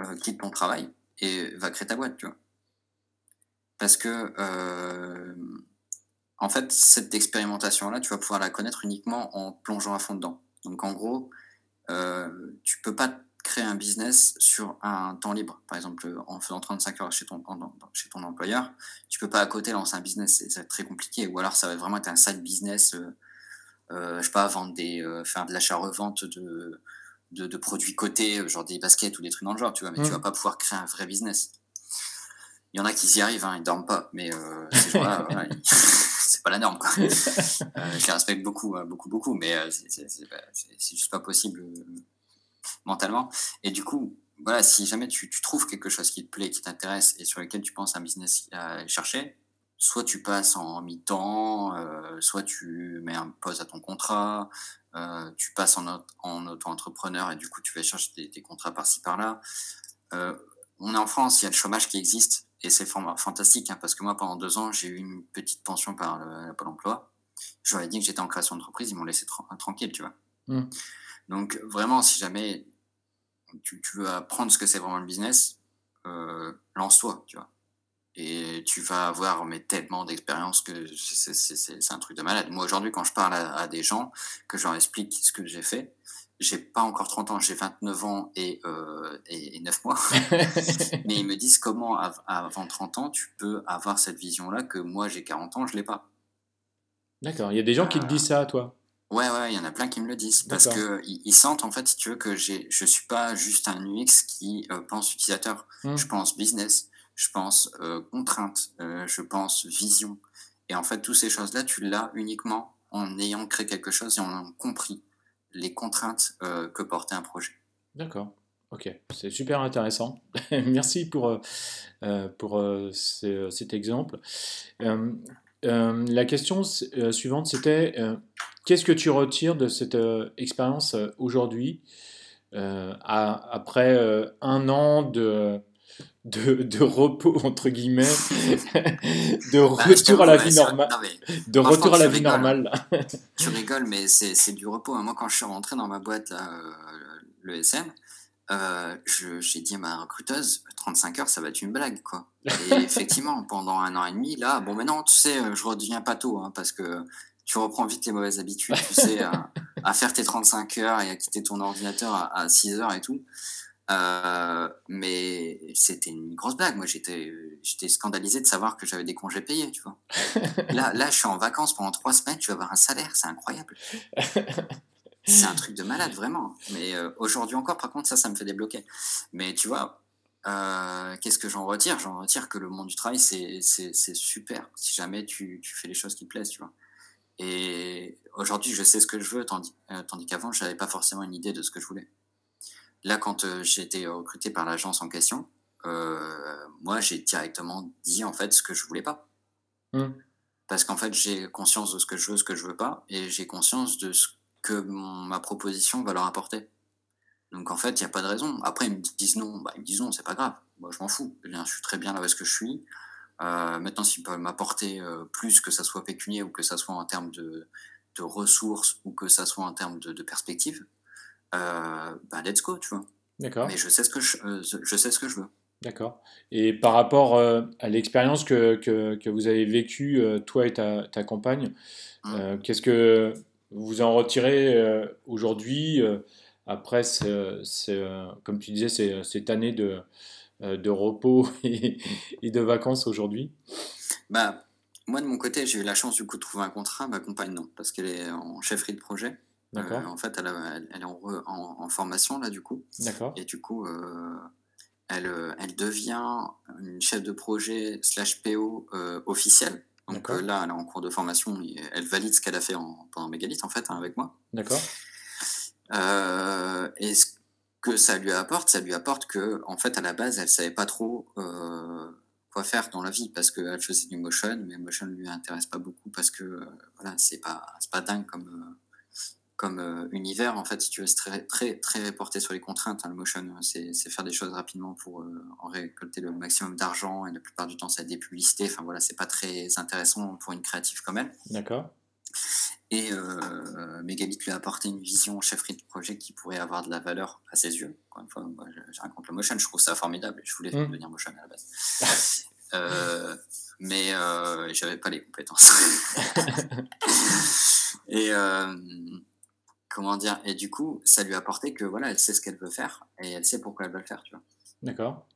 euh, quitte ton travail et va créer ta boîte, tu vois. Parce que, euh, en fait, cette expérimentation-là, tu vas pouvoir la connaître uniquement en plongeant à fond dedans. Donc en gros, euh, tu peux pas créer un business sur un temps libre. Par exemple, en faisant 35 heures chez ton, chez ton employeur, tu peux pas à côté lancer un business, c'est très compliqué. Ou alors ça va vraiment être un side business, euh, euh je sais pas, vendre des, faire de l'achat-revente de, de, produits cotés, genre des baskets ou des trucs dans le genre, tu vois, mais tu mmh. vas pas pouvoir créer un vrai business. Il y en a qui y arrivent, hein, ils dorment pas, mais euh, ces gens-là, c'est pas la norme. Quoi. euh, je les respecte beaucoup, hein, beaucoup, beaucoup, mais euh, c'est juste pas possible euh, mentalement. Et du coup, voilà, si jamais tu, tu, trouves quelque chose qui te plaît, qui t'intéresse et sur lequel tu penses un business à chercher, soit tu passes en mi-temps, euh, soit tu mets un pause à ton contrat, euh, tu passes en, en auto-entrepreneur et du coup tu vas chercher des, des contrats par-ci par-là. Euh, on est en France, il y a le chômage qui existe. Et c'est fantastique, hein, parce que moi, pendant deux ans, j'ai eu une petite pension par le Pôle emploi. Je leur ai dit que j'étais en création d'entreprise, ils m'ont laissé tranquille, tu vois. Mmh. Donc, vraiment, si jamais tu, veux apprendre ce que c'est vraiment le business, euh, lance-toi, tu vois. Et tu vas avoir mais, tellement d'expérience que c'est un truc de malade. Moi, aujourd'hui, quand je parle à, à, des gens, que je leur explique ce que j'ai fait, j'ai pas encore 30 ans, j'ai 29 ans et, euh, et, 9 mois. Mais ils me disent comment, avant 30 ans, tu peux avoir cette vision-là que moi, j'ai 40 ans, je l'ai pas. D'accord. Il y a des gens qui te disent ça à toi? Ouais, ouais, il y en a plein qui me le disent. Parce qu'ils ils sentent, en fait, si tu veux, que je suis pas juste un UX qui euh, pense utilisateur. Mmh. Je pense business, je pense euh, contrainte, euh, je pense vision. Et en fait, toutes ces choses-là, tu l'as uniquement en ayant créé quelque chose et en ayant compris les contraintes euh, que portait un projet. D'accord. Ok, c'est super intéressant. Merci pour, euh, euh, pour cet exemple. la question suivante, c'était qu'est-ce que tu retires de cette expérience aujourd'hui, après un an de, de, repos entre guillemets, de bah, retour à la vie normale, de retour à la vie normale. tu rigoles, mais c'est du repos. Hein. Moi, quand je suis rentré dans ma boîte, là, euh, le SM, euh, j'ai dit à ma recruteuse, 35 heures, ça va être une blague, quoi. Et effectivement, pendant un an et demi, là, bon, maintenant, tu sais, je redeviens pas tôt, hein, parce que tu reprends vite les mauvaises habitudes, tu sais, à, faire tes 35 heures et à quitter ton ordinateur à, à 6 heures et tout. Euh, mais c'était une grosse blague. Moi, j'étais, j'étais scandalisé de savoir que j'avais des congés payés, tu vois. là, là, je suis en vacances pendant trois semaines, tu vas avoir un salaire, c'est incroyable. c'est un truc de malade, vraiment. Mais euh, aujourd'hui encore, par contre, ça, ça me fait débloquer. Mais tu vois, euh, qu'est-ce que j'en retire? J'en retire que le monde du travail, c'est, c'est, c'est super. Si jamais tu, tu, fais les choses qui plaisent, tu vois. Et aujourd'hui, je sais ce que je veux, tandis, tandis qu'avant, je n'avais pas forcément une idée de ce que je voulais. Là, quand euh, j'ai été recruté par l'agence en question, moi, j'ai directement dit en fait ce que je voulais pas. Mmh. Parce qu'en fait, j'ai conscience de ce que je veux, ce que je veux pas, et j'ai conscience de ce que ma proposition va leur apporter. Donc en fait, il n'y a pas de raison. Après, ils me disent non, bah, ils me disent non, c'est pas grave. Moi, je m'en fous. Eh je suis très bien là où est-ce que je suis. Euh, maintenant, s'ils peuvent m'apporter euh, plus, que ça soit pécunier ou que ça soit en termes de, de ressources ou que ça soit en termes de, de perspective, euh, bah, let's go, tu vois. D'accord. Mais je sais ce que je, je sais ce que je veux. D'accord. Et par rapport à l'expérience que, que, que, vous avez vécue, toi et ta, ta compagne, mmh. qu'est-ce que vous en retirez aujourd'hui après, euh, comme tu disais, c'est cette année de, euh, de repos et, de vacances aujourd'hui? Bah, Moi, de mon côté, j'ai eu la chance du coup de trouver un contrat. Ma compagne, non, parce qu'elle est en chefferie de projet. D'accord. Euh, en fait, elle, elle est en, en, formation, là, du coup. D'accord. Et du coup, elle, elle devient une chef de projet slash PO officielle. Donc là, elle est en cours de formation. Et elle valide ce qu'elle a fait en, pendant Mégalith, en fait, hein, avec moi. D'accord. Euh, et ce que ça lui apporte, ça lui apporte que, en fait, à la base, elle savait pas trop euh, quoi faire dans la vie parce qu'elle faisait du motion, mais motion ne lui intéresse pas beaucoup parce que, euh, voilà, c'est pas, pas dingue comme, comme univers. En fait, si tu veux, c'est très, très, très porté sur les contraintes. Hein, le motion, c'est faire des choses rapidement pour en récolter le maximum d'argent et la plupart du temps, c'est des publicités. Enfin, voilà, c'est pas très intéressant pour une créative comme elle. D'accord. Et euh, lui a apporté une vision chefferie de projet qui pourrait avoir de la valeur à ses yeux. Encore une fois, moi, je, raconte le motion, je trouve ça formidable. Je voulais mmh. devenir motion à la base. euh, mais euh, j'avais pas les compétences. et euh, comment dire Et du coup, ça lui a apporté que voilà, elle sait ce qu'elle veut faire et elle sait pourquoi elle veut le faire, tu vois. D'accord.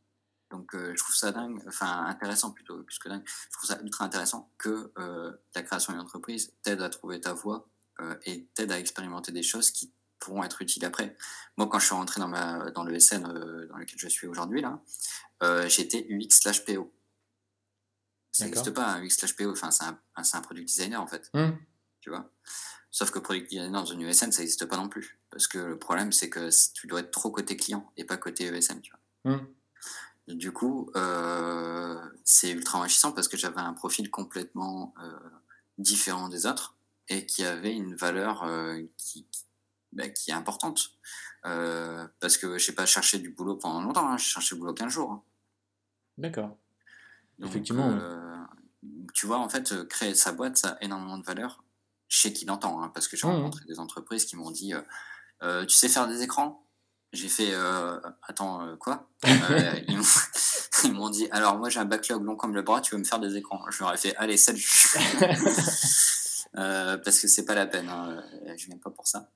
Donc euh, je trouve ça dingue, enfin intéressant plutôt, plus que dingue, je trouve ça ultra intéressant que euh, la création d'une entreprise t'aide à trouver ta voie euh, et t'aide à expérimenter des choses qui pourront être utiles après. Moi quand je suis rentré dans, ma, dans le SN dans lequel je suis aujourd'hui, là, j'étais UX slash PO. Ça n'existe pas un UX slash PO, enfin c'est un, un, product designer en fait. Mmh. Tu vois Sauf que product designer dans une USN, ça n'existe pas non plus. Parce que le problème, c'est que tu dois être trop côté client et pas côté tu vois. Mmh. Du coup, euh, c'est ultra enrichissant parce que j'avais un profil complètement euh, différent des autres et qui avait une valeur euh, qui, bah, qui, est importante. parce que je n'ai pas cherché du boulot pendant longtemps, hein, j'ai cherché du boulot 15 jours. Hein. D'accord. Effectivement. tu vois, en fait, créer sa boîte, ça a énormément de valeur chez qui l'entend, hein, parce que j'ai mmh. rencontré des entreprises qui m'ont dit Tu sais faire des écrans? J'ai fait euh, attends euh, quoi? Euh, Ils m'ont dit alors moi j'ai un backlog long comme le bras, tu veux me faire des écrans? Je leur ai fait allez salut parce que c'est pas la peine, hein, je viens pas pour ça.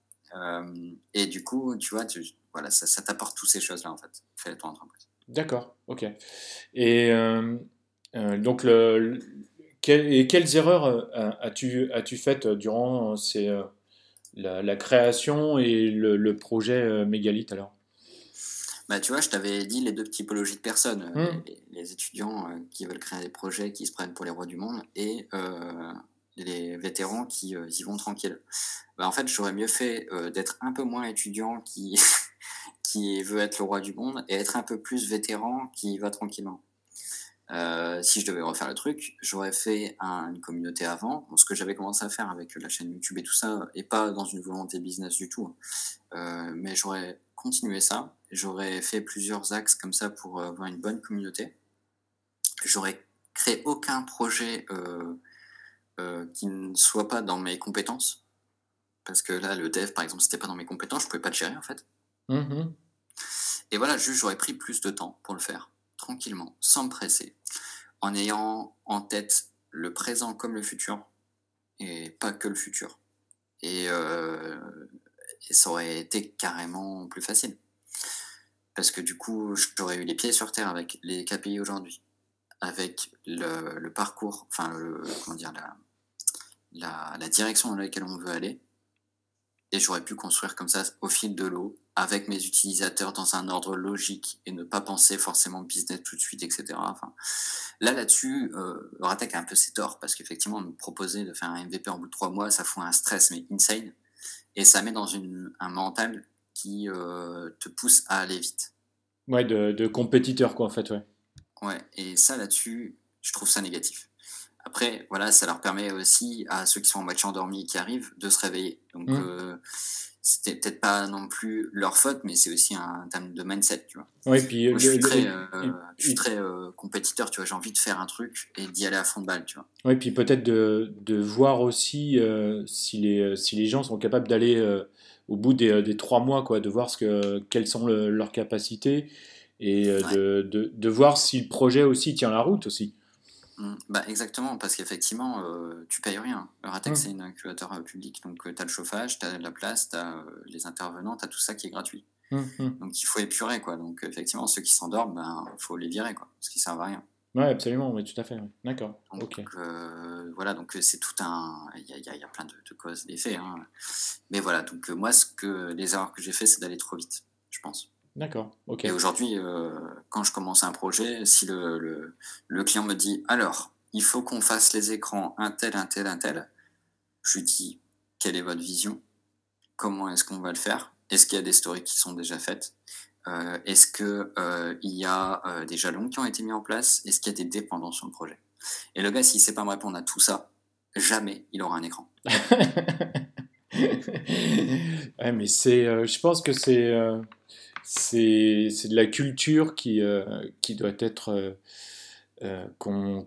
et du coup tu vois tu, voilà ça, ça t'apporte toutes ces choses là en fait. Fais ton entreprise. D'accord, ok. Et donc le, et quelles erreurs as-tu as-tu faites durant ces la, création et le, projet euh, Mégalithe alors? Bah, tu vois, je t'avais dit les deux typologies de personnes, euh, hmm. les, étudiants euh, qui veulent créer des projets, qui se prennent pour les rois du monde, et les vétérans qui y vont tranquilles. Bah, en fait, j'aurais mieux fait d'être un peu moins étudiant qui, qui veut être le roi du monde, et être un peu plus vétéran qui va tranquillement. Euh, si je devais refaire le truc, j'aurais fait une communauté avant, ce que j'avais commencé à faire avec la chaîne YouTube et tout ça, et pas dans une volonté business du tout. Hein. Euh, mais j'aurais continué ça, j'aurais fait plusieurs axes comme ça pour avoir une bonne communauté. J'aurais créé aucun projet euh, qui ne soit pas dans mes compétences, parce que là, le dev, par exemple, c'était pas dans mes compétences, je pouvais pas le gérer en fait. Mmh et voilà, juste j'aurais pris plus de temps pour le faire tranquillement, sans me presser, en ayant en tête le présent comme le futur, et pas que le futur. Et, euh, ça aurait été carrément plus facile. Parce que du coup, j'aurais eu les pieds sur terre avec les KPI aujourd'hui, avec le, parcours, enfin, comment dire, la, la direction dans laquelle on veut aller, et j'aurais pu construire comme ça au fil de l'eau avec mes utilisateurs dans un ordre logique et ne pas penser forcément business tout de suite, etc. Enfin, là, là-dessus, euh, Ratec a un peu ses torts parce qu'effectivement, me proposer de faire un MVP en bout de trois mois, ça fout un stress, mais insane. Et ça met dans une, un mental qui euh, te pousse à aller vite. Ouais, de, de compétiteur, quoi, en fait, ouais. Ouais, et ça là-dessus, je trouve ça négatif. Après, voilà, ça leur permet aussi à ceux qui sont en moitié endormis et qui arrivent de se réveiller. Donc, Mmh. euh, c'était peut-être pas non plus leur faute, mais c'est aussi un terme de mindset, tu vois. Ouais, puis Moi, je suis très, euh, je suis et- très euh, compétiteur, tu vois. J'ai envie de faire un truc et d'y aller à fond de balle, tu vois. Ouais, puis peut-être de, de voir aussi euh, si les, si les gens sont capables d'aller euh, au bout des, euh, des trois mois, quoi, de voir ce que, quelles sont le- leurs capacités et euh, Ouais. de, de, de voir si le projet aussi tient la route aussi. Mm. Bah, exactement, parce qu'effectivement, euh, tu payes rien. Le Ratex, Mm. c'est un incubateur euh, public, donc tu as le chauffage, tu as la place, tu as les intervenants, tu as tout ça qui est gratuit. Hum, hum. Donc il faut épurer, quoi. Donc effectivement, ceux qui s'endorment, ben, faut les virer, quoi, parce qu'ils servent à rien. Ouais, absolument, oui, tout à fait. D'accord, Donc euh, voilà, donc euh, c'est tout un. Il y a, il y a- il y a plein de, de causes, d'effets. Hein. Mais voilà, donc euh, moi, ce que les erreurs que j'ai fait, c'est d'aller trop vite, je pense. D'accord, ok. Et aujourd'hui, euh, quand je commence un projet, si le, le, le client me dit alors, il faut qu'on fasse les écrans un tel, un tel, un tel, je lui dis quelle est votre vision? Comment est-ce qu'on va le faire? Est-ce qu'il y a des stories qui sont déjà faites? Euh, Est-ce qu'il y a euh, des jalons qui ont été mis en place? Est-ce qu'il y a des dépendances sur le projet? Et le gars, s'il ne sait pas me répondre à tout ça, jamais il aura un écran. ouais, mais c'est, euh, je pense que c'est, euh, c'est, de la culture qui, euh, qui doit être, euh, euh,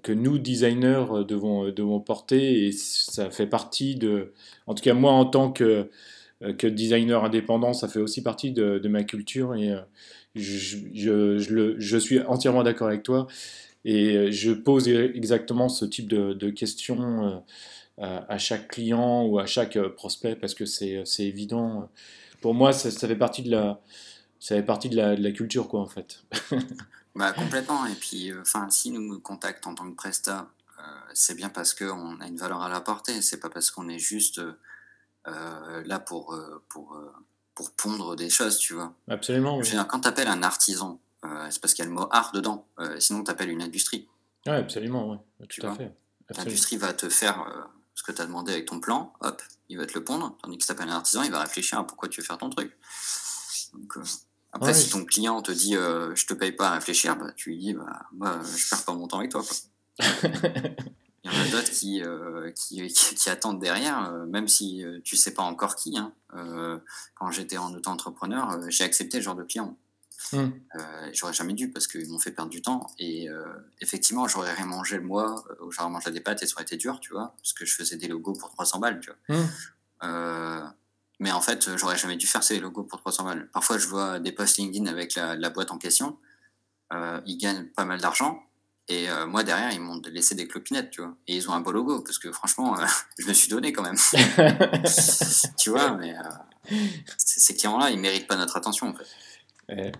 que nous, designers, devons, devons porter, et ça fait partie de, en tout cas moi en tant que, que designer indépendant, ça fait aussi partie de, ma culture, et je, je, je suis entièrement d'accord avec toi, et je pose exactement ce type de, questions. à chaque client ou à chaque prospect parce que c'est c'est évident. Pour moi, ça, ça fait partie de la, ça fait partie de la, de la culture, quoi, en fait. Bah, complètement. Et puis, euh, si nous nous contactent en tant que Presta, euh, c'est bien parce qu'on a une valeur à l'apporter. C'est pas parce qu'on est juste euh, là pour, pour, pour pondre des choses, tu vois. Absolument, Je oui. veux dire, quand tu appelles un artisan, c'est parce qu'il y a le mot art dedans. Sinon, tu appelles une industrie. Ouais, absolument, ouais. Tu Tout à vois. fait. L'industrie va te faire ce que tu as demandé avec ton plan, hop, il va te le pondre. Tandis que si tu appelles un artisan, il va réfléchir à pourquoi tu veux faire ton truc. Donc, après, Ouais, si ton client te dit euh, je te paye pas à réfléchir, bah, tu lui dis bah, moi, euh, je perds pas mon temps avec toi. Quoi. Il y en a d'autres qui, euh, qui, qui, qui attendent derrière, euh, même si tu sais pas encore qui. Hein. Quand j'étais en auto-entrepreneur, j'ai accepté ce genre de client. Hmm. J'aurais jamais dû parce qu'ils m'ont fait perdre du temps. Et effectivement, j'aurais remangé le mois, j'aurais mangé des pâtes et ça aurait été dur, tu vois, parce que je faisais des logos pour 300 balles, tu vois. Hmm. Mais en fait, euh, j'aurais jamais dû faire ces logos pour 300 balles. Parfois, je vois des posts LinkedIn avec la, la boîte en question. Euh, ils gagnent pas mal d'argent. Et euh, moi, derrière, ils m'ont laissé des clopinettes, tu vois. Et ils ont un beau logo, parce que franchement, euh, je me suis donné quand même. tu vois, mais ces clients-là, ils méritent pas notre attention, en fait. Ouais.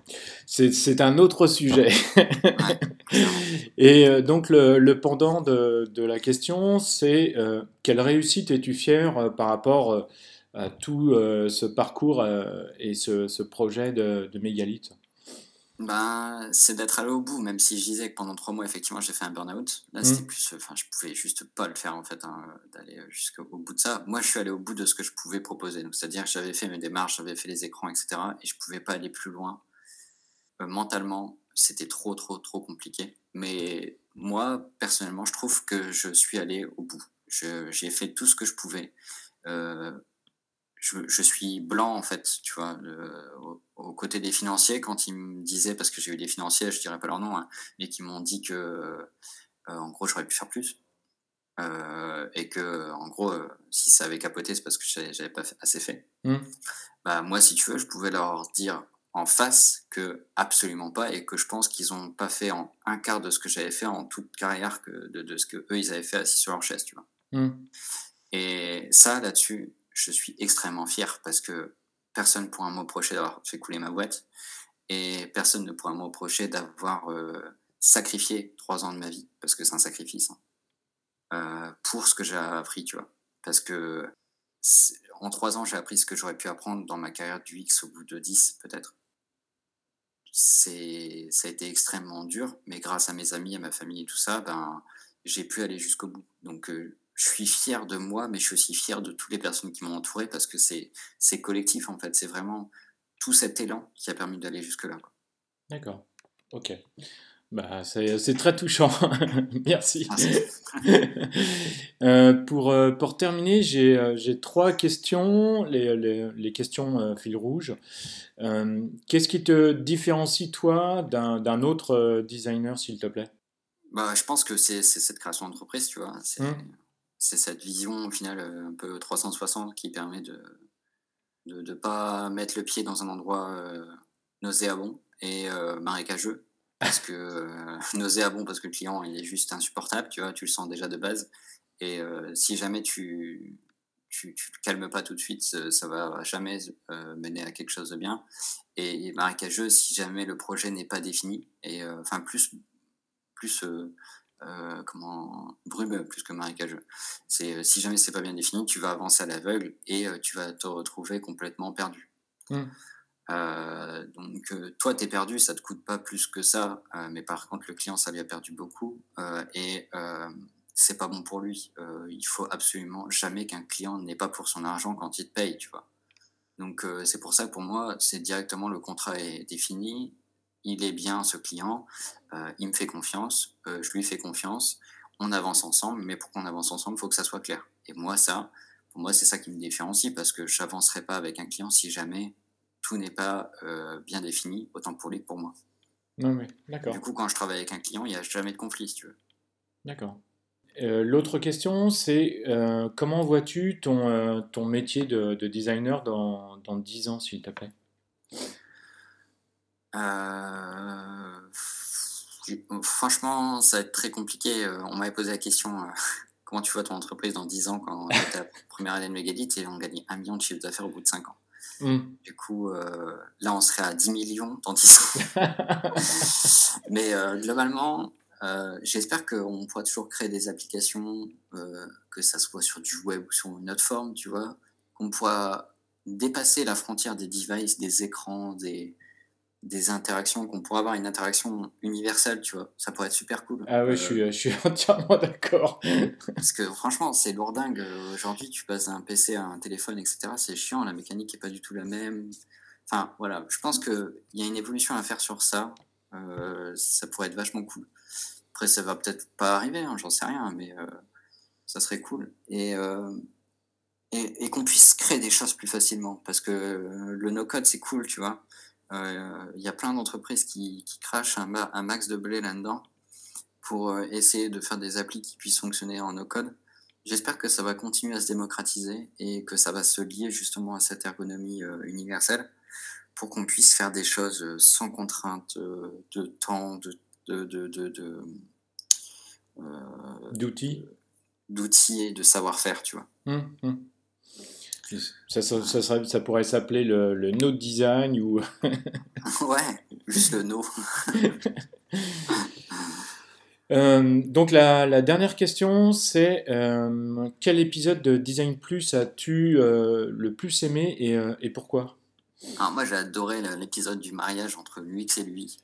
C'est un autre sujet. Ouais. Et donc, le, le pendant de, de la question, c'est quelle réussite es-tu fier par rapport à tout euh, ce parcours euh, et ce, ce projet de, de Mégalithe Ben, c'est d'être allé au bout, même si je disais que pendant trois mois, effectivement, j'ai fait un burn-out. Là, Mm. c'était plus. Enfin, je pouvais juste pas le faire, en fait, hein, d'aller jusqu'au bout de ça. Moi, je suis allé au bout de ce que je pouvais proposer. Donc, c'est-à-dire que j'avais fait mes démarches, j'avais fait les écrans, etc. Et je pouvais pas aller plus loin. Euh, mentalement, c'était trop, trop, trop compliqué. Mais moi, personnellement, je trouve que je suis allé au bout. J'ai fait tout ce que je pouvais. Euh, je, je suis blanc en fait, tu vois, le- au, au côté des financiers, quand ils me disaient, parce que j'ai eu des financiers, je dirais pas leur nom, hein, mais qui m'ont dit que, euh, en gros, j'aurais pu faire plus. Euh, et que, en gros, euh, si ça avait capoté, c'est parce que j'avais pas assez fait. Hmm. Bah, moi, si tu veux, je pouvais leur dire en face que absolument pas et que je pense qu'ils ont pas fait en un quart de ce que j'avais fait en toute carrière que de, de ce que eux ils avaient fait assis sur leur chaise, tu vois. Hmm. Et ça, là-dessus, je suis extrêmement fier parce que personne ne pourra me reprocher d'avoir fait couler ma boîte et personne ne pourra me reprocher d'avoir euh, sacrifié trois ans de ma vie, parce que c'est un sacrifice, hein, euh, pour ce que j'ai appris, tu vois. Parce que en trois ans, j'ai appris ce que j'aurais pu apprendre dans ma carrière du X au bout de 10, peut-être. C'est, ça a été extrêmement dur, mais grâce à mes amis, à ma famille et tout ça, ben, j'ai pu aller jusqu'au bout. Donc, euh, je suis fier de moi, mais je suis aussi fier de toutes les personnes qui m'ont entouré parce que c'est, c'est collectif en fait. C'est vraiment tout cet élan qui a permis d'aller jusque-là. quoi. D'accord. Ok. Bah, c'est très touchant. Merci. Euh, pour, euh, pour terminer, j'ai j'ai trois questions, les, les- les questions euh, fil rouge. Euh, Qu'est-ce qui te différencie, toi, d'un d'un autre euh, designer, s'il te plaît? Bah, je pense que c'est c'est cette création d'entreprise, tu vois. C'est Hmm. C'est cette vision, au final, euh, un peu 360 qui permet de de ne pas mettre le pied dans un endroit euh, nauséabond et euh, marécageux. Parce que nauséabond, parce que le client, il est juste insupportable, tu vois, tu le sens déjà de base. Et si jamais tu tu, tu le calmes pas tout de suite, ça, va jamais mener à quelque chose de bien. Et, et marécageux, si jamais le projet n'est pas défini, et enfin plus plus euh, euh, comment brumeux plus que marécageux. C'est euh, si jamais c'est pas bien défini, tu vas avancer à l'aveugle et euh, tu vas te retrouver complètement perdu. Euh, donc euh, toi t'es perdu, ça te coûte pas plus que ça, euh, mais par contre le client ça lui a perdu beaucoup euh, et euh, c'est pas bon pour lui. Euh, il faut absolument jamais qu'un client n'ait pas pour son argent quand il te paye, tu vois. Donc euh, c'est pour ça que pour moi c'est directement le contrat est défini, il est bien ce client, euh, il me fait confiance, euh, je lui fais confiance, on avance ensemble, mais pour qu'on avance ensemble, il faut que ça soit clair. Et moi, ça, pour moi, c'est ça qui me différencie parce que je n'avancerai pas avec un client si jamais tout n'est pas euh, bien défini, autant pour lui que pour moi. Non, mais d'accord. Du coup, quand je travaille avec un client, il n'y a jamais de conflit, si tu veux. D'accord. L'autre question, c'est comment vois-tu ton, ton métier de, de designer dans, dans 10 ans, s'il te plaît? Euh, franchement, ça va être très compliqué. Euh, On m'avait posé la question euh, comment tu vois ton entreprise dans 10 ans quand tu la première année de Megalith et on gagnait un million de chiffre d'affaires au bout de 5 ans. Hmm. Du coup, euh, là, on serait à 10 millions dans 10 ans. Mais euh, globalement, euh, j'espère qu'on pourra toujours créer des applications, que ça soit sur du web ou sur une autre forme, tu vois, qu'on pourra dépasser la frontière des devices, des écrans, des, des interactions, qu'on pourra avoir une interaction universelle, tu vois. Ça pourrait être super cool. Ah ouais, Euh, je suis, je suis entièrement d'accord. parce que franchement, c'est lourdingue. Euh, Aujourd'hui, tu passes d'un PC à un téléphone, etc. C'est chiant, la mécanique n'est pas du tout la même. Enfin, voilà, je pense qu'il y a une évolution à faire sur ça. Euh, ça pourrait être vachement cool. Après, ça va peut-être pas arriver, hein, j'en sais rien, mais euh, ça serait cool. Et, euh, et, et qu'on puisse créer des choses plus facilement. Parce que euh, le no-code, c'est cool, tu vois. Euh, Il y a plein d'entreprises qui, qui crachent un, ma- un max de blé là-dedans pour euh, essayer de faire des applis qui puissent fonctionner en no-code. J'espère que ça va continuer à se démocratiser et que ça va se lier justement à cette ergonomie euh, universelle pour qu'on puisse faire des choses euh, sans contrainte euh, de temps, de, de, de, de- de, euh, D'outils. d'outils et de savoir-faire, tu vois. Hmm, hmm. Ça, ça, ça serait- ça pourrait s'appeler le, le no design ou ouais, juste le no. Euh, donc la, la dernière question, c'est euh, quel épisode de Design Plus as-tu euh, le plus aimé et, et pourquoi? Alors moi j'ai adoré l'épisode du mariage entre l'UX et lui.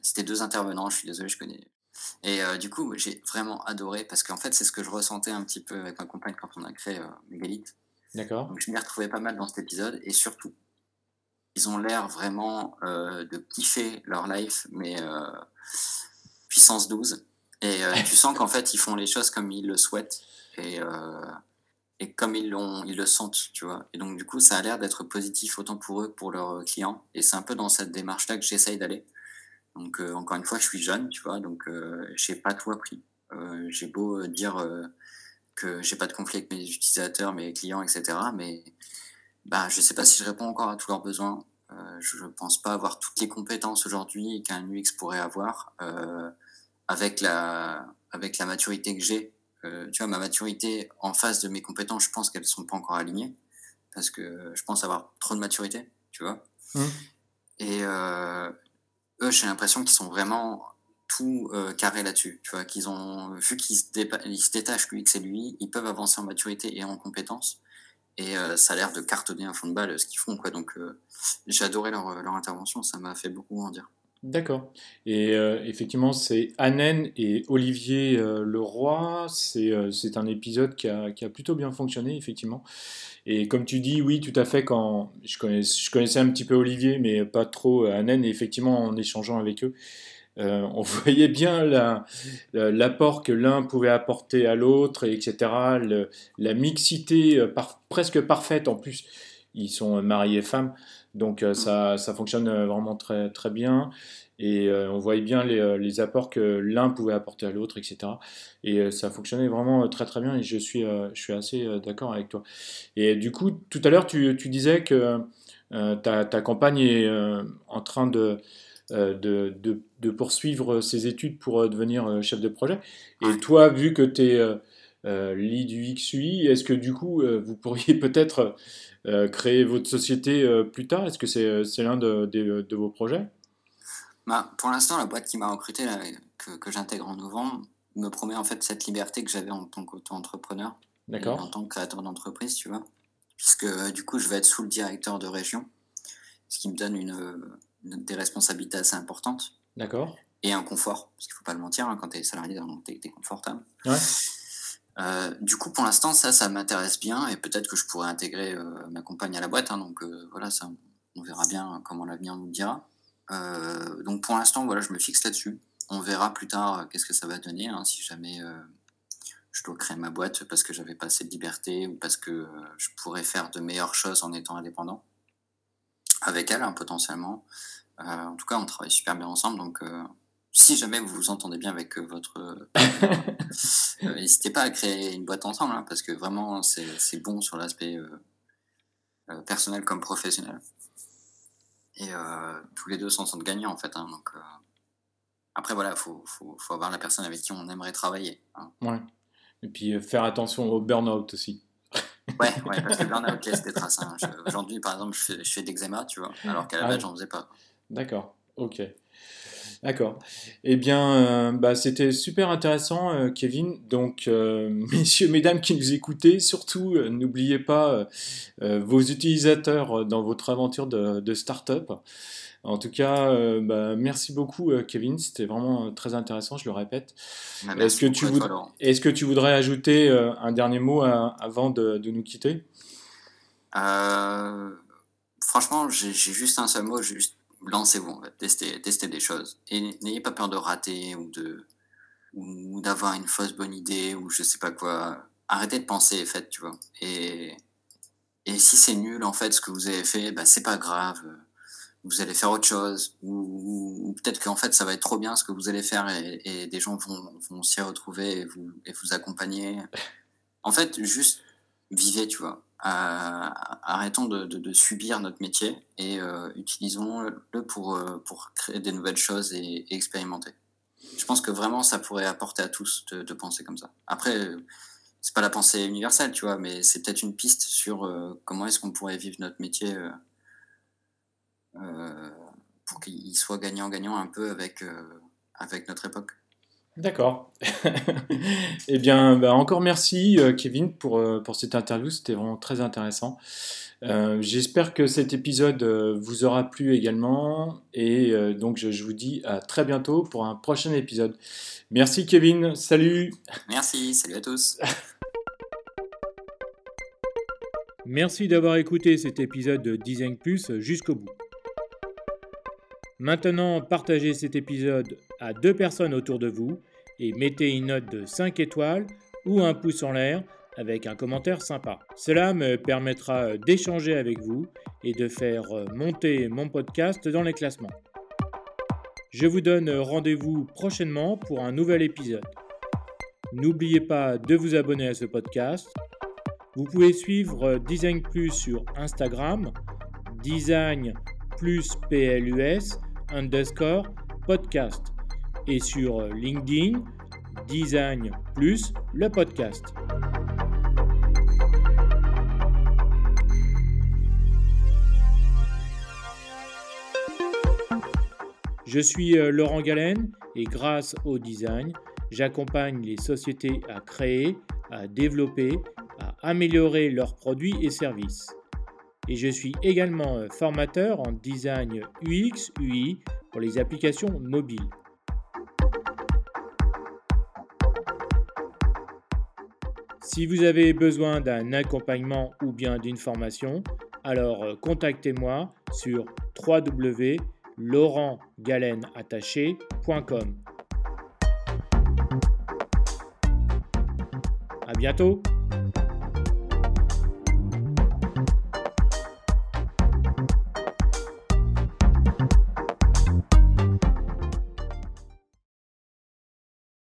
C'était deux intervenants, je suis désolé, je connais. Et du coup j'ai vraiment adoré parce qu'en fait c'est ce que je ressentais un petit peu avec ma compagne quand on a créé Megalith. D'accord? Donc je m'y retrouvais pas mal dans cet épisode et surtout ils ont l'air vraiment euh, de kiffer leur life mais euh, puissance 12 et euh, tu sens qu'en fait ils font les choses comme ils le souhaitent et, et comme ils, l'ont, ils le sentent, tu vois. Et donc du coup ça a l'air d'être positif autant pour eux que pour leurs clients et c'est un peu dans cette démarche-là que j'essaye d'aller. Donc encore une fois je suis jeune, tu vois, donc euh, j'ai pas tout appris. J'ai beau dire que j'ai pas de conflit avec mes utilisateurs, mes clients, etc. Mais bah, je sais pas si je réponds encore à tous leurs besoins. Euh, je ne pense pas avoir toutes les compétences aujourd'hui qu'un UX pourrait avoir euh, avec, la, avec la maturité que j'ai. Euh, tu vois, ma maturité en face de mes compétences, je pense qu'elles sont pas encore alignées parce que je pense avoir trop de maturité, tu vois. Hmm. Et eux, j'ai l'impression qu'ils sont vraiment tout euh, carré là-dessus. Tu vu qu'ils se, détachent lui que c'est lui, ils peuvent avancer en maturité et en compétences. Et euh, ça a l'air de cartonner un fond de balle ce qu'ils font, quoi. Donc, euh, j'ai adoré leur, leur intervention, ça m'a fait beaucoup en dire. D'accord. Et euh, effectivement, c'est Annen et Olivier euh, Leroy. C'est euh, un épisode qui a, qui a plutôt bien fonctionné, effectivement. Et comme tu dis, oui, tout à fait, quand je je connaissais un petit peu Olivier, mais pas trop Annen, et effectivement, en échangeant avec eux, on voyait bien l'apport que l'un pouvait apporter à l'autre, etc. la mixité presque parfaite, en plus, ils sont mariés femmes. Donc euh, ça, fonctionne euh, vraiment très, très bien. Et euh, on voyait bien les, apports que l'un pouvait apporter à l'autre, etc. Et ça fonctionnait vraiment très très bien et je suis, je suis assez d'accord avec toi. Et du coup, tout à l'heure, tu, tu, disais que ta, ta, compagne est en train de, de, de, de, poursuivre ses études pour devenir chef de projet. Et toi, vu que tu es lead UX/UI, est-ce que du coup, vous pourriez peut-être euh, créer votre société euh, plus tard? Est-ce que c'est euh, l'un de, vos projets? Bah, Pour l'instant, la boîte qui m'a recruté, que, j'intègre en novembre, me promet en fait cette liberté que j'avais en tant qu'auto-entrepreneur. En tant que créateur d'entreprise, tu vois. Puisque du coup, je vais être sous le directeur de région, ce qui me donne une, des responsabilités assez importantes. D'accord. Et un confort, parce qu'il ne faut pas le mentir, hein, quand tu es salarié, tu es, confortable. Ouais. Euh, du coup, pour l'instant, ça, ça m'intéresse bien et peut-être que je pourrais intégrer euh, ma compagne à la boîte. Hein, donc euh, voilà, ça, on verra bien comment l'avenir nous dira. donc pour l'instant, voilà, je me fixe là-dessus. On verra plus tard qu'est-ce que ça va donner hein, si jamais je dois créer ma boîte parce que j'avais pas assez de liberté ou parce que je pourrais faire de meilleures choses en étant indépendant avec elle hein, potentiellement. en tout cas, on travaille super bien ensemble, donc si jamais vous vous entendez bien avec euh, votre. Euh, euh, n'hésitez pas à créer une boîte ensemble, hein, parce que vraiment, c'est bon sur l'aspect personnel comme professionnel. Et tous les deux s'en sentent gagnants, en fait. Hein, donc, après, voilà, il faut, faut, faut, avoir la personne avec qui on aimerait travailler. Ouais. Et puis faire attention au burn-out aussi. Ouais, ouais, parce que burn-out laisse des traces. Aujourd'hui, par exemple, je fais, je fais de l'eczéma, tu vois, alors qu'à la ah base, j'en faisais pas. D'accord, ok. D'accord. Eh bien, euh, bah, c'était super intéressant, euh, Kevin. Donc, euh, messieurs, mesdames qui nous écoutez, surtout, n'oubliez pas vos utilisateurs dans votre aventure de, de start-up. En tout cas, bah, merci beaucoup, Kevin. C'était vraiment très intéressant, je le répète. Bah, est-ce que, tu est que tu voudrais ajouter un dernier mot avant de, de, nous quitter? Franchement, j'ai juste un seul mot, juste lancez-vous, testez, testez des choses. Et n'ayez pas peur de rater ou de ou d'avoir une fausse bonne idée ou je sais pas quoi. Arrêtez de penser faites, tu vois. Et, et si c'est nul, en fait, ce que vous avez fait, bah, c'est pas grave. Vous allez faire autre chose. Ou, peut-être qu'en fait, ça va être trop bien ce que vous allez faire et, des gens vont, vont s'y retrouver et vous, et vous accompagner. En fait, juste vivez, tu vois arrêtons de, subir notre métier et euh, utilisons-le pour, euh, pour créer des nouvelles choses et, expérimenter. Je pense que vraiment ça pourrait apporter à tous de, penser comme ça. Après, c'est pas la pensée universelle, tu vois, mais c'est peut-être une piste sur euh, comment est-ce qu'on pourrait vivre notre métier pour qu'il soit gagnant-gagnant un peu avec, avec notre époque. D'accord. eh bien, bah, encore merci euh, Kevin pour, euh, pour cette interview, c'était vraiment très intéressant. Euh, j'espère que cet épisode vous aura plu également et donc je, je, vous dis à très bientôt pour un prochain épisode. Merci Kevin, salut. Merci, salut à tous. Merci d'avoir écouté cet épisode de Design Plus jusqu'au bout. Maintenant, partagez cet épisode à deux personnes autour de vous et mettez une note de 5 étoiles ou un pouce en l'air avec un commentaire sympa. Cela me permettra d'échanger avec vous et de faire monter mon podcast dans les classements. Je vous donne rendez-vous prochainement pour un nouvel épisode. N'oubliez pas de vous abonner à ce podcast. Vous pouvez suivre Design Plus sur Instagram, Design plus PLUS underscore podcast et sur LinkedIn, Design plus le podcast. Je suis euh, Laurent Galen et grâce au design, j'accompagne les sociétés à créer, à développer, à améliorer leurs produits et services. Et je suis également euh, formateur en design UX, UI pour les applications mobiles. Si vous avez besoin d'un accompagnement ou bien d'une formation, alors euh, contactez-moi sur www.laurentgalenattaché.com. À bientôt